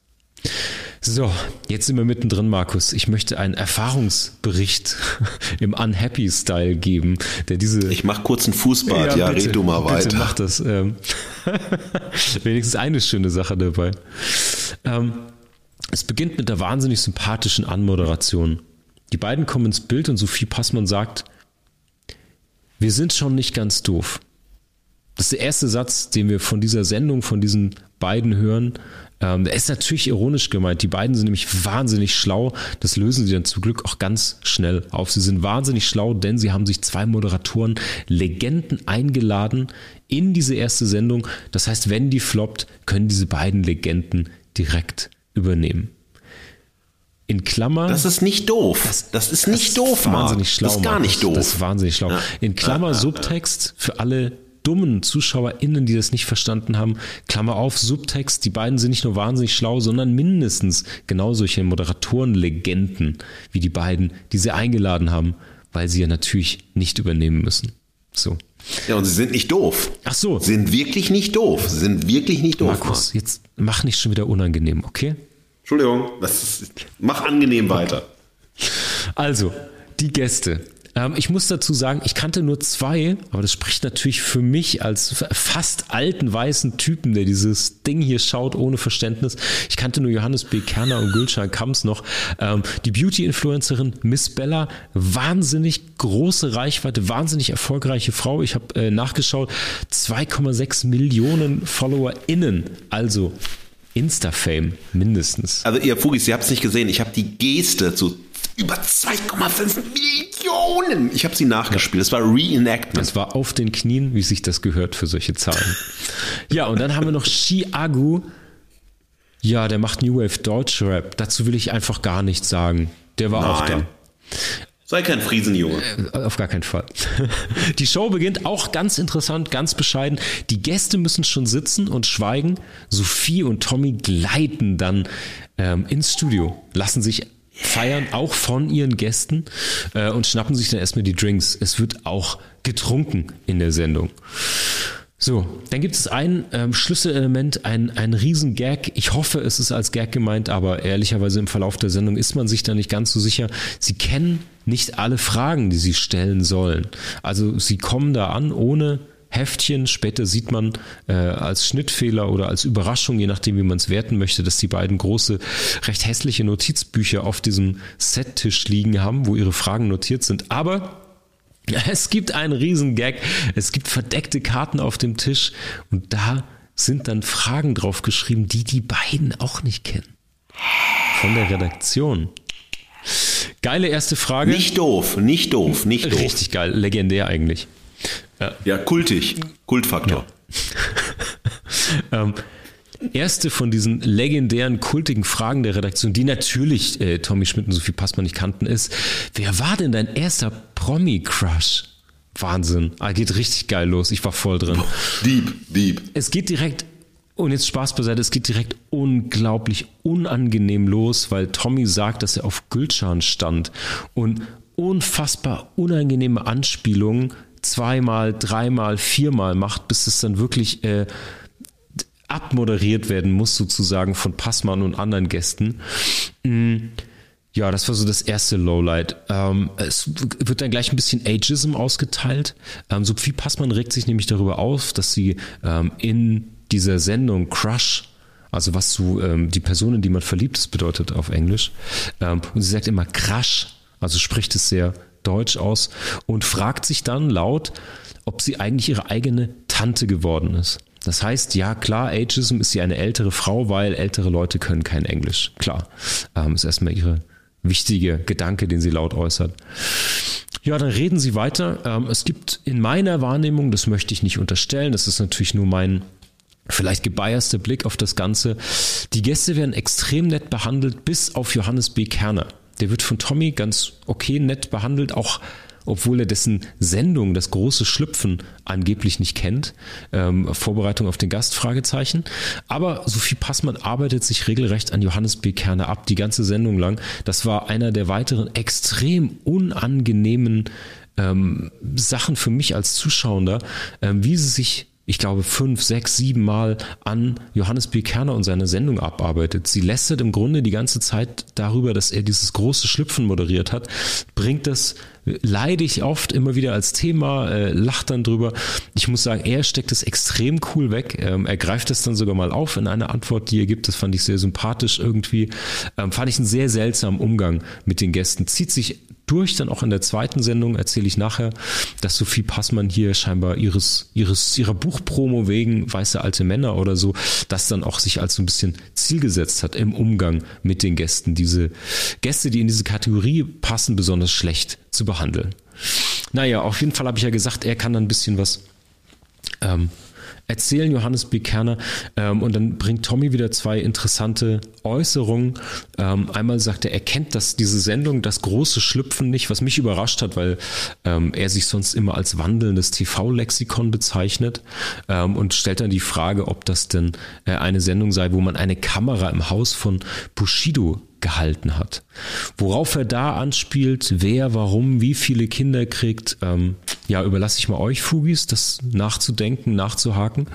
So, jetzt sind wir mittendrin, Markus. Ich möchte einen Erfahrungsbericht *laughs* im Unhappy-Style geben, der diese. Ich mach kurz ein Fußbad, ja, bitte, red du mal bitte weiter. mach das. Ähm, *laughs* wenigstens eine schöne Sache dabei. Ähm, es beginnt mit der wahnsinnig sympathischen Anmoderation. Die beiden kommen ins Bild und Sophie Passmann sagt, wir sind schon nicht ganz doof. Das ist der erste Satz, den wir von dieser Sendung, von diesen beiden hören. Ähm, der ist natürlich ironisch gemeint. Die beiden sind nämlich wahnsinnig schlau. Das lösen sie dann zum Glück auch ganz schnell auf. Sie sind wahnsinnig schlau, denn sie haben sich zwei Moderatoren, Legenden eingeladen in diese erste Sendung. Das heißt, wenn die floppt, können diese beiden Legenden direkt übernehmen. In Klammer. Das ist nicht doof. Das, ist nicht doof, Marc. wahnsinnig schlau. Das ist gar nicht doof. Das ist wahnsinnig schlau. In Klammer. Subtext für alle dummen ZuschauerInnen, die das nicht verstanden haben. Klammer auf, Subtext, die beiden sind nicht nur wahnsinnig schlau, sondern mindestens genau solche Moderatorenlegenden wie die beiden, die sie eingeladen haben, weil sie ja natürlich nicht übernehmen müssen. So. Ja, und sie sind nicht doof. Ach so. Sie sind wirklich nicht doof. Sie sind wirklich nicht doof. Markus, jetzt mach nicht schon wieder unangenehm, okay? Entschuldigung, das ist, mach angenehm weiter. Also, die Gäste. Ähm, ich muss dazu sagen, ich kannte nur zwei, aber das spricht natürlich für mich als fast alten weißen Typen, der dieses Ding hier schaut ohne Verständnis. Ich kannte nur Johannes B. Kerner und Gülschan Kamps noch. Ähm, die Beauty-Influencerin Miss Bella, wahnsinnig große Reichweite, wahnsinnig erfolgreiche Frau. Ich habe äh, nachgeschaut, 2,6 Millionen FollowerInnen. Also Insta-Fame mindestens. Also ihr Fugis, ihr habt es nicht gesehen. Ich habe die Geste zu über 2,5 Millionen. Ich habe sie nachgespielt. Es war Reenactment. Es war auf den Knien, wie sich das gehört für solche Zahlen. ja, und dann haben wir noch Chiagu. Ja, der macht New Wave Deutschrap. Dazu will ich einfach gar nichts sagen. Der war Nein. auch da. Sei kein Friesenjunge. Äh, auf gar keinen Fall. *laughs* Die Show beginnt auch ganz interessant, ganz bescheiden. Die Gäste müssen schon sitzen und schweigen. Sophie und Tommy gleiten dann ähm, ins Studio, lassen sich feiern, auch von ihren Gästen äh, und schnappen sich dann erstmal die Drinks. Es wird auch getrunken in der Sendung. So, dann gibt es ein ähm, Schlüsselelement, ein, ein Riesengag. Ich hoffe, es ist als Gag gemeint, aber ehrlicherweise im Verlauf der Sendung ist man sich da nicht ganz so sicher. Sie kennen nicht alle Fragen, die sie stellen sollen. Also sie kommen da an ohne Heftchen. Später sieht man äh, als Schnittfehler oder als Überraschung, je nachdem, wie man es werten möchte, dass die beiden große, recht hässliche Notizbücher auf diesem Settisch liegen haben, wo ihre Fragen notiert sind. Aber es gibt einen riesen Gag. Es gibt verdeckte Karten auf dem Tisch und da sind dann Fragen drauf geschrieben, die die beiden auch nicht kennen. Von der Redaktion. Geile erste Frage. Nicht doof, nicht doof, nicht doof. Richtig geil, legendär eigentlich. Ja, ja kultig, Kultfaktor. Ja. *laughs* ähm, erste von diesen legendären, kultigen Fragen der Redaktion, die natürlich äh, Tommy Schmidt und Sophie Passmann nicht kannten, ist, wer war denn dein erster Promi-Crush? Wahnsinn. Ah, geht richtig geil los. Ich war voll drin. Deep, deep. Es geht direkt, und jetzt Spaß beiseite, es geht direkt unglaublich unangenehm los, weil Tommy sagt, dass er auf Gülschan stand und unfassbar unangenehme Anspielungen zweimal, dreimal, viermal macht, bis es dann wirklich äh, abmoderiert werden muss, sozusagen von Passmann und anderen Gästen. Mm, ja, das war so das erste Lowlight. Ähm, es wird dann gleich ein bisschen Ageism ausgeteilt. Ähm, Sophie Passmann regt sich nämlich darüber auf, dass sie ähm, in dieser Sendung Crush also was zu ähm, die Person, in die man verliebt ist, bedeutet auf Englisch. Ähm, und sie sagt immer Crush, also spricht es sehr deutsch aus und fragt sich dann laut, ob sie eigentlich ihre eigene Tante geworden ist. Das heißt, ja klar, Ageism ist sie eine ältere Frau, weil ältere Leute können kein Englisch. Klar, ähm, ist erstmal ihre wichtige Gedanke, den sie laut äußert. Ja, dann reden sie weiter. Ähm, es gibt in meiner Wahrnehmung, das möchte ich nicht unterstellen, das ist natürlich nur mein vielleicht gebiaster Blick auf das Ganze. Die Gäste werden extrem nett behandelt, bis auf Johannes B. Kerner. Der wird von Tommy ganz okay nett behandelt, auch obwohl er dessen Sendung, das große Schlüpfen, angeblich nicht kennt. Ähm, Vorbereitung auf den Gast, Fragezeichen. Aber Sophie Passmann arbeitet sich regelrecht an Johannes B. Kerner ab, die ganze Sendung lang. Das war einer der weiteren extrem unangenehmen ähm, Sachen für mich als Zuschauer, ähm, wie sie sich ich glaube, fünf, sechs, sieben Mal an Johannes B. Kerner und seine Sendung abarbeitet. Sie lästert im Grunde die ganze Zeit darüber, dass er dieses große Schlüpfen moderiert hat, bringt das leidig oft immer wieder als Thema, äh, lacht dann drüber. Ich muss sagen, er steckt es extrem cool weg. Ähm, er greift es dann sogar mal auf in einer Antwort, die er gibt. Das fand ich sehr sympathisch irgendwie. Ähm, fand ich einen sehr seltsamen Umgang mit den Gästen. Zieht sich durch, dann auch in der zweiten Sendung erzähle ich nachher, dass Sophie Passmann hier scheinbar ihres, ihres, ihrer Buchpromo wegen weiße alte Männer oder so, das dann auch sich als so ein bisschen Ziel gesetzt hat im Umgang mit den Gästen. Diese Gäste, die in diese Kategorie passen, besonders schlecht zu behandeln. Naja, auf jeden Fall habe ich ja gesagt, er kann dann ein bisschen was ähm, erzählen Johannes B. Kerner ähm, und dann bringt Tommy wieder zwei interessante Äußerungen. Ähm, einmal sagt er, er kennt das, diese Sendung, das große Schlüpfen nicht, was mich überrascht hat, weil ähm, er sich sonst immer als wandelndes TV-Lexikon bezeichnet ähm, und stellt dann die Frage, ob das denn äh, eine Sendung sei, wo man eine Kamera im Haus von Bushido gehalten hat. Worauf er da anspielt, wer, warum, wie viele Kinder kriegt, ähm, ja, überlasse ich mal euch, Fugis, das nachzudenken, nachzuhaken.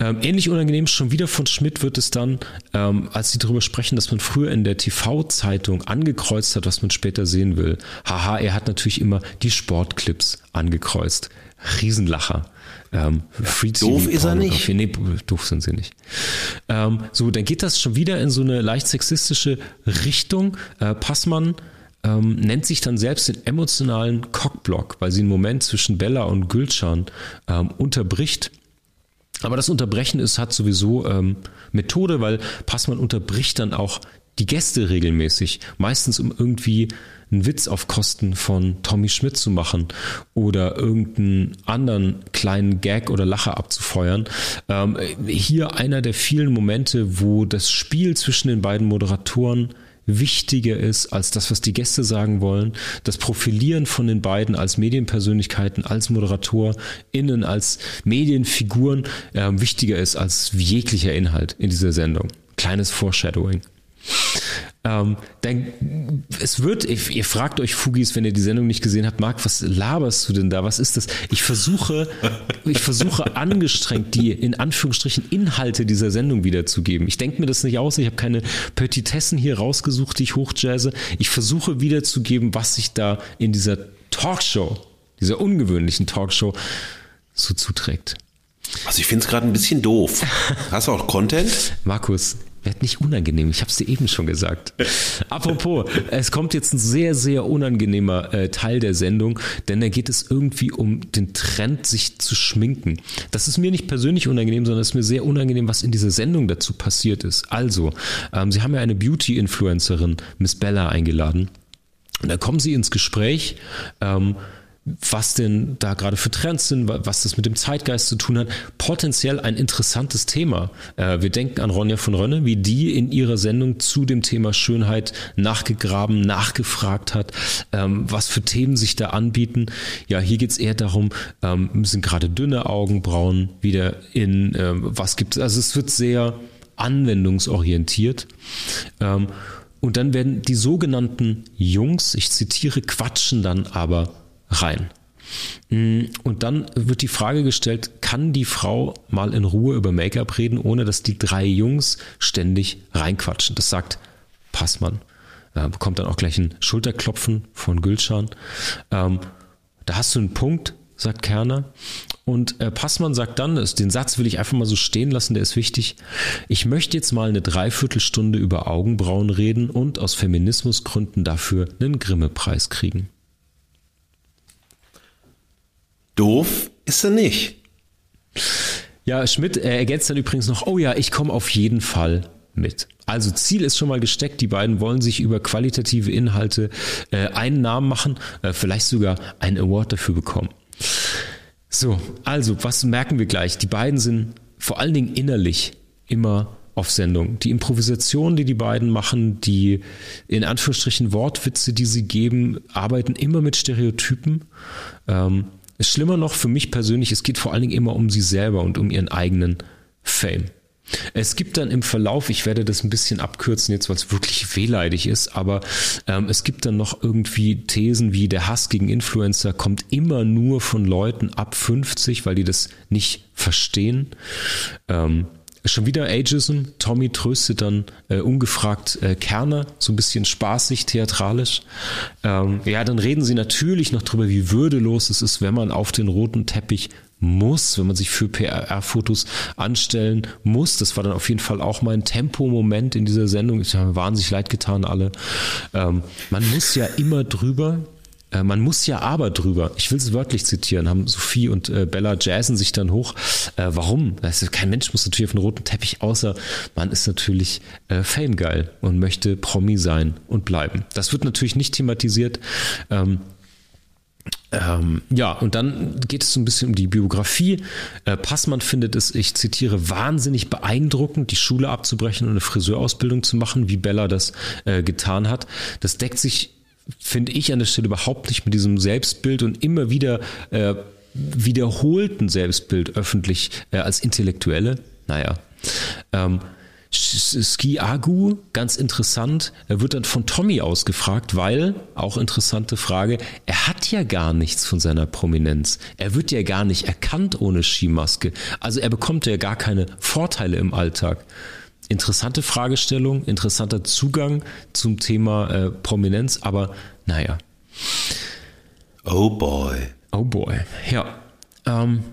Ähm, ähnlich unangenehm schon wieder von Schmidt wird es dann, ähm, als sie darüber sprechen, dass man früher in der TV-Zeitung angekreuzt hat, was man später sehen will. Haha, er hat natürlich immer die Sportclips angekreuzt. Riesenlacher. Ähm, Free doof ist er nicht. Nee, doof sind sie nicht. Ähm, so, dann geht das schon wieder in so eine leicht sexistische Richtung. Äh, Passmann ähm, nennt sich dann selbst den emotionalen Cockblock, weil sie einen Moment zwischen Bella und Gülcan ähm, unterbricht. Aber das Unterbrechen ist, hat sowieso ähm, Methode, weil Passmann unterbricht dann auch die Gäste regelmäßig. Meistens um irgendwie einen Witz auf Kosten von Tommy Schmidt zu machen oder irgendeinen anderen kleinen Gag oder Lacher abzufeuern. Ähm, hier einer der vielen Momente, wo das Spiel zwischen den beiden Moderatoren wichtiger ist als das, was die Gäste sagen wollen. Das Profilieren von den beiden als Medienpersönlichkeiten, als ModeratorInnen, als Medienfiguren äh, wichtiger ist als jeglicher Inhalt in dieser Sendung. Kleines Foreshadowing. Ähm, dann, es wird, ihr, ihr, fragt euch Fugis, wenn ihr die Sendung nicht gesehen habt, Marc, was laberst du denn da? Was ist das? Ich versuche, ich versuche *laughs* angestrengt die in Anführungsstrichen Inhalte dieser Sendung wiederzugeben. Ich denke mir das nicht aus. Ich habe keine Petitessen hier rausgesucht, die ich hochjazze. Ich versuche wiederzugeben, was sich da in dieser Talkshow, dieser ungewöhnlichen Talkshow so zuträgt. Also ich finde es gerade ein bisschen doof. Hast du auch Content? Markus, wird nicht unangenehm. Ich habe es dir eben schon gesagt. Apropos, es kommt jetzt ein sehr, sehr unangenehmer äh, Teil der Sendung, denn da geht es irgendwie um den Trend, sich zu schminken. Das ist mir nicht persönlich unangenehm, sondern es ist mir sehr unangenehm, was in dieser Sendung dazu passiert ist. Also, ähm, sie haben ja eine Beauty-Influencerin, Miss Bella, eingeladen. Und da kommen sie ins Gespräch. Ähm, was denn da gerade für Trends sind, was das mit dem Zeitgeist zu tun hat. Potenziell ein interessantes Thema. Äh, wir denken an Ronja von Rönne, wie die in ihrer Sendung zu dem Thema Schönheit nachgegraben, nachgefragt hat, ähm, was für Themen sich da anbieten. Ja, hier geht es eher darum, ähm, sind gerade dünne Augenbrauen wieder in, ähm, was gibt es. Also es wird sehr anwendungsorientiert. Und dann werden die sogenannten Jungs, ich zitiere, quatschen dann aber rein. Mm, und dann wird die Frage gestellt, kann die Frau mal in Ruhe über Make-up reden, ohne dass die drei Jungs ständig reinquatschen? Das sagt Passmann. Äh, bekommt dann auch gleich ein Schulterklopfen von Gülschan. Ähm, da hast du einen Punkt, sagt Kerner. Und äh, Passmann sagt dann, den Satz will ich einfach mal so stehen lassen, der ist wichtig. Ich möchte jetzt mal eine Dreiviertelstunde über Augenbrauen reden und aus Feminismusgründen dafür einen Grimme-Preis kriegen. Doof ist er nicht. Ja, Schmidt äh, ergänzt dann übrigens noch, oh ja, ich komme auf jeden Fall mit. Also Ziel ist schon mal gesteckt, die beiden wollen sich über qualitative Inhalte äh, einen Namen machen, äh, vielleicht sogar einen Award dafür bekommen. So, also was merken wir gleich? Die beiden sind vor allen Dingen innerlich immer auf Sendung. Die Improvisation, die die beiden machen, die in Anführungsstrichen Wortwitze, die sie geben, arbeiten immer mit Stereotypen. Ähm, ist schlimmer noch für mich persönlich, es geht vor allen Dingen immer um sie selber und um ihren eigenen Fame. Es gibt dann im Verlauf, ich werde das ein bisschen abkürzen jetzt, weil es wirklich wehleidig ist, aber ähm, es gibt dann noch irgendwie Thesen wie der Hass gegen Influencer kommt immer nur von Leuten ab 50, weil die das nicht verstehen. Ähm, Schon wieder Ageism. Tommy tröstet dann äh, ungefragt äh, Kerner, so ein bisschen spaßig, theatralisch. Ähm, ja, dann reden sie natürlich noch drüber, wie würdelos es ist, wenn man auf den roten Teppich muss, wenn man sich für PR-Fotos anstellen muss. Das war dann auf jeden Fall auch mein Tempomoment in dieser Sendung. Ich habe mir wahnsinnig leid getan, alle. Ähm, man muss ja immer drüber. Äh, man muss ja aber drüber. Ich will es wörtlich zitieren, haben Sophie und äh, Bella jazzen sich dann hoch. Äh, warum? Ist, kein Mensch muss natürlich auf den roten Teppich, außer man ist natürlich äh, famegeil und möchte Promi sein und bleiben. Das wird natürlich nicht thematisiert. Ähm, ähm, ja, und dann geht es so ein bisschen um die Biografie. Äh, Passmann findet es, ich zitiere, wahnsinnig beeindruckend, die Schule abzubrechen und eine Friseurausbildung zu machen, wie Bella das äh, getan hat. Das deckt sich finde ich an der Stelle überhaupt nicht mit diesem Selbstbild und immer wieder äh, wiederholten Selbstbild öffentlich äh, als Intellektuelle. Naja. Ähm, Ski Agu, ganz interessant. Er wird dann von Tommy ausgefragt, weil, auch interessante Frage, er hat ja gar nichts von seiner Prominenz. Er wird ja gar nicht erkannt ohne Skimaske. Also er bekommt ja gar keine Vorteile im Alltag. Interessante Fragestellung, interessanter Zugang zum Thema äh, Prominenz, aber naja. Oh boy. Oh boy, ja. Ähm,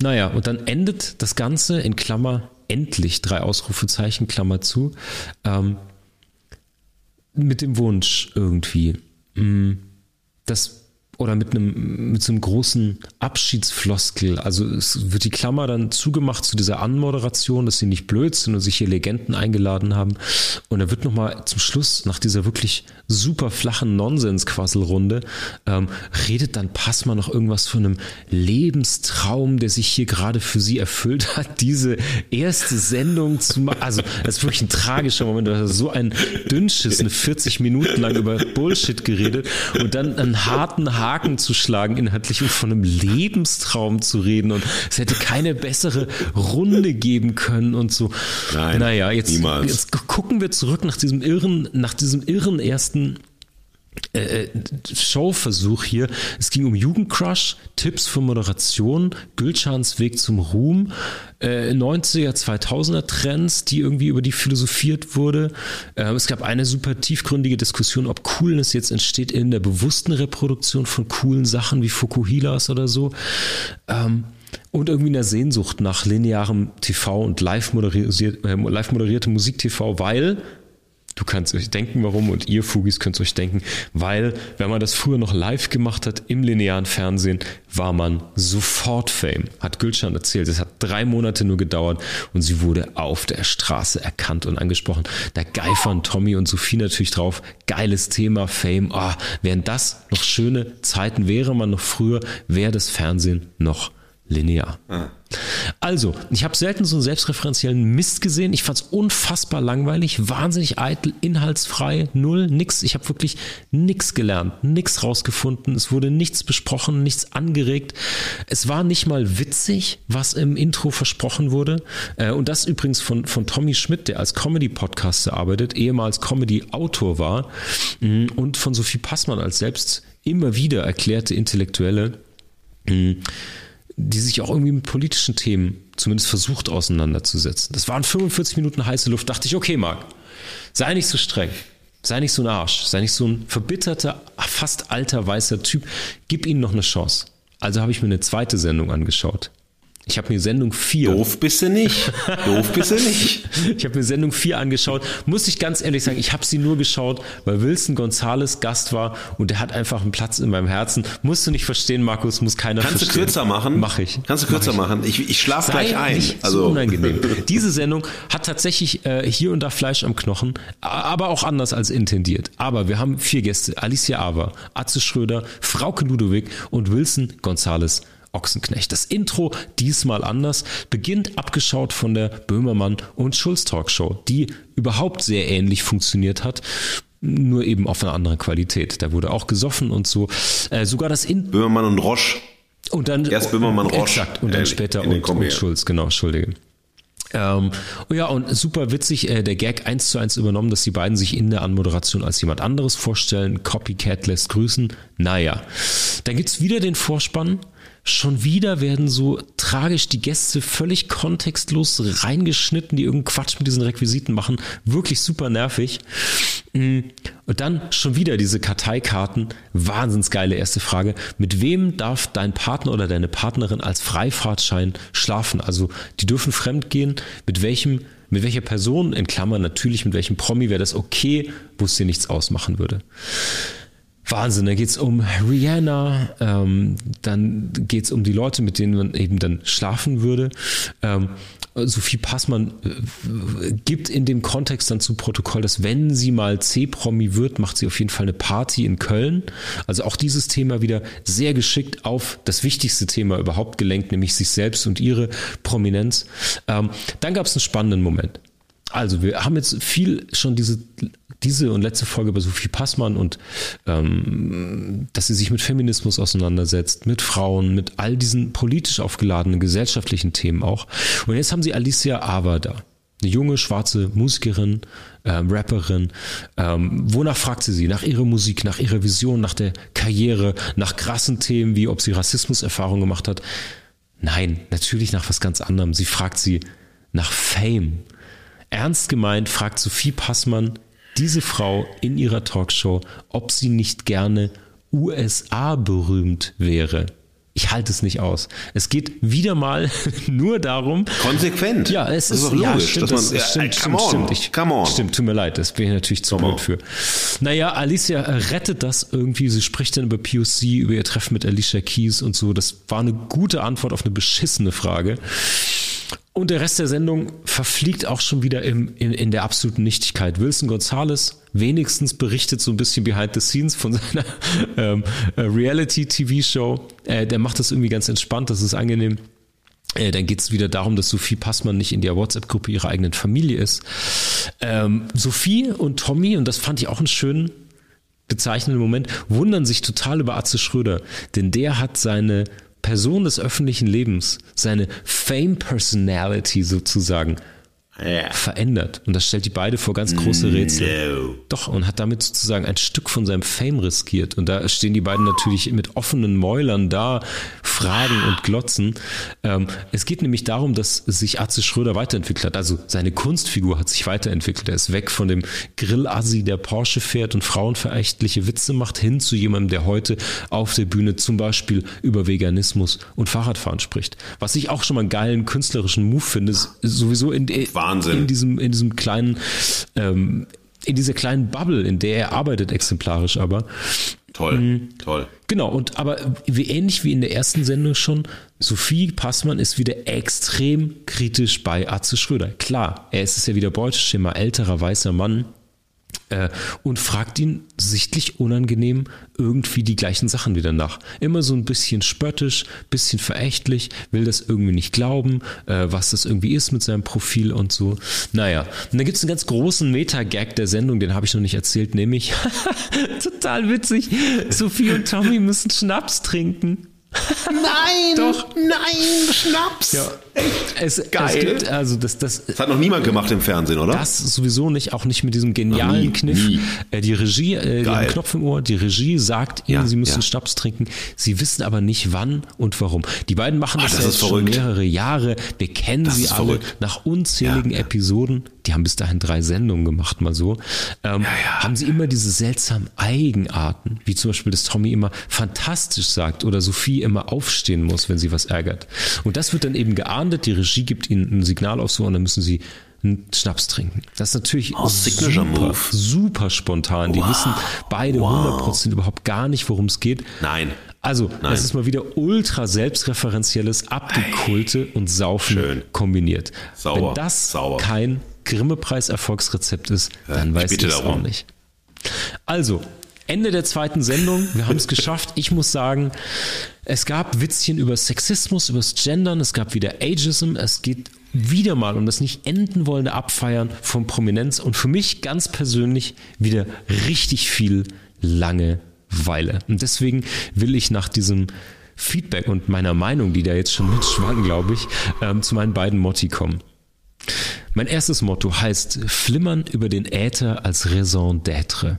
naja, und dann endet das Ganze in Klammer endlich drei Ausrufezeichen, Klammer zu, ähm, mit dem Wunsch irgendwie, mh, mm, dass oder mit einem mit so einem großen Abschiedsfloskel. Also es wird die Klammer dann zugemacht zu dieser Anmoderation, dass sie nicht blöd sind und sich hier Legenden eingeladen haben. Und er wird nochmal zum Schluss nach dieser wirklich super flachen Nonsens-Quasselrunde ähm, redet dann Passmann noch irgendwas von einem Lebenstraum, der sich hier gerade für sie erfüllt hat, diese erste Sendung zu machen. Also das ist wirklich ein tragischer Moment. Da so ein Dünnschiss, eine 40 Minuten lang über Bullshit geredet und dann einen harten, harten Haken zu schlagen, inhaltlich und von einem Lebenstraum zu reden und es hätte keine bessere Runde geben können und so. Nein, naja, jetzt, niemals. jetzt gucken wir zurück nach diesem irren, nach diesem irren ersten äh, äh, Showversuch hier. Es ging um Jugendcrush, Tipps für Moderation, Gülschans Weg zum Ruhm, äh, 90er, 2000er Trends, die irgendwie über die philosophiert wurde. Ähm, es gab eine super tiefgründige Diskussion, ob Coolness jetzt entsteht in der bewussten Reproduktion von coolen Sachen wie Fukuhilas oder so. Ähm, und irgendwie eine Sehnsucht nach linearem TV und live, moderiert, äh, live moderierte Musik-TV, weil Du kannst euch denken, warum und ihr Fugis könnt euch denken, weil wenn man das früher noch live gemacht hat im linearen Fernsehen, war man sofort Fame. Hat Gülschan erzählt. Es hat drei Monate nur gedauert und sie wurde auf der Straße erkannt und angesprochen. Da geifern Tommy und Sophie natürlich drauf. Geiles Thema, Fame. Oh, wären das noch schöne Zeiten, wäre man noch früher, wäre das Fernsehen noch linear. Ah. Also, ich habe selten so einen selbstreferenziellen Mist gesehen. Ich fand es unfassbar langweilig, wahnsinnig eitel, inhaltsfrei, null, nix. Ich habe wirklich nix gelernt, nix rausgefunden. Es wurde nichts besprochen, nichts angeregt. Es war nicht mal witzig, was im Intro versprochen wurde. Äh, und das übrigens von, von Tommy Schmidt, der als Comedy-Podcaster arbeitet, ehemals Comedy-Autor war. Mm, und von Sophie Passmann als selbst immer wieder erklärte Intellektuelle mm, die sich auch irgendwie mit politischen Themen zumindest versucht auseinanderzusetzen. Das waren 45 Minuten heiße Luft. Dachte ich, okay, Marc, sei nicht so streng. Sei nicht so ein Arsch. Sei nicht so ein verbitterter, fast alter weißer Typ. Gib ihnen noch eine Chance. Also habe ich mir eine zweite Sendung angeschaut. Ich habe mir Sendung 4. Doof bist du nicht. Doof bist du *laughs* nicht. ich habe mir Sendung 4 angeschaut. Muss ich ganz ehrlich sagen, ich habe sie nur geschaut, weil Wilson Gonzales Gast war und der hat einfach einen Platz in meinem Herzen. Musst du nicht verstehen, Markus, muss keiner Kannst verstehen. Kannst du kürzer machen? Mach ich. Kannst du kürzer Mach machen? Ich, ich schlafe gleich ein. Nicht also. so unangenehm. Diese Sendung hat tatsächlich äh, hier und da Fleisch am Knochen, aber auch anders als intendiert. Aber wir haben vier Gäste. Alicia Ava, Atze Schröder, Frauke Ludowig und Wilson Gonzales Ochsenknecht. Das Intro diesmal anders, beginnt abgeschaut von der Böhmermann und Schulz Talkshow, die überhaupt sehr ähnlich funktioniert hat nur eben auf einer anderen Qualität. Da wurde auch gesoffen und so. Äh, sogar das In Böhmermann und Roche. Und dann erst Böhmermann Roche. Exakt. Und dann äh, später und, und Schulz, genau, Entschuldige. Ähm, oh ja, und super witzig, äh, der Gag eins zu eins übernommen, dass die beiden sich in der Anmoderation als jemand anderes vorstellen. Copycat lässt grüßen. Naja. Dann gibt's wieder den Vorspann Schon wieder werden so tragisch die Gäste völlig kontextlos reingeschnitten, die irgendeinen Quatsch mit diesen Requisiten machen. Wirklich super nervig. Mm, und dann schon wieder diese Karteikarten. Wahnsinns geile erste Frage. Mit wem darf dein Partner oder deine Partnerin als Freifahrtschein schlafen? Also, die dürfen fremd gehen. Mit welchem mit welcher Person, in Klammern natürlich mit welchem Promi wäre das okay, wo es dir nichts ausmachen würde. Wahnsinn, da geht's um Rihanna, ähm, dann geht's um die Leute, mit denen man eben dann schlafen würde. Ähm, Sophie Passmann äh, gibt in dem Kontext dann zu Protokoll, dass wenn sie mal C-Promi wird, macht sie auf jeden Fall eine Party in Köln. Also auch dieses Thema wieder sehr geschickt auf das wichtigste Thema überhaupt gelenkt, nämlich sich selbst und ihre Prominenz. Ähm, dann gab es einen spannenden Moment. Also wir haben jetzt viel schon diese diese und letzte Folge über Sophie Passmann und ähm, dass sie sich mit Feminismus auseinandersetzt, mit Frauen, mit all diesen politisch aufgeladenen gesellschaftlichen Themen auch. Und jetzt haben sie Alicia Ava da. Eine junge schwarze Musikerin, ähm, Rapperin. Ähm, wonach fragt sie sie? Nach ihrer Musik, nach ihrer Vision, nach der Karriere, nach krassen Themen, wie ob sie Rassismuserfahrung gemacht hat. Nein, natürlich nach was ganz anderem. Sie fragt sie nach Fame. Ernst gemeint fragt Sophie Passmann diese Frau in ihrer Talkshow, ob sie nicht gerne USA berühmt wäre ich halte es nicht aus. Es geht wieder mal *laughs* nur darum. Konsequent. Ja, es das ist, ist logisch, ja, stimmt, das, man, stimmt, ja, stimmt, stimmt, ich, come on. Stimmt, tut mir leid, das bin ich natürlich zu blöd für. Naja, Alicia rettet das irgendwie. Sie spricht dann über POC, über ihr Treffen mit Alicia Keys und so. Das war eine gute Antwort auf eine beschissene Frage. Und der Rest der Sendung verfliegt auch schon wieder im, in, in der absoluten Nichtigkeit. Wilson Gonzalez wenigstens berichtet so ein bisschen behind the scenes von *laughs* seiner ähm, äh, Reality-TV-Show. Äh, der macht das irgendwie ganz entspannt, das ist angenehm. Äh, dann geht es wieder darum, dass Sophie Passmann nicht in der WhatsApp-Gruppe ihrer eigenen Familie ist. Ähm, Sophie und Tommy, und das fand ich auch einen schönen bezeichnenden Moment, wundern sich total über Atze Schröder, denn der hat seine Person des öffentlichen Lebens, seine Fame Personality sozusagen, ja. verändert. Und das stellt die beide vor ganz große Rätsel. No. Doch, und hat damit sozusagen ein Stück von seinem Fame riskiert. Und da stehen die beiden natürlich mit offenen Mäulern da, fragen und glotzen. Ähm, es geht nämlich darum, dass sich Atze Schröder weiterentwickelt hat. Also seine Kunstfigur hat sich weiterentwickelt. Er ist weg von dem Grillassi, der Porsche fährt und frauenverächtliche Witze macht, hin zu jemandem, der heute auf der Bühne zum Beispiel über Veganismus und Fahrradfahren spricht. Was ich auch schon mal einen geilen künstlerischen Move finde, ist sowieso in, Wahnsinn. In diesem, in diesem kleinen, ähm, in dieser kleinen Bubble, in der er arbeitet, exemplarisch aber. Toll, mhm. toll. Genau, und aber wie ähnlich wie in der ersten Sendung schon, Sophie Passmann ist wieder extrem kritisch bei Atze Schröder. Klar, er ist es ja wieder Beuteschema, älterer weißer Mann, äh, und fragt ihn sichtlich unangenehm irgendwie die gleichen Sachen wieder nach. Immer so ein bisschen spöttisch, bisschen verächtlich, will das irgendwie nicht glauben, äh, was das irgendwie ist mit seinem Profil und so. Naja, und dann gibt es einen ganz großen Meta-Gag der Sendung, den habe ich noch nicht erzählt, nämlich *laughs* total witzig, Sophie und Tommy müssen Schnaps trinken. Nein! Doch. Nein, Schnaps! Ja. Es, Geil. Es gibt, also das, das, das hat noch niemand gemacht im Fernsehen, oder? Das sowieso nicht, auch nicht mit diesem genialen nie, Kniff. Nie. Äh, die Regie, äh, die haben Knopf im Ohr, die Regie sagt ihnen, ja, sie müssen ja. Schnaps trinken. Sie wissen aber nicht wann und warum. Die beiden machen das, Ach, das jetzt schon mehrere Jahre. Wir kennen das sie alle verrückt. nach unzähligen ja, Episoden. Die haben bis dahin drei Sendungen gemacht, mal so. Ähm, haben sie immer diese seltsamen Eigenarten, wie zum Beispiel, dass Tommy immer fantastisch sagt oder Sophie immer aufstehen muss, wenn sie was ärgert. Und das wird dann eben geahndet. Die Regie gibt ihnen ein Signal auf so und dann müssen sie einen Schnaps trinken. Das ist natürlich oh, super, super spontan. Die wow. wissen beide wow. 100% überhaupt gar nicht, worum es geht. Nein. Also, Nein. das ist mal wieder ultra selbstreferenzielles Abgekulte hey. und Saufen Schön. kombiniert. Sauber. Wenn das Sauber. kein Grimme-Preis-Erfolgsrezept ist, dann ja, weiß ich es auch nicht. Also, Ende der zweiten Sendung. Wir haben es geschafft. Ich muss sagen, es gab Witzchen über Sexismus, über das Gendern, es gab wieder Ageism, es geht wieder mal um das nicht enden wollende Abfeiern von Prominenz und für mich ganz persönlich wieder richtig viel Langeweile. Und deswegen will ich nach diesem Feedback und meiner Meinung, die da jetzt schon mitschwang, glaube ich, ähm, zu meinen beiden Motti kommen. Mein erstes Motto heißt Flimmern über den Äther als Raison d'être.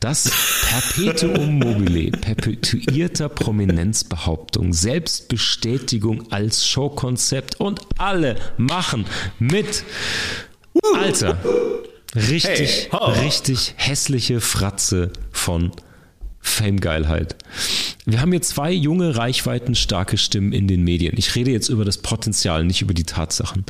Das Perpetuum *laughs* mobile, perpetuierter Prominenzbehauptung, Selbstbestätigung als Showkonzept und alle machen mit. Alter, richtig, hey, richtig hässliche Fratze von Fame-Geilheit. Wir haben hier zwei junge, reichweitenstarke Stimmen in den Medien. Ich rede jetzt über das Potenzial, nicht über die Tatsachen.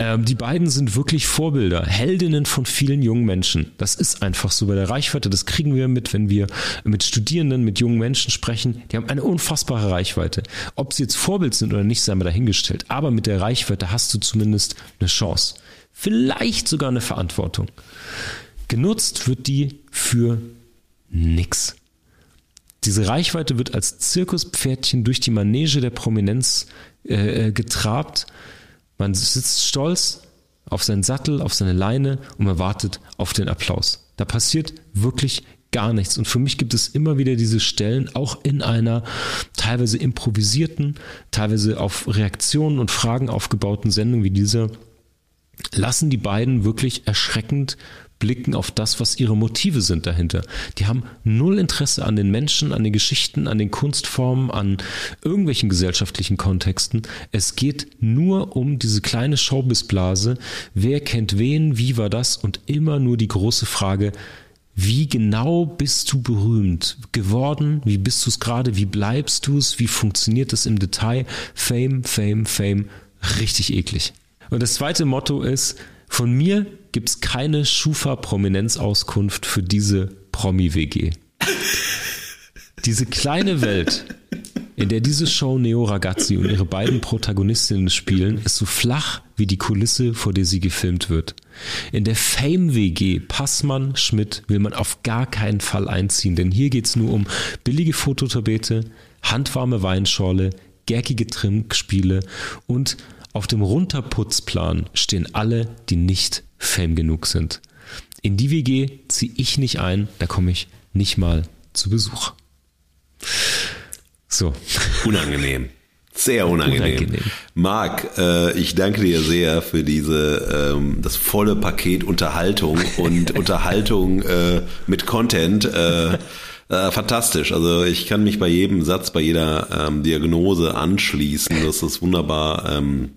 Ähm, die beiden sind wirklich Vorbilder, Heldinnen von vielen jungen Menschen. Das ist einfach so bei der Reichweite. Das kriegen wir mit, wenn wir mit Studierenden, mit jungen Menschen sprechen. Die haben eine unfassbare Reichweite. Ob sie jetzt Vorbild sind oder nicht, sei mal dahingestellt. Aber mit der Reichweite hast du zumindest eine Chance. Vielleicht sogar eine Verantwortung. Genutzt wird die für nix. Diese Reichweite wird als Zirkuspferdchen durch die Manege der Prominenz äh, äh, getrabt. Man sitzt stolz auf seinen Sattel, auf seine Leine und man wartet auf den Applaus. Da passiert wirklich gar nichts. Und für mich gibt es immer wieder diese Stellen, auch in einer teilweise improvisierten, teilweise auf Reaktionen und Fragen aufgebauten Sendung wie dieser, lassen die beiden wirklich erschreckend blicken auf das, was ihre Motive sind dahinter. Die haben null Interesse an den Menschen, an den Geschichten, an den Kunstformen, an irgendwelchen gesellschaftlichen Kontexten. Es geht nur um diese kleine Showbizblase. Wer kennt wen? Wie war das? Und immer nur die große Frage, wie genau bist du berühmt geworden? Wie bist du es gerade? Wie bleibst du es? Wie funktioniert es im Detail? Fame, Fame, Fame. Richtig eklig. Und das zweite Motto ist, von mir gibt es keine Schufa-Prominenzauskunft für diese Promi-WG. Diese kleine Welt, in der diese Show Neo Ragazzi und ihre beiden Protagonistinnen spielen, ist so flach wie die Kulisse, vor der sie gefilmt wird. In der Fame-WG Passmann Schmidt will man auf gar keinen Fall einziehen, denn hier geht es nur um billige Fototapete, handwarme Weinschorle, gackige Trinkspiele und auf dem Runterputzplan stehen alle, die nicht Fame genug sind. In die WG ziehe ich nicht ein, da komme ich nicht mal zu Besuch. So. Unangenehm. Sehr unangenehm. unangenehm. Marc, äh, ich danke dir sehr für diese ähm, das volle Paket Unterhaltung und *laughs* Unterhaltung äh, mit Content. Äh, äh, fantastisch. Also ich kann mich bei jedem Satz, bei jeder ähm, Diagnose anschließen. Das ist wunderbar ähm,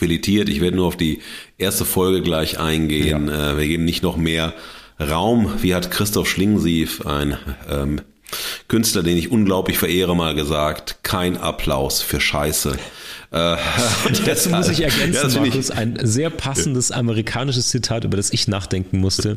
filetiert. Ich werde nur auf die erste Folge gleich eingehen. Ja. Äh, wir geben nicht noch mehr Raum. Wie hat Christoph Schlingensief, ein ähm, Künstler, den ich unglaublich verehre, mal gesagt, kein Applaus für Scheiße. Äh, *laughs* das muss ich ergänzen, ja, Markus, ein sehr passendes amerikanisches Zitat, über das ich nachdenken musste.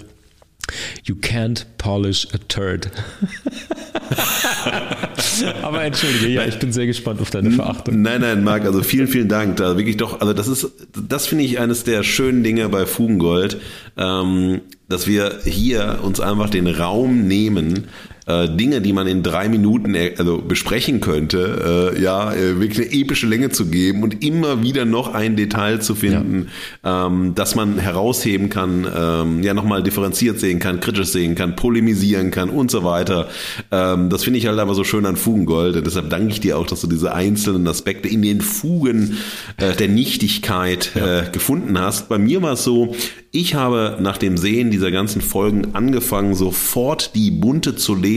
You can't polish a turd. *laughs* *laughs* Aber entschuldige, ja, ich bin sehr gespannt auf deine Verachtung. Nein, nein, Marc, also vielen, vielen Dank. Da wirklich doch, also das ist, das finde ich eines der schönen Dinge bei Fugengold, ähm, dass wir hier uns einfach den Raum nehmen, äh, Dinge, die man in drei Minuten äh, also besprechen könnte, äh, ja, äh, wirklich eine epische Länge zu geben und immer wieder noch ein Detail zu finden, ja. ähm, dass man herausheben kann, ähm, ja, nochmal differenziert sehen kann, kritisch sehen kann, polemisieren kann und so weiter. Ähm, das finde ich halt aber so schön an Fugengold. Deshalb danke ich dir auch, dass du diese einzelnen Aspekte in den Fugen äh, der Nichtigkeit ja. äh, gefunden hast. Bei mir war es so, ich habe nach dem Sehen dieser ganzen Folgen angefangen, sofort die bunte zu lesen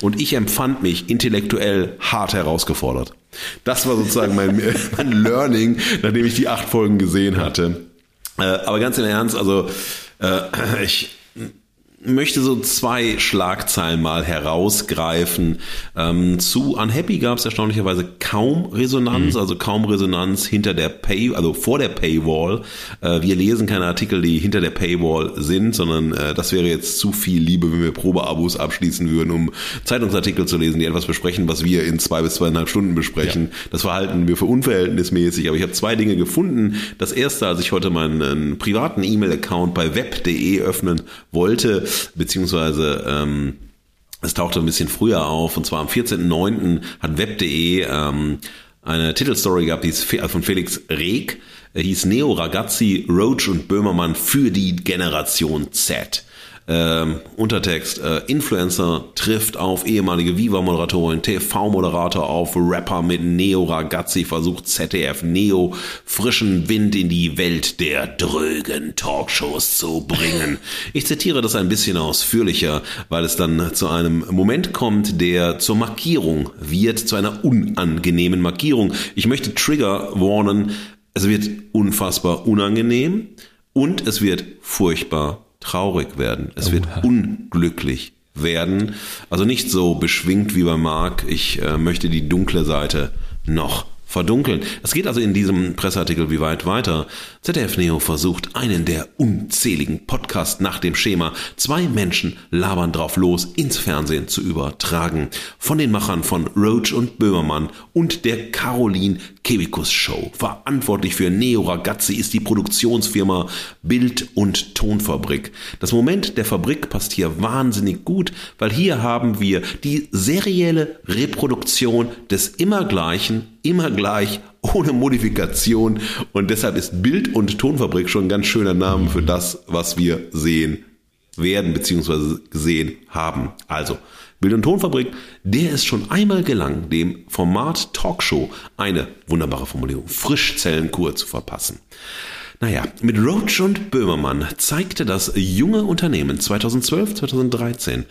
und ich empfand mich intellektuell hart herausgefordert. Das war sozusagen mein, *laughs* mein Learning, nachdem ich die acht Folgen gesehen hatte. Äh, aber ganz im Ernst, also äh, ich möchte so zwei Schlagzeilen mal herausgreifen. Ähm, zu Unhappy gab es erstaunlicherweise kaum Resonanz, mhm. also kaum Resonanz hinter der Pay, also vor der Paywall. Äh, wir lesen keine Artikel, die hinter der Paywall sind, sondern äh, das wäre jetzt zu viel Liebe, wenn wir Probeabos abschließen würden, um Zeitungsartikel zu lesen, die etwas besprechen, was wir in zwei bis zweieinhalb Stunden besprechen. Ja. Das verhalten wir für unverhältnismäßig, aber ich habe zwei Dinge gefunden. Das erste, als ich heute meinen privaten E-Mail-Account bei web.de öffnen wollte, beziehungsweise ähm, es tauchte ein bisschen früher auf, und zwar am 14.09. hat web.de ähm, eine Titelstory gehabt, die ist von Felix Reg, hieß Neo Ragazzi, Roach und Böhmermann für die Generation Z. Ähm, Untertext, äh, Influencer trifft auf ehemalige Viva-Moderatorin, TV-Moderator auf Rapper mit Neo Ragazzi, versucht ZDF Neo frischen Wind in die Welt der drögen Talkshows zu bringen. Ich zitiere das ein bisschen ausführlicher, weil es dann zu einem Moment kommt, der zur Markierung wird, zu einer unangenehmen Markierung. Ich möchte Trigger warnen, es wird unfassbar unangenehm und es wird furchtbar traurig werden. Es oh, wird unglücklich werden. Also nicht so beschwingt wie bei Mark. Ich äh, möchte die dunkle Seite noch verdunkeln. Es geht also in diesem Presseartikel wie weit weiter. ZDF Neo versucht einen der unzähligen Podcasts nach dem Schema Zwei Menschen labern drauf los ins Fernsehen zu übertragen. Von den Machern von Roach und Böhmermann und der Caroline Kebikus Show. Verantwortlich für Neo Ragazzi ist die Produktionsfirma Bild und Tonfabrik. Das Moment der Fabrik passt hier wahnsinnig gut, weil hier haben wir die serielle Reproduktion des immer gleichen immer gleich, ohne Modifikation. Und deshalb ist Bild- und Tonfabrik schon ein ganz schöner Name für das, was wir sehen werden bzw. gesehen haben. Also, Bild- und Tonfabrik, der ist schon einmal gelang, dem Format Talkshow eine wunderbare Formulierung, Frischzellenkur zu verpassen. Naja, mit Roach und Böhmermann zeigte das junge Unternehmen 2012, 2013,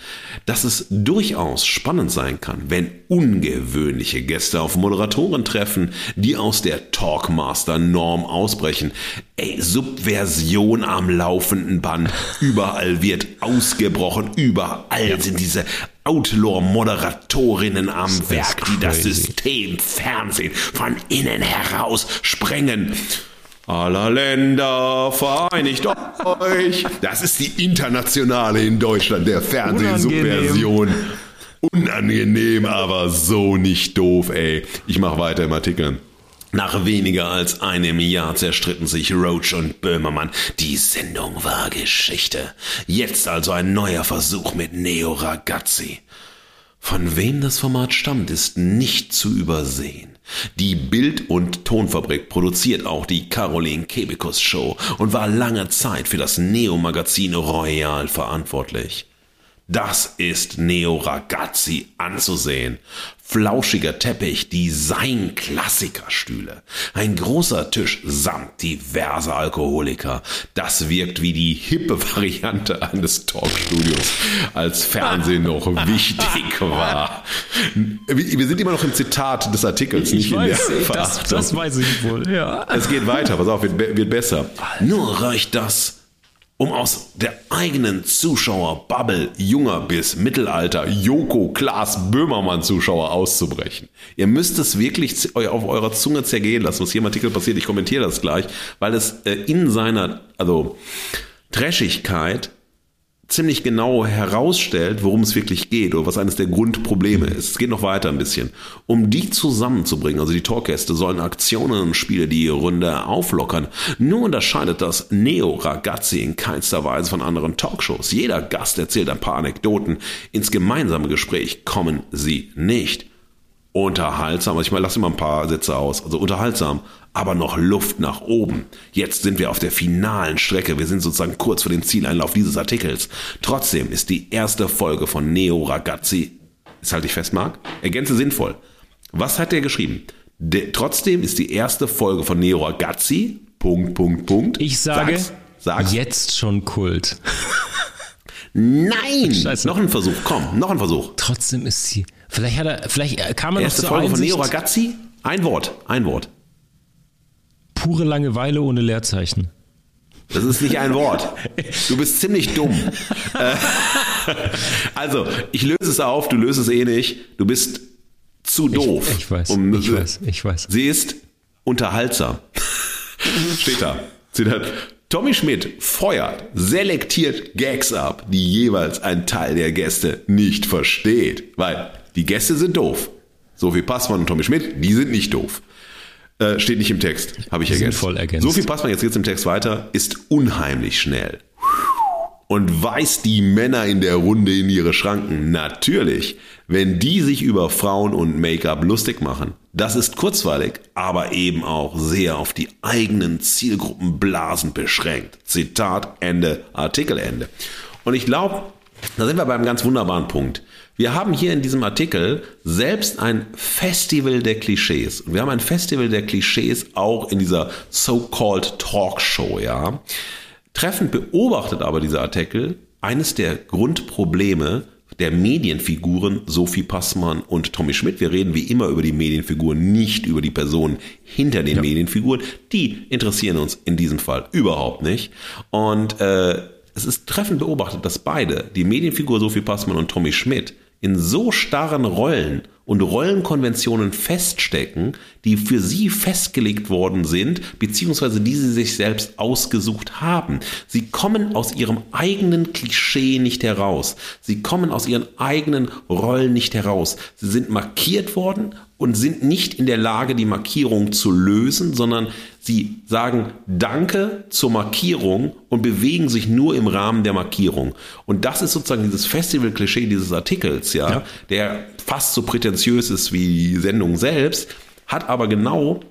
dass es durchaus spannend sein kann, wenn ungewöhnliche Gäste auf Moderatoren treffen, die aus der Talkmaster-Norm ausbrechen. Ey, Subversion am laufenden Band. Überall wird ausgebrochen. Überall sind diese Outlaw-Moderatorinnen am Werk, die das System Fernsehen von innen heraus sprengen. Aller Länder vereinigt *laughs* euch. Das ist die internationale in Deutschland der Fernsehsubversion. Unangenehm, aber so nicht doof, ey. Ich mach weiter im Artikel. Nach weniger als einem Jahr zerstritten sich Roach und Böhmermann. Die Sendung war Geschichte. Jetzt also ein neuer Versuch mit Neo Ragazzi. Von wem das Format stammt, ist nicht zu übersehen. Die Bild- und Tonfabrik produziert auch die Caroline Kebekus Show und war lange Zeit für das Neo-Magazin Royal verantwortlich. Das ist Neo Ragazzi anzusehen. Flauschiger Teppich, Design-Klassikerstühle, ein großer Tisch samt diverse Alkoholiker. Das wirkt wie die hippe *laughs* Variante eines Talkstudios, als Fernsehen noch wichtig war. Wir sind immer noch im Zitat des Artikels, nicht ich weiß, in der das, das weiß ich wohl, ja. Es geht weiter, pass auf, wird, wird besser. Nur reicht das um aus der eigenen Zuschauerbubble junger bis Mittelalter Joko Klaas Böhmermann Zuschauer auszubrechen. Ihr müsst es wirklich auf eurer Zunge zergehen lassen, was hier im Artikel passiert. Ich kommentiere das gleich, weil es äh, in seiner, also Trashigkeit ziemlich genau herausstellt, worum es wirklich geht oder was eines der Grundprobleme ist. Es geht noch weiter ein bisschen. Um die zusammenzubringen, also die Talkgäste sollen Aktionen und Spiele die Runde auflockern. Nur unterscheidet das Neo Ragazzi in keinster Weise von anderen Talkshows. Jeder Gast erzählt ein paar Anekdoten. Ins gemeinsame Gespräch kommen sie nicht unterhaltsam. Also ich lasse mal ein paar Sätze aus. Also unterhaltsam, aber noch Luft nach oben. Jetzt sind wir auf der finalen Strecke. Wir sind sozusagen kurz vor dem Zieleinlauf dieses Artikels. Trotzdem ist die erste Folge von Neo Ragazzi, das halte ich fest, Marc, ergänze sinnvoll. Was hat der geschrieben? De, trotzdem ist die erste Folge von Neo Ragazzi, Punkt, Punkt, Punkt. Ich sage, sag's, sag's. jetzt schon Kult. Nein! *laughs* Scheiße. Noch ein Versuch, komm, noch ein Versuch. Trotzdem ist sie. Vielleicht hat er, vielleicht kam er Erste noch zur Folge Einsicht. von Neo Ragazzi? Ein Wort, ein Wort. Pure Langeweile ohne Leerzeichen. Das ist nicht ein Wort. Du bist ziemlich dumm. *laughs* Äh, also, ich löse es auf, du löst es eh nicht. Du bist zu doof. Ich, ich weiß, um, ich weiß, ich weiß. Sie ist unterhaltsam. *laughs* Steht da. Zitat. Tommy Schmidt feuert, selektiert Gags ab, die jeweils ein Teil der Gäste nicht versteht. Weil die Gäste sind doof. Sophie Passmann und Tommy Schmidt, die sind nicht doof. Äh, steht nicht im Text, habe ich ergänzt. Sinnvoll ergänzt. Sophie Passmann, jetzt geht's im Text weiter, ist unheimlich schnell. Und weist die Männer in der Runde in ihre Schranken. Natürlich, wenn die sich über Frauen und Make-up lustig machen. Das ist kurzweilig, aber eben auch sehr auf die eigenen Zielgruppenblasen beschränkt. Zitat Ende, Artikelende. Und ich glaube, da sind wir beim ganz wunderbaren Punkt. Wir haben hier in diesem Artikel selbst ein Festival der Klischees. Und wir haben ein Festival der Klischees auch in dieser so-called Talkshow, ja. Treffend beobachtet aber dieser Artikel eines der Grundprobleme der Medienfiguren Sophie Passmann und Tommy Schmidt. Wir reden wie immer über die Medienfiguren, nicht über die Personen hinter den ja. Medienfiguren. Die interessieren uns in diesem Fall überhaupt nicht. Und äh, es ist treffend beobachtet, dass beide, die Medienfigur Sophie Passmann und Tommy Schmidt, in so starren Rollen und Rollenkonventionen feststecken, die für sie festgelegt worden sind, beziehungsweise die sie sich selbst ausgesucht haben. Sie kommen aus ihrem eigenen Klischee nicht heraus. Sie kommen aus ihren eigenen Rollen nicht heraus. Sie sind markiert worden und sind nicht in der Lage, die Markierung zu lösen, sondern sie sagen Danke zur Markierung und bewegen sich nur im Rahmen der Markierung. Und das ist sozusagen dieses Festival-Klischee dieses Artikels, ja, ja, der fast so prätentiös ist wie die Sendung selbst, hat aber genau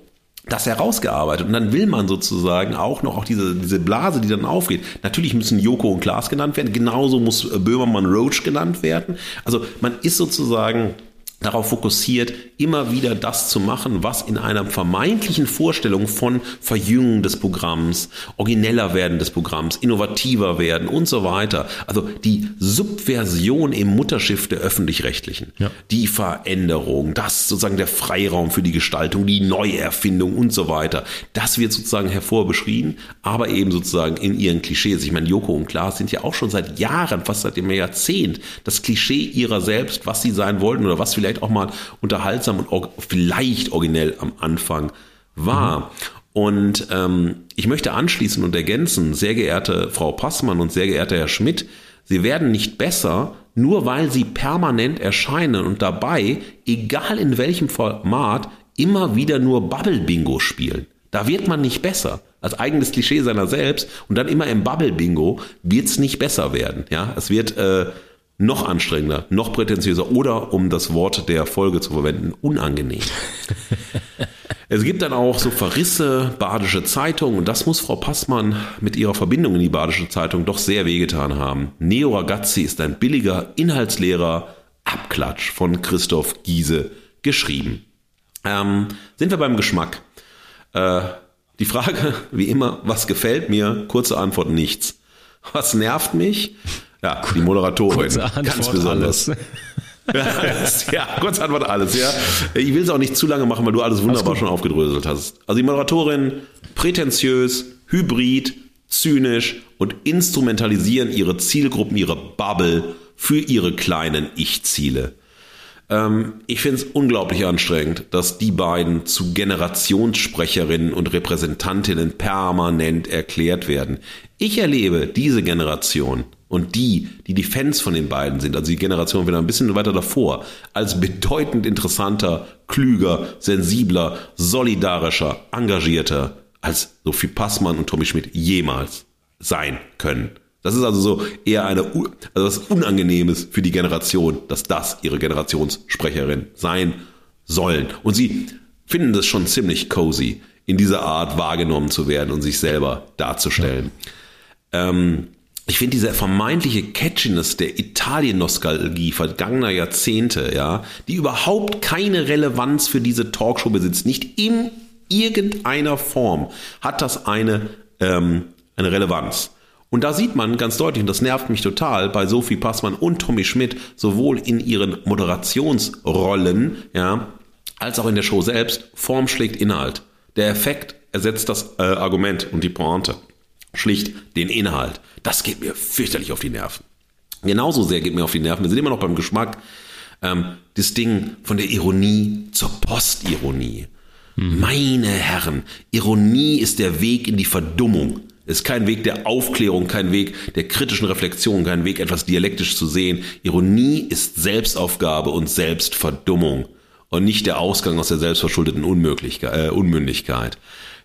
das herausgearbeitet. Und dann will man sozusagen auch noch auch diese, diese Blase, die dann aufgeht. Natürlich müssen Joko und Klaas genannt werden. Genauso muss Böhmermann Roach genannt werden. Also man ist sozusagen darauf fokussiert, immer wieder das zu machen, was in einer vermeintlichen Vorstellung von Verjüngung des Programms, origineller werden des Programms, innovativer werden und so weiter. Also die Subversion im Mutterschiff der öffentlich-rechtlichen, ja. die Veränderung, das sozusagen der Freiraum für die Gestaltung, die Neuerfindung und so weiter. Das wird sozusagen hervorbeschrieben, aber eben sozusagen in ihren Klischees. Ich meine, Joko und Klaas sind ja auch schon seit Jahren, fast seit dem Jahrzehnt, das Klischee ihrer selbst, was sie sein wollten oder was vielleicht auch mal unterhaltsam und vielleicht originell am Anfang war. Mhm. Und ähm, ich möchte anschließen und ergänzen, sehr geehrte Frau Passmann und sehr geehrter Herr Schmidt, Sie werden nicht besser, nur weil Sie permanent erscheinen und dabei, egal in welchem Format, immer wieder nur Bubble-Bingo spielen. Da wird man nicht besser. Als eigenes Klischee seiner selbst und dann immer im Bubble-Bingo wird es nicht besser werden. Ja, es wird äh, noch anstrengender, noch prätentiöser oder, um das Wort der Folge zu verwenden, unangenehm. *laughs* es gibt dann auch so Verrisse, Badische Zeitung und das muss Frau Passmann mit ihrer Verbindung in die Badische Zeitung doch sehr wehgetan haben. Neo Ragazzi ist ein billiger, inhaltsleerer Abklatsch von Christoph Giese geschrieben. Ähm, sind wir beim Geschmack. Äh, die Frage, *laughs* wie immer, was gefällt mir? Kurze Antwort, nichts. Was nervt mich? Ja, die Moderatorin. Kurze Antwort, ganz besonders. Alles. *laughs* ja, kurz Antwort alles, ja. Ich will es auch nicht zu lange machen, weil du alles wunderbar alles schon aufgedröselt hast. Also die Moderatorin, prätentiös, hybrid, zynisch und instrumentalisieren ihre Zielgruppen, ihre Bubble für ihre kleinen Ich-Ziele. Ähm, ich finde es unglaublich anstrengend, dass die beiden zu Generationssprecherinnen und Repräsentantinnen permanent erklärt werden. Ich erlebe diese Generation und die, die die Fans von den beiden sind, also die Generation wieder ein bisschen weiter davor, als bedeutend interessanter, klüger, sensibler, solidarischer, engagierter, als Sophie Passmann und Tommy Schmidt jemals sein können. Das ist also so eher eine, also was Unangenehmes für die Generation, dass das ihre Generationssprecherin sein sollen. Und sie finden das schon ziemlich cozy, in dieser Art wahrgenommen zu werden und sich selber darzustellen. Ähm, ich finde diese vermeintliche Catchiness der Italien-Nostalgie vergangener Jahrzehnte, ja, die überhaupt keine Relevanz für diese Talkshow besitzt, nicht in irgendeiner Form hat das eine, ähm, eine Relevanz. Und da sieht man ganz deutlich, und das nervt mich total, bei Sophie Passmann und Tommy Schmidt, sowohl in ihren Moderationsrollen, ja, als auch in der Show selbst, Form schlägt Inhalt. Der Effekt ersetzt das äh, Argument und die Pointe schlicht den Inhalt. Das geht mir fürchterlich auf die Nerven. Genauso sehr geht mir auf die Nerven. Wir sind immer noch beim Geschmack. Ähm, das Ding von der Ironie zur Postironie. Mhm. Meine Herren, Ironie ist der Weg in die Verdummung. Ist kein Weg der Aufklärung, kein Weg der kritischen Reflexion, kein Weg, etwas dialektisch zu sehen. Ironie ist Selbstaufgabe und Selbstverdummung und nicht der Ausgang aus der selbstverschuldeten Unmöglichkeit, äh, Unmündigkeit.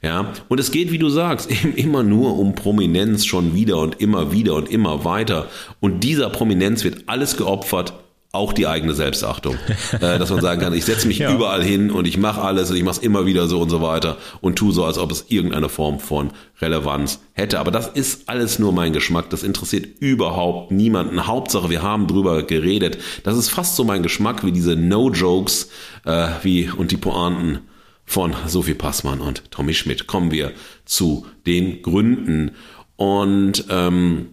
Ja, und es geht, wie du sagst, *laughs* eben immer nur um Prominenz schon wieder und immer wieder und immer weiter. Und dieser Prominenz wird alles geopfert, auch die eigene Selbstachtung. *laughs* äh, dass man sagen kann, ich setze mich ja. überall hin und ich mache alles und ich mache es immer wieder so und so weiter und tu so, als ob es irgendeine Form von Relevanz hätte. Aber das ist alles nur mein Geschmack. Das interessiert überhaupt niemanden. Hauptsache, wir haben drüber geredet. Das ist fast so mein Geschmack wie diese No-Jokes äh, wie und die Pointen von Sophie Passmann und Tommy Schmidt. Kommen wir zu den Gründen. Und ähm,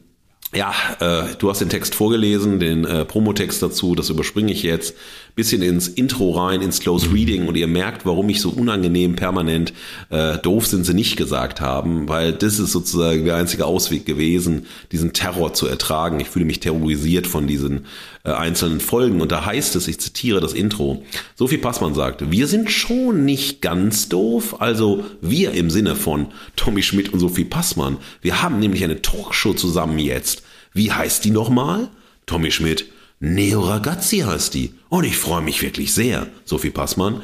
ja, äh, du hast den Text vorgelesen, den äh, Promotext dazu, das überspringe ich jetzt. Bisschen ins Intro rein, ins Close Reading und ihr merkt, warum ich so unangenehm permanent äh, doof sind sie nicht gesagt haben, weil das ist sozusagen der einzige Ausweg gewesen, diesen Terror zu ertragen. Ich fühle mich terrorisiert von diesen äh, einzelnen Folgen und da heißt es, ich zitiere das Intro, Sophie Passmann sagt, wir sind schon nicht ganz doof, also wir im Sinne von Tommy Schmidt und Sophie Passmann, wir haben nämlich eine Talkshow zusammen jetzt wie heißt die nochmal? Tommy Schmidt. Neo Ragazzi heißt die. Und ich freue mich wirklich sehr, Sophie Passmann.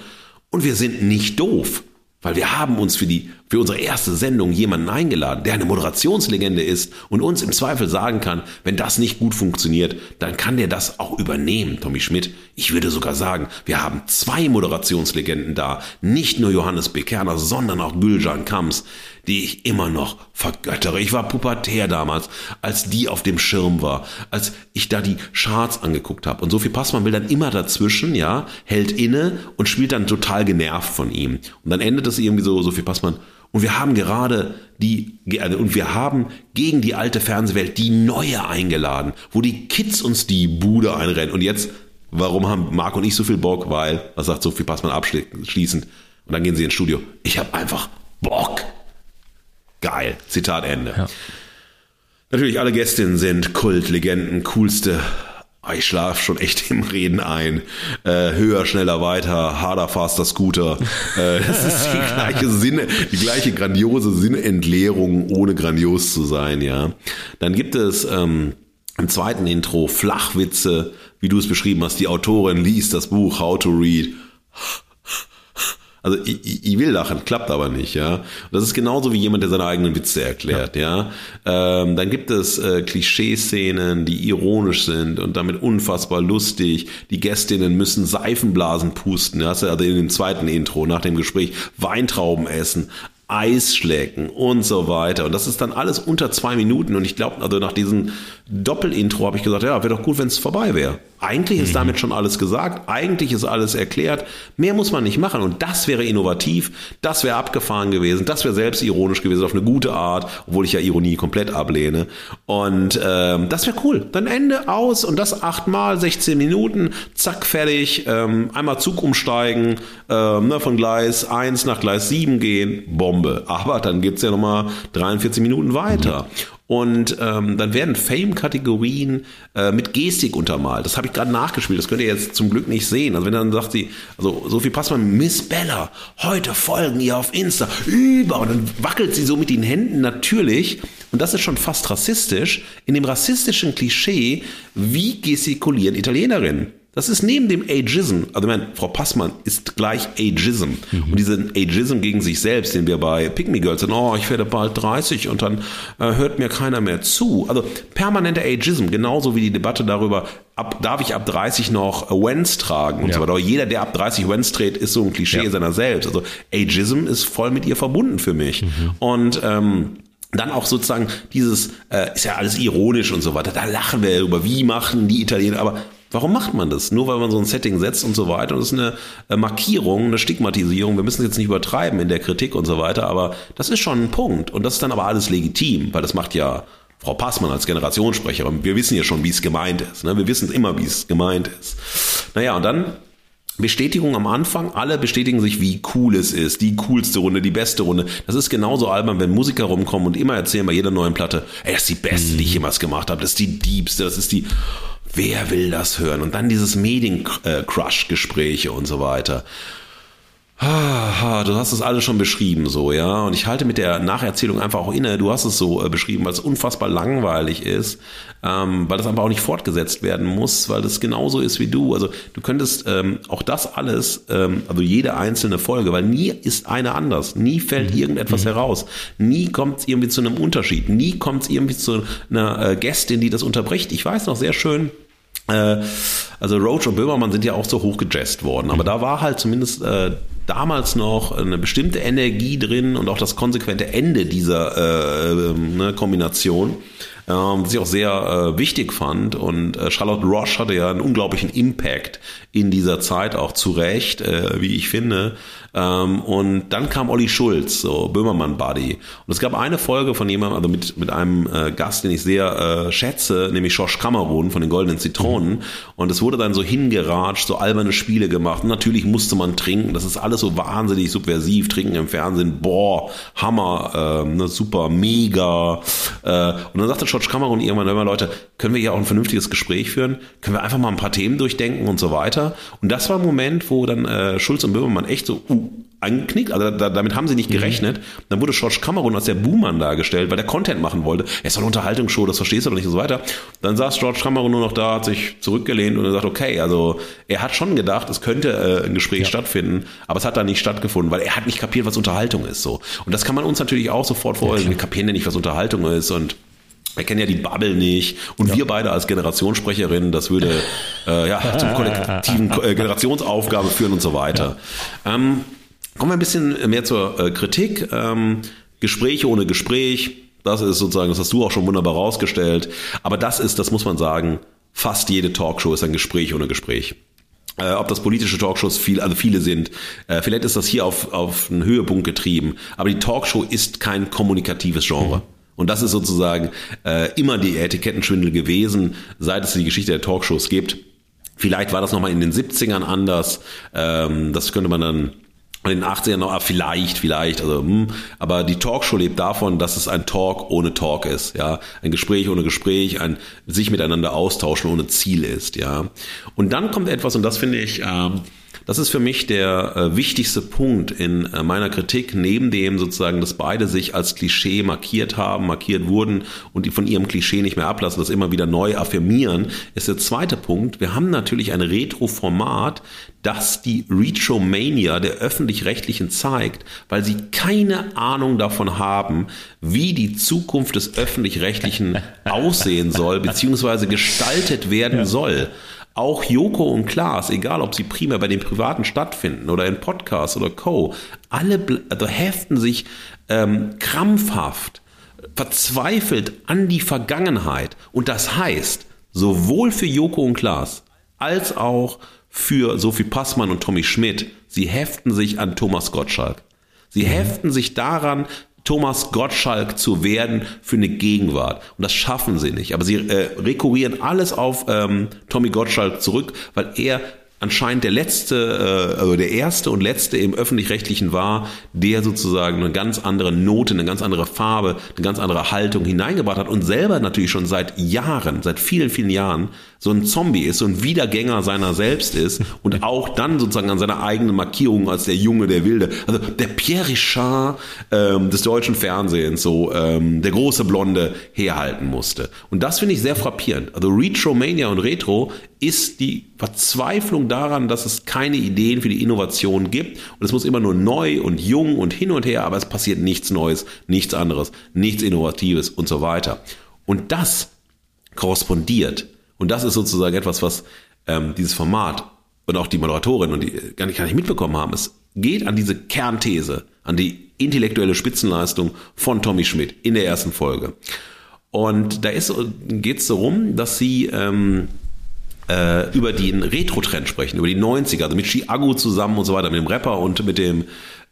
Und wir sind nicht doof, weil wir haben uns für die, für unsere erste Sendung jemanden eingeladen, der eine Moderationslegende ist und uns im Zweifel sagen kann, wenn das nicht gut funktioniert, dann kann der das auch übernehmen, Tommy Schmidt. Ich würde sogar sagen, wir haben zwei Moderationslegenden da. Nicht nur Johannes Bekerner, sondern auch Gülcan Kams die ich immer noch vergöttere. Ich war pubertär damals, als die auf dem Schirm war, als ich da die Charts angeguckt habe. Und Sophie Passmann will dann immer dazwischen, ja, hält inne und spielt dann total genervt von ihm. Und dann endet es irgendwie so, Sophie Passmann, und wir haben gerade die, also, und wir haben gegen die alte Fernsehwelt die neue eingeladen, wo die Kids uns die Bude einrennen. Und jetzt, warum haben Marc und ich so viel Bock? Weil, was sagt Sophie Passmann abschließend? Und dann gehen sie ins Studio. Ich habe einfach Bock. Geil. Zitat Ende. Ja. Natürlich, alle Gästinnen sind Kultlegenden, coolste Ah, ich schlafe schon echt im Reden ein. Äh, höher, schneller, weiter, harder, faster, Scooter. Äh, das ist die *laughs* gleiche Sinne, die gleiche grandiose Sinnentleerung, ohne grandios zu sein, ja. Dann gibt es ähm, im zweiten Intro Flachwitze, wie du es beschrieben hast. Die Autorin liest das Buch How to Read also ich, ich will lachen, klappt aber nicht, ja. das ist genauso wie jemand, der seine eigenen Witze erklärt, ja. ja? Ähm, dann gibt es äh, Klischeeszenen, die ironisch sind und damit unfassbar lustig. Die Gästinnen müssen Seifenblasen pusten, ja? also in dem zweiten Intro nach dem Gespräch Weintrauben essen. Eis schlecken und so weiter. Und das ist dann alles unter zwei Minuten. Und ich glaube, also nach diesem Doppelintro habe ich gesagt, ja, wäre doch gut, wenn es vorbei wäre. Eigentlich ist mhm. damit schon alles gesagt, eigentlich ist alles erklärt. Mehr muss man nicht machen. Und das wäre innovativ, das wäre abgefahren gewesen, das wäre selbstironisch gewesen auf eine gute Art, obwohl ich ja Ironie komplett ablehne. Und ähm, das wäre cool. Dann Ende aus und das achtmal, 16 Minuten, zack, fertig. Ähm, einmal Zug umsteigen, ähm, ne, von Gleis 1 nach Gleis 7 gehen, Bombe. Aber dann geht's ja nochmal 43 Minuten weiter. Mhm. Und ähm, dann werden Fame-Kategorien äh, mit Gestik untermalt. Das habe ich gerade nachgespielt. Das könnt ihr jetzt zum Glück nicht sehen. Also wenn dann sagt sie, also Sophie Passmann, Miss Bella, heute folgen ihr auf Insta über und dann wackelt sie so mit den Händen natürlich. Und das ist schon fast rassistisch. In dem rassistischen Klischee, wie gestikulieren Italienerinnen? Das ist neben dem Ageism, also ich meine, Frau Passmann ist gleich Ageism. Mhm. Und diesen Ageism gegen sich selbst, den wir bei Pygmy Girls sind, oh, ich werde bald 30 und dann äh, hört mir keiner mehr zu. Also permanenter Ageism, genauso wie die Debatte darüber, ab, darf ich ab 30 noch Wens tragen und ja. so weiter. Aber jeder, der ab 30 Wens trägt, ist so ein Klischee ja. seiner selbst. Also Ageism ist voll mit ihr verbunden für mich. Mhm. Und ähm, dann auch sozusagen dieses, äh, ist ja alles ironisch und so weiter, da lachen wir über, wie machen die Italiener, aber Warum macht man das? Nur weil man so ein Setting setzt und so weiter. Und das ist eine äh, Markierung, eine Stigmatisierung. Wir müssen es jetzt nicht übertreiben in der Kritik und so weiter, aber das ist schon ein Punkt. Und das ist dann aber alles legitim, weil das macht ja Frau Passmann als Generationssprecherin. Wir wissen ja schon, wie es gemeint ist. Ne? Wir wissen immer, wie es gemeint ist. Naja, und dann Bestätigung am Anfang, alle bestätigen sich, wie cool es ist, die coolste Runde, die beste Runde. Das ist genauso albern, wenn Musiker rumkommen und immer erzählen bei jeder neuen Platte, ey, das ist die beste, die ich jemals gemacht habe, das ist die diebste, das ist die wer will das hören? Und dann dieses Medien-Crush-Gespräche und so weiter. Du hast es alles schon beschrieben, so, ja. Und ich halte mit der Nacherzählung einfach auch inne. Du hast es so äh, beschrieben, weil es unfassbar langweilig ist, ähm, weil das einfach auch nicht fortgesetzt werden muss, weil das genauso ist wie du. Also du könntest ähm, auch das alles, ähm, also jede einzelne Folge, weil nie ist eine anders. Nie fällt mhm. irgendetwas mhm. heraus. Nie kommt es irgendwie zu einem Unterschied. Nie kommt es irgendwie zu einer äh, Gästin, die das unterbricht. Ich weiß noch sehr schön, also Roach und Böhmermann sind ja auch so hochgejazzt worden, aber mhm. da war halt zumindest äh, damals noch eine bestimmte Energie drin und auch das konsequente Ende dieser äh, ne, Kombination ähm, was ich auch sehr äh, wichtig fand. Und äh, Charlotte Roche hatte ja einen unglaublichen Impact in dieser Zeit auch zu Recht, äh, wie ich finde. Ähm, und dann kam Olli Schulz, so Böhmermann-Buddy. Und es gab eine Folge von jemandem, also mit, mit einem äh, Gast, den ich sehr äh, schätze, nämlich Schorsch Kamerun von den Goldenen Zitronen. Und es wurde dann so hingeratscht, so alberne Spiele gemacht. Und natürlich musste man trinken. Das ist alles so wahnsinnig subversiv. Trinken im Fernsehen, boah, Hammer, äh, ne, super, mega. Äh, und dann sagte George Cameron irgendwann, hör mal Leute, können wir hier auch ein vernünftiges Gespräch führen? Können wir einfach mal ein paar Themen durchdenken und so weiter? Und das war ein Moment, wo dann äh, Schulz und Böhmermann echt so, uh, angeknickt, also da, damit haben sie nicht mhm. gerechnet. Dann wurde George Cameron als der Buhmann dargestellt, weil der Content machen wollte. Er ist doch eine Unterhaltungsshow, das verstehst du doch nicht und so weiter. Dann saß George Cameron nur noch da, hat sich zurückgelehnt und er sagt, okay, also er hat schon gedacht, es könnte äh, ein Gespräch ja. stattfinden, aber es hat da nicht stattgefunden, weil er hat nicht kapiert, was Unterhaltung ist. so. Und das kann man uns natürlich auch sofort vorstellen. Ja, wir kapieren ja nicht, was Unterhaltung ist und wir kennen ja die Bubble nicht. Und ja. wir beide als Generationssprecherinnen, das würde äh, ja, *laughs* zum kollektiven äh, Generationsaufgabe führen und so weiter. Ja. Ähm, kommen wir ein bisschen mehr zur äh, Kritik. Ähm, Gespräch ohne Gespräch, das ist sozusagen, das hast du auch schon wunderbar rausgestellt. Aber das ist, das muss man sagen, fast jede Talkshow ist ein Gespräch ohne Gespräch. Äh, ob das politische Talkshows viel, also viele sind. Äh, vielleicht ist das hier auf, auf einen Höhepunkt getrieben. Aber die Talkshow ist kein kommunikatives Genre. Mhm. Und das ist sozusagen äh, immer die Etikettenschwindel gewesen, seit es die Geschichte der Talkshows gibt. Vielleicht war das nochmal in den 70ern anders. Ähm, das könnte man dann in den 80ern noch, ah, vielleicht, vielleicht, also, hm, aber die Talkshow lebt davon, dass es ein Talk ohne Talk ist, ja, ein Gespräch ohne Gespräch, ein sich miteinander austauschen ohne Ziel ist, ja. Und dann kommt etwas, und das finde ich, ähm, das ist für mich der äh, wichtigste Punkt in äh, meiner Kritik, neben dem sozusagen, dass beide sich als Klischee markiert haben, markiert wurden und die von ihrem Klischee nicht mehr ablassen, das immer wieder neu affirmieren, ist der zweite Punkt. Wir haben natürlich ein Retro-Format, das die Retromania der öffentlich-rechtlichen zeigt, weil sie keine Ahnung davon haben, wie die Zukunft des öffentlich-rechtlichen *laughs* aussehen soll, beziehungsweise gestaltet werden ja. soll. Auch Joko und Klaas, egal ob sie primär bei den Privaten stattfinden oder in Podcasts oder Co., alle also heften sich ähm, krampfhaft, verzweifelt an die Vergangenheit. Und das heißt, sowohl für Joko und Klaas als auch für Sophie Passmann und Tommy Schmidt, sie heften sich an Thomas Gottschalk. Sie mhm. heften sich daran, Thomas Gottschalk zu werden für eine Gegenwart. Und das schaffen sie nicht. Aber sie äh, rekurrieren alles auf ähm, Tommy Gottschalk zurück, weil er anscheinend der letzte, äh, also der erste und letzte im öffentlich-rechtlichen war, der sozusagen eine ganz andere Note, eine ganz andere Farbe, eine ganz andere Haltung hineingebracht hat und selber natürlich schon seit Jahren, seit vielen, vielen Jahren so ein Zombie ist, so ein Wiedergänger seiner selbst ist und auch dann sozusagen an seiner eigenen Markierung als der Junge, der Wilde, also der Pierre Richard ähm, des deutschen Fernsehens, so ähm, der große Blonde herhalten musste. Und das finde ich sehr frappierend. Also Retromania und Retro ist die Verzweiflung daran, dass es keine Ideen für die Innovation gibt und es muss immer nur neu und jung und hin und her, aber es passiert nichts Neues, nichts anderes, nichts Innovatives und so weiter. Und das korrespondiert und das ist sozusagen etwas, was ähm, dieses Format und auch die Moderatorin und die gar nicht, gar nicht mitbekommen haben. Es geht an diese Kernthese, an die intellektuelle Spitzenleistung von Tommy Schmidt in der ersten Folge. Und da geht es darum, dass sie ähm, äh, über den Retro-Trend sprechen, über die 90er, also mit Chiago zusammen und so weiter, mit dem Rapper und mit dem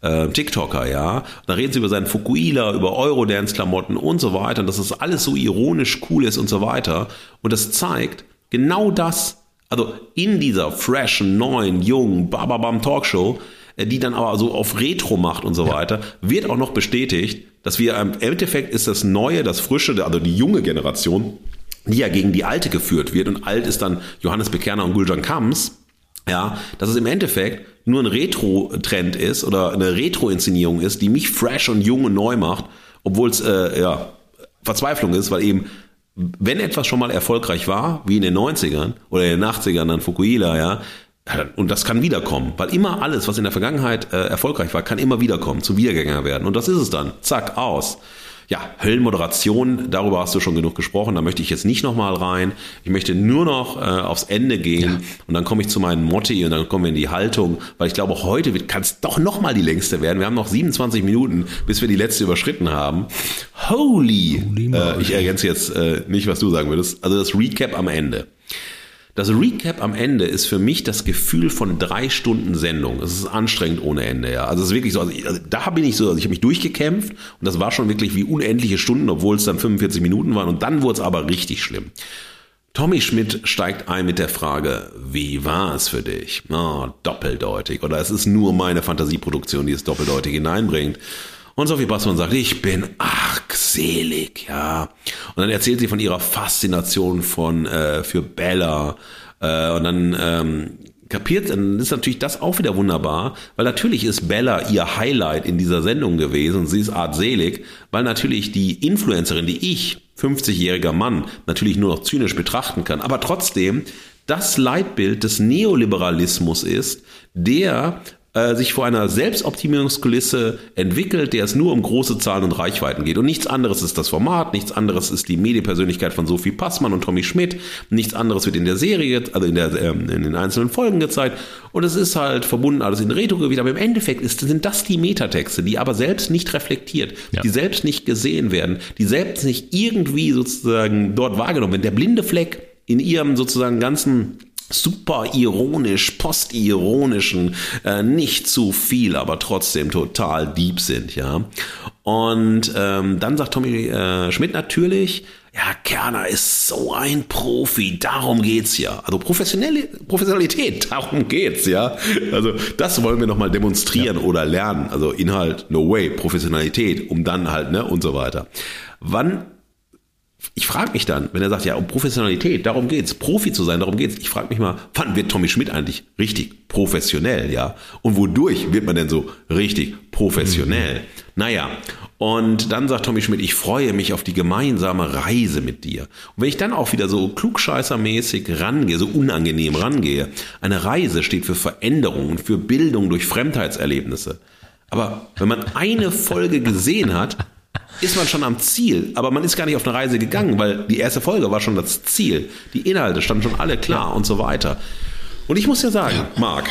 äh, TikToker, ja. Da reden sie über seinen Fukuila, über Eurodance-Klamotten und so weiter und dass das alles so ironisch cool ist und so weiter. Und das zeigt genau das, also in dieser freshen, neuen, jungen, Bababam Talkshow, äh, die dann aber so auf Retro macht und so weiter, wird auch noch bestätigt, dass wir im Endeffekt ist das Neue, das Frische, also die junge Generation, die ja gegen die alte geführt wird und alt ist dann Johannes Bekerner und Guljan Kams, ja, dass es im Endeffekt nur ein Retro-Trend ist oder eine Retro-Inszenierung ist, die mich fresh und jung und neu macht, obwohl es äh, ja, Verzweiflung ist, weil eben wenn etwas schon mal erfolgreich war, wie in den 90ern oder in den 80ern dann Fukuila, ja, und das kann wiederkommen, weil immer alles, was in der Vergangenheit äh, erfolgreich war, kann immer wiederkommen, zum Wiedergänger werden. Und das ist es dann. Zack, aus ja, Höllenmoderation, darüber hast du schon genug gesprochen, da möchte ich jetzt nicht nochmal rein. Ich möchte nur noch äh, aufs Ende gehen ja. und dann komme ich zu meinen Motti und dann kommen wir in die Haltung, weil ich glaube, heute kann es doch nochmal die längste werden. Wir haben noch 27 Minuten, bis wir die letzte überschritten haben. Holy! Holy äh, ich ergänze jetzt äh, nicht, was du sagen würdest. Also das Recap am Ende. Das Recap am Ende ist für mich das Gefühl von drei Stunden Sendung. Es ist anstrengend ohne Ende, ja. Also es ist wirklich so, also, ich, also da bin ich so, also ich habe mich durchgekämpft und das war schon wirklich wie unendliche Stunden, obwohl es dann 45 Minuten waren und dann wurde es aber richtig schlimm. Tommy Schmidt steigt ein mit der Frage, wie war es für dich? Oh, doppeldeutig. Oder es ist nur meine Fantasieproduktion, die es doppeldeutig hineinbringt. Und Sophie Passmann sagt, ich bin argselig, ja. Und dann erzählt sie von ihrer Faszination von äh, für Bella. Äh, und dann ähm, kapiert, dann ist natürlich das auch wieder wunderbar, weil natürlich ist Bella ihr Highlight in dieser Sendung gewesen. Sie ist artselig, weil natürlich die Influencerin, die ich, 50-jähriger Mann, natürlich nur noch zynisch betrachten kann, aber trotzdem das Leitbild des Neoliberalismus ist, der äh, sich vor einer Selbstoptimierungskulisse entwickelt, der es nur um große Zahlen und Reichweiten geht. Und nichts anderes ist das Format, nichts anderes ist die Medienpersönlichkeit von Sophie Passmann und Tommy Schmidt, nichts anderes wird in der Serie, also in, der, ähm, in den einzelnen Folgen gezeigt. Und es ist halt verbunden alles in Retro-Gewicht, aber im Endeffekt ist, sind das die Metatexte, die aber selbst nicht reflektiert, ja. die selbst nicht gesehen werden, die selbst nicht irgendwie sozusagen dort wahrgenommen werden. Der blinde Fleck in ihrem sozusagen ganzen super ironisch, postironischen, äh, nicht zu viel, aber trotzdem total deep sind, ja. Und ähm, dann sagt Tommy äh, Schmidt natürlich, ja, Kerner ist so ein Profi, darum geht's ja. Also professionelle Professionalität, *laughs* darum geht's ja. Also das wollen wir nochmal demonstrieren ja. oder lernen. Also Inhalt, no way, Professionalität, um dann halt, ne, und so weiter. Wann ich frage mich dann, wenn er sagt, ja, um Professionalität, darum geht's, Profi zu sein, darum geht's. Ich frage mich mal, wann wird Tommy Schmidt eigentlich richtig professionell, ja? Und wodurch wird man denn so richtig professionell? Mhm. Naja, und dann sagt Tommy Schmidt, ich freue mich auf die gemeinsame Reise mit dir. Und wenn ich dann auch wieder so klugscheißermäßig rangehe, so unangenehm rangehe, eine Reise steht für Veränderung und für Bildung durch Fremdheitserlebnisse. Aber wenn man eine Folge gesehen hat, ist man schon am Ziel, aber man ist gar nicht auf eine Reise gegangen, weil die erste Folge war schon das Ziel. Die Inhalte standen schon alle klar ja. und so weiter. Und ich muss ja sagen, ja. Marc,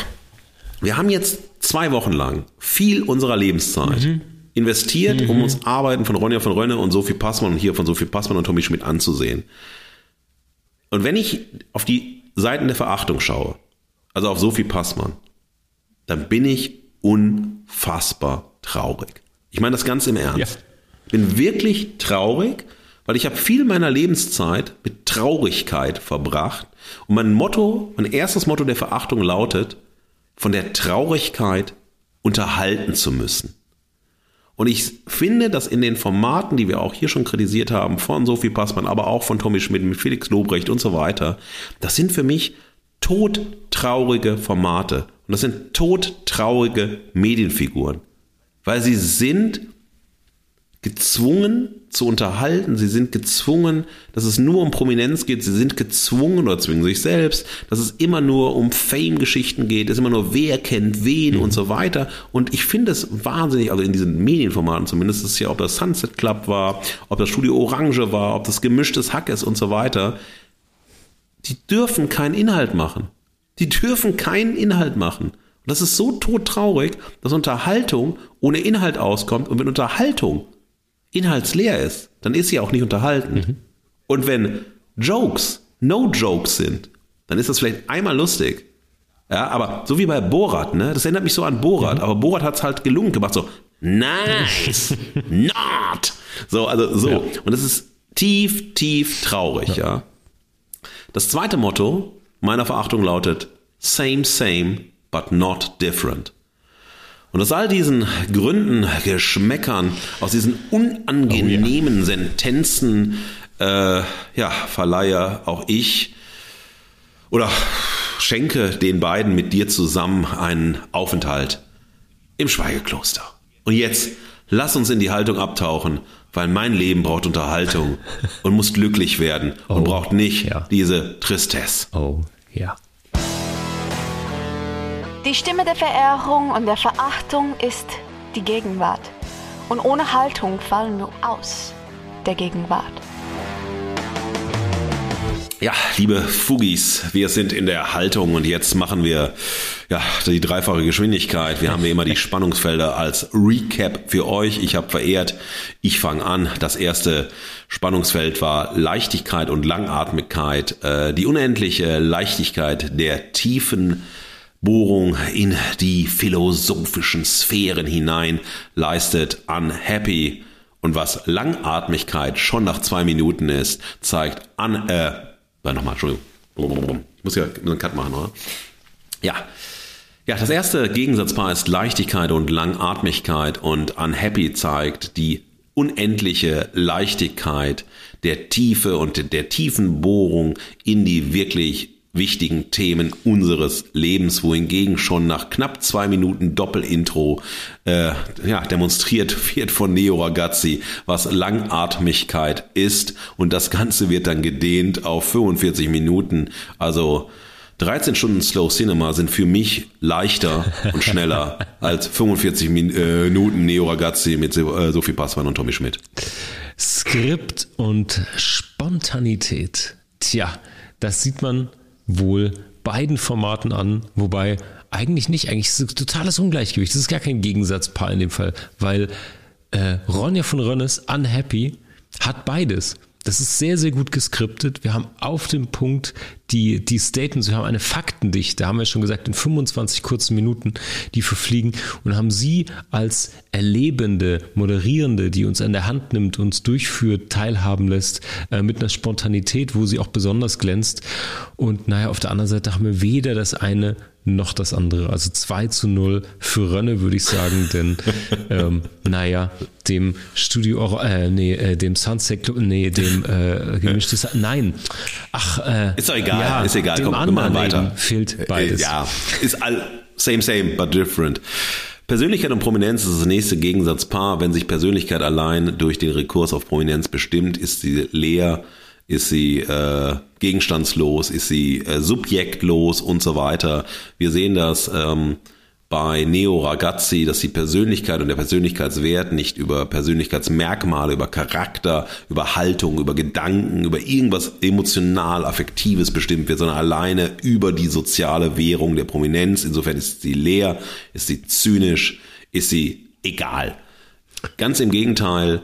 wir haben jetzt zwei Wochen lang viel unserer Lebenszeit mhm. investiert, mhm. um uns Arbeiten von Ronja von Rönne und Sophie Passmann und hier von Sophie Passmann und Tommy Schmidt anzusehen. Und wenn ich auf die Seiten der Verachtung schaue, also auf Sophie Passmann, dann bin ich unfassbar traurig. Ich meine das ganz im Ernst. Ja bin wirklich traurig, weil ich habe viel meiner Lebenszeit mit Traurigkeit verbracht. Und mein Motto, mein erstes Motto der Verachtung lautet, von der Traurigkeit unterhalten zu müssen. Und ich finde, dass in den Formaten, die wir auch hier schon kritisiert haben, von Sophie Passmann, aber auch von Tommy Schmidt, mit Felix Lobrecht und so weiter, das sind für mich todtraurige Formate. Und das sind todtraurige Medienfiguren. Weil sie sind gezwungen zu unterhalten, sie sind gezwungen, dass es nur um Prominenz geht, sie sind gezwungen oder zwingen sich selbst, dass es immer nur um Fame-Geschichten geht, es immer nur wer kennt wen mhm. und so weiter. Und ich finde es wahnsinnig, also in diesen Medienformaten zumindest, ist ja, ob das Sunset Club war, ob das Studio Orange war, ob das gemischtes Hack ist und so weiter, die dürfen keinen Inhalt machen. Die dürfen keinen Inhalt machen. Und das ist so todtraurig, dass Unterhaltung ohne Inhalt auskommt und wenn Unterhaltung inhaltsleer ist, dann ist sie auch nicht unterhalten. Mhm. Und wenn Jokes No Jokes sind, dann ist das vielleicht einmal lustig. Ja, aber so wie bei Borat, ne? Das erinnert mich so an Borat, mhm. aber Borat hat es halt gelungen gemacht, so nice, *laughs* not. So, also so. Ja. Und das ist tief, tief traurig, ja. ja. Das zweite Motto meiner Verachtung lautet same, same, but not different. Und aus all diesen Gründen, Geschmäckern, aus diesen unangenehmen oh, ja. Sentenzen, äh, ja, verleihe auch ich oder schenke den beiden mit dir zusammen einen Aufenthalt im Schweigekloster. Und jetzt lass uns in die Haltung abtauchen, weil mein Leben braucht Unterhaltung *laughs* und muss glücklich werden oh, und braucht nicht ja. diese Tristesse. Oh, ja. Die Stimme der Verehrung und der Verachtung ist die Gegenwart. Und ohne Haltung fallen wir aus der Gegenwart. Ja, liebe Fugis, wir sind in der Haltung und jetzt machen wir ja die dreifache Geschwindigkeit. Wir haben ja immer die *laughs* Spannungsfelder als Recap für euch. Ich habe verehrt, ich fange an. Das erste Spannungsfeld war Leichtigkeit und Langatmigkeit, äh, die unendliche Leichtigkeit der tiefen Bohrung in die philosophischen Sphären hinein leistet Unhappy. Und was Langatmigkeit schon nach zwei Minuten ist, zeigt an, äh, nochmal, Entschuldigung. Ich muss ja einen Cut machen, oder? Ja. Ja, das erste Gegensatzpaar ist Leichtigkeit und Langatmigkeit und Unhappy zeigt die unendliche Leichtigkeit der Tiefe und der tiefen Bohrung in die wirklich wichtigen Themen unseres Lebens, wohingegen schon nach knapp zwei Minuten Doppelintro äh, ja, demonstriert wird von Neo Ragazzi, was Langatmigkeit ist und das Ganze wird dann gedehnt auf 45 Minuten. Also 13 Stunden Slow Cinema sind für mich leichter und *laughs* schneller als 45 Minuten Neo Ragazzi mit äh, Sophie Passmann und Tommy Schmidt. Skript und Spontanität. Tja, das sieht man wohl beiden Formaten an, wobei eigentlich nicht, eigentlich ist es ein totales Ungleichgewicht. Das ist gar kein Gegensatzpaar in dem Fall, weil äh, Ronja von Rönnes, Unhappy, hat beides. Das ist sehr, sehr gut geskriptet. Wir haben auf dem Punkt die, die Statements, wir haben eine Faktendichte, haben wir schon gesagt, in 25 kurzen Minuten, die verfliegen und haben sie als Erlebende, Moderierende, die uns an der Hand nimmt, uns durchführt, teilhaben lässt, äh, mit einer Spontanität, wo sie auch besonders glänzt. Und naja, auf der anderen Seite haben wir weder das eine noch das andere. Also 2 zu 0 für Rönne, würde ich sagen, denn *laughs* ähm, naja, dem Studio, äh, nee, äh, dem Sunset Club, nee, dem äh, gemischtes, nein, ach, äh, ist doch egal, ja, ist egal, dem komm, machen weiter. fehlt äh, beides. Ja, ist all, same, same, but different. Persönlichkeit und Prominenz ist das nächste Gegensatzpaar. Wenn sich Persönlichkeit allein durch den Rekurs auf Prominenz bestimmt, ist sie leer ist sie äh, gegenstandslos, ist sie äh, subjektlos und so weiter. Wir sehen das ähm, bei Neo Ragazzi, dass die Persönlichkeit und der Persönlichkeitswert nicht über Persönlichkeitsmerkmale, über Charakter, über Haltung, über Gedanken, über irgendwas emotional affektives bestimmt wird, sondern alleine über die soziale Währung der Prominenz. Insofern ist sie leer, ist sie zynisch, ist sie egal. Ganz im Gegenteil,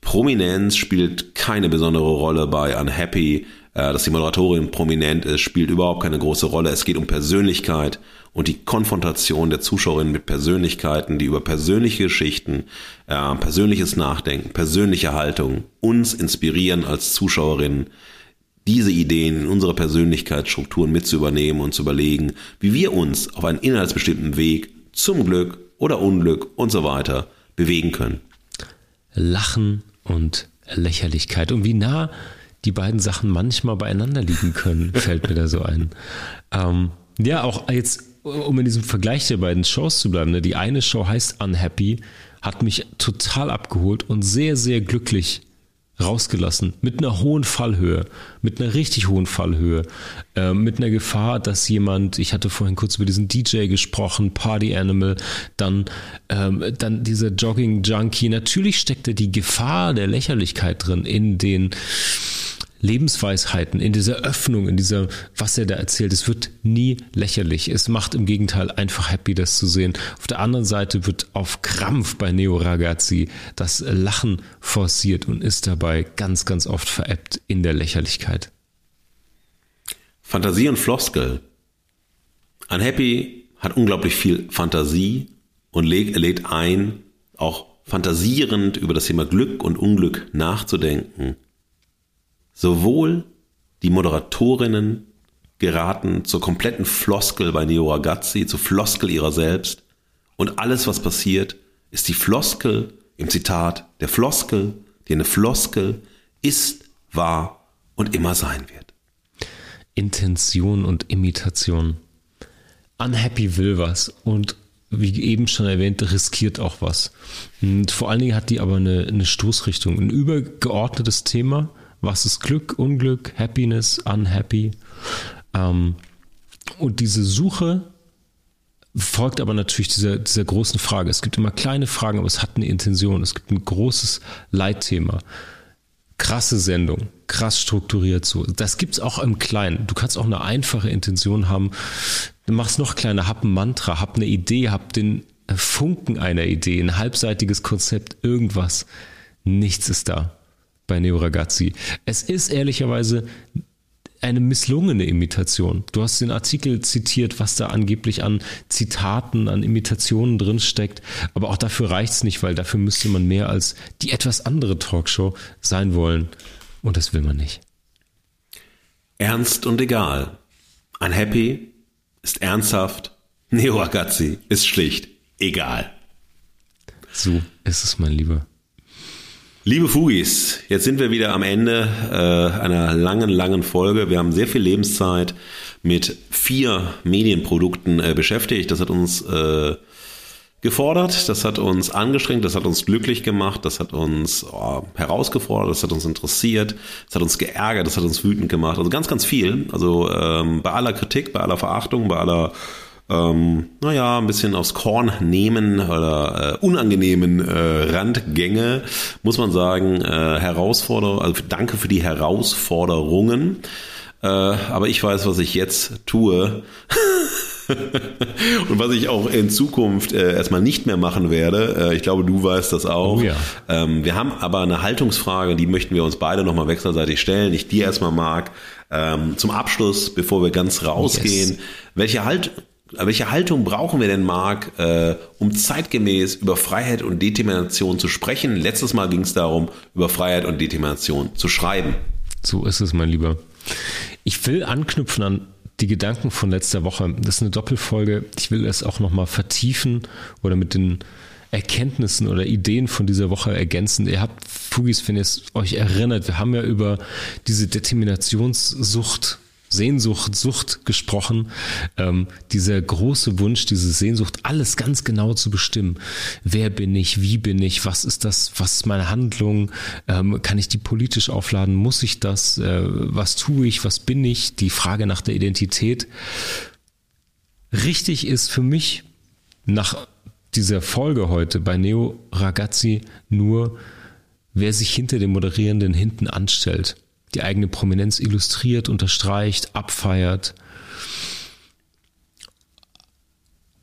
Prominenz spielt keine besondere Rolle bei Unhappy. Äh, dass die Moderatorin prominent ist, spielt überhaupt keine große Rolle. Es geht um Persönlichkeit und die Konfrontation der Zuschauerin mit Persönlichkeiten, die über persönliche Geschichten, äh, persönliches Nachdenken, persönliche Haltung uns inspirieren als Zuschauerinnen, diese Ideen in unsere Persönlichkeitsstrukturen mit zu übernehmen und zu überlegen, wie wir uns auf einen inhaltsbestimmten Weg zum Glück oder Unglück und so weiter bewegen können. Lachen und Lächerlichkeit und wie nah die beiden Sachen manchmal beieinander liegen können, *laughs* fällt mir da so ein. Ähm, ja, auch jetzt, um in diesem Vergleich der beiden Shows zu bleiben, ne, die eine Show heißt Unhappy, hat mich total abgeholt und sehr, sehr glücklich rausgelassen. Mit einer hohen Fallhöhe, mit einer richtig hohen Fallhöhe, äh, mit einer Gefahr, dass jemand, ich hatte vorhin kurz über diesen DJ gesprochen, Party Animal, dann, ähm, dann dieser Jogging Junkie, natürlich steckt da die Gefahr der Lächerlichkeit drin in den Lebensweisheiten, in dieser Öffnung, in dieser, was er da erzählt, es wird nie lächerlich. Es macht im Gegenteil einfach happy, das zu sehen. Auf der anderen Seite wird auf Krampf bei Neo Ragazzi das Lachen forciert und ist dabei ganz, ganz oft veräppt in der Lächerlichkeit. Fantasie und Floskel. Unhappy hat unglaublich viel Fantasie und lädt ein, auch fantasierend über das Thema Glück und Unglück nachzudenken Sowohl die Moderatorinnen geraten zur kompletten Floskel bei Neo Ragazzi, zur Floskel ihrer selbst. Und alles, was passiert, ist die Floskel im Zitat der Floskel, die eine Floskel ist, war und immer sein wird. Intention und Imitation. Unhappy will was und wie eben schon erwähnt, riskiert auch was. Und vor allen Dingen hat die aber eine, eine Stoßrichtung, ein übergeordnetes Thema, was ist Glück, Unglück, Happiness, Unhappy. Ähm, und diese Suche folgt aber natürlich dieser, dieser großen Frage. Es gibt immer kleine Fragen, aber es hat eine Intention. Es gibt ein großes Leitthema. Krasse Sendung, krass strukturiert so. Das gibt es auch im Kleinen. Du kannst auch eine einfache Intention haben. Du machst noch kleiner, hab ein Mantra, hab eine Idee, hab den Funken einer Idee, ein halbseitiges Konzept, irgendwas. Nichts ist da bei Neo Ragazzi. Es ist ehrlicherweise eine misslungene Imitation. Du hast den Artikel zitiert, was da angeblich an Zitaten, an Imitationen drinsteckt. Aber auch dafür reicht es nicht, weil dafür müsste man mehr als die etwas andere Talkshow sein wollen. Und das will man nicht. Ernst und egal. Ein Happy ist ernsthaft. Neo Ragazzi ist schlicht egal. So ist es, mein Lieber. Liebe Fugis, jetzt sind wir wieder am Ende äh, einer langen, langen Folge. Wir haben sehr viel Lebenszeit mit vier Medienprodukten äh, beschäftigt. Das hat uns äh, gefordert, das hat uns angestrengt, das hat uns glücklich gemacht, das hat uns oh, herausgefordert, das hat uns interessiert, das hat uns geärgert, das hat uns wütend gemacht. Also ganz, ganz viel. Also ähm, bei aller Kritik, bei aller Verachtung, bei aller ähm, naja, ein bisschen aufs Korn nehmen oder äh, unangenehmen äh, Randgänge, muss man sagen, äh, Herausforderung, also danke für die Herausforderungen. Äh, aber ich weiß, was ich jetzt tue. *laughs* und was ich auch in Zukunft äh, erstmal nicht mehr machen werde. Äh, ich glaube, du weißt das auch. Oh ja. ähm, wir haben aber eine Haltungsfrage, die möchten wir uns beide nochmal wechselseitig stellen. Ich dir erstmal mag. Ähm, zum Abschluss, bevor wir ganz rausgehen, yes. welche halt welche Haltung brauchen wir denn, Marc, äh, um zeitgemäß über Freiheit und Determination zu sprechen? Letztes Mal ging es darum, über Freiheit und Determination zu schreiben. So ist es, mein Lieber. Ich will anknüpfen an die Gedanken von letzter Woche. Das ist eine Doppelfolge. Ich will es auch nochmal vertiefen oder mit den Erkenntnissen oder Ideen von dieser Woche ergänzen. Ihr habt, Fugis, wenn ihr es euch erinnert, wir haben ja über diese Determinationssucht Sehnsucht, Sucht gesprochen. Ähm, dieser große Wunsch, diese Sehnsucht, alles ganz genau zu bestimmen. Wer bin ich? Wie bin ich? Was ist das? Was ist meine Handlung? Ähm, kann ich die politisch aufladen? Muss ich das? Äh, was tue ich? Was bin ich? Die Frage nach der Identität. Richtig ist für mich nach dieser Folge heute bei Neo Ragazzi nur, wer sich hinter dem Moderierenden hinten anstellt die eigene Prominenz illustriert, unterstreicht, abfeiert.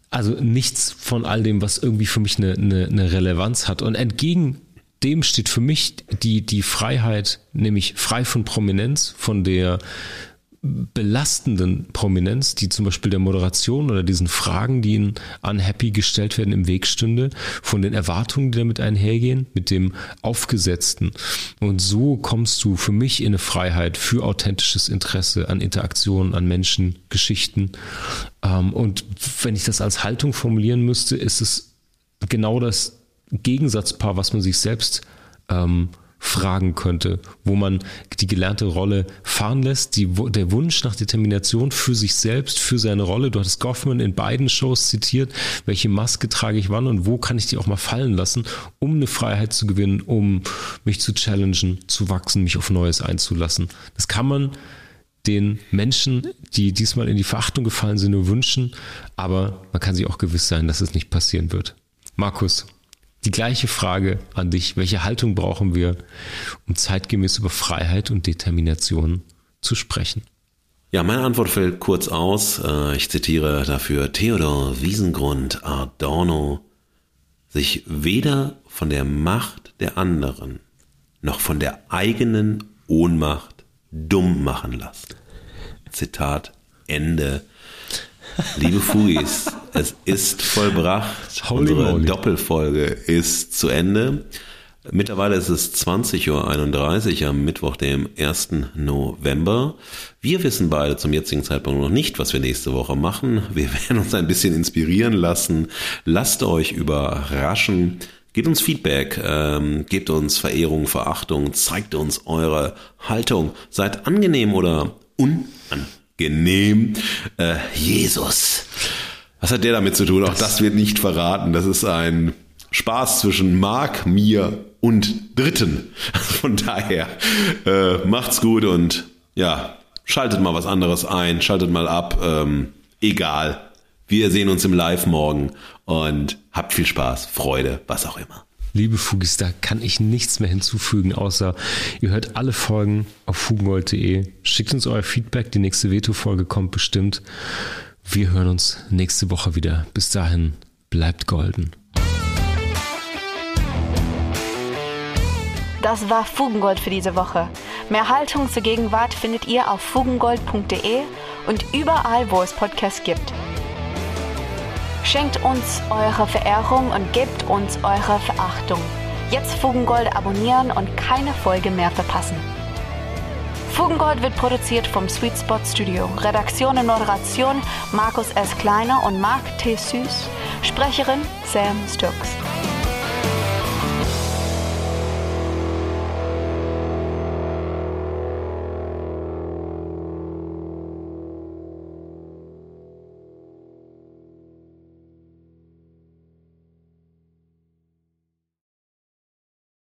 Also nichts von all dem, was irgendwie für mich eine, eine, eine Relevanz hat. Und entgegen dem steht für mich die, die Freiheit, nämlich frei von Prominenz, von der belastenden Prominenz, die zum Beispiel der Moderation oder diesen Fragen, die ihnen unhappy gestellt werden, im Weg stünde, von den Erwartungen, die damit einhergehen, mit dem Aufgesetzten. Und so kommst du für mich in eine Freiheit für authentisches Interesse an Interaktionen, an Menschen, Geschichten. Ähm, und wenn ich das als Haltung formulieren müsste, ist es genau das Gegensatzpaar, was man sich selbst ähm, fragen könnte, wo man die gelernte Rolle fahren lässt, die, der Wunsch nach Determination für sich selbst, für seine Rolle. Du hattest Goffman in beiden Shows zitiert, welche Maske trage ich wann und wo kann ich die auch mal fallen lassen, um eine Freiheit zu gewinnen, um mich zu challengen, zu wachsen, mich auf Neues einzulassen. Das kann man den Menschen, die diesmal in die Verachtung gefallen sind, nur wünschen, aber man kann sich auch gewiss sein, dass es nicht passieren wird. Markus, die gleiche Frage an dich. Welche Haltung brauchen wir, um zeitgemäß über Freiheit und Determination zu sprechen? Ja, meine Antwort fällt kurz aus. Äh, ich zitiere dafür Theodor Wiesengrund Adorno, sich weder von der Macht der anderen noch von der eigenen Ohnmacht dumm machen lassen. Zitat Ende. Liebe Fugis, es ist vollbracht. Holy Unsere moly. Doppelfolge ist zu Ende. Mittlerweile ist es 20.31 Uhr am Mittwoch, dem 1. November. Wir wissen beide zum jetzigen Zeitpunkt noch nicht, was wir nächste Woche machen. Wir *laughs* werden uns ein bisschen inspirieren lassen. Lasst euch überraschen. Gebt uns Feedback, ähm, gebt uns Verehrung, Verachtung, zeigt uns eure Haltung. Seid angenehm oder unangenehm. Äh, Jesus. Was hat der damit zu tun? Auch das wird nicht verraten. Das ist ein Spaß zwischen Mark, mir und Dritten. *laughs* Von daher äh, macht's gut und ja, schaltet mal was anderes ein, schaltet mal ab. Ähm, egal. Wir sehen uns im Live morgen und habt viel Spaß, Freude, was auch immer. Liebe Fugis, da kann ich nichts mehr hinzufügen, außer ihr hört alle Folgen auf fugengold.de. Schickt uns euer Feedback, die nächste Veto-Folge kommt bestimmt. Wir hören uns nächste Woche wieder. Bis dahin, bleibt golden. Das war Fugengold für diese Woche. Mehr Haltung zur Gegenwart findet ihr auf fugengold.de und überall, wo es Podcasts gibt. Schenkt uns eure Verehrung und gebt uns eure Verachtung. Jetzt Fugengold abonnieren und keine Folge mehr verpassen. Fugengold wird produziert vom Sweet Spot Studio. Redaktion und Moderation Markus S. Kleiner und Marc T. Süß. Sprecherin Sam Stokes.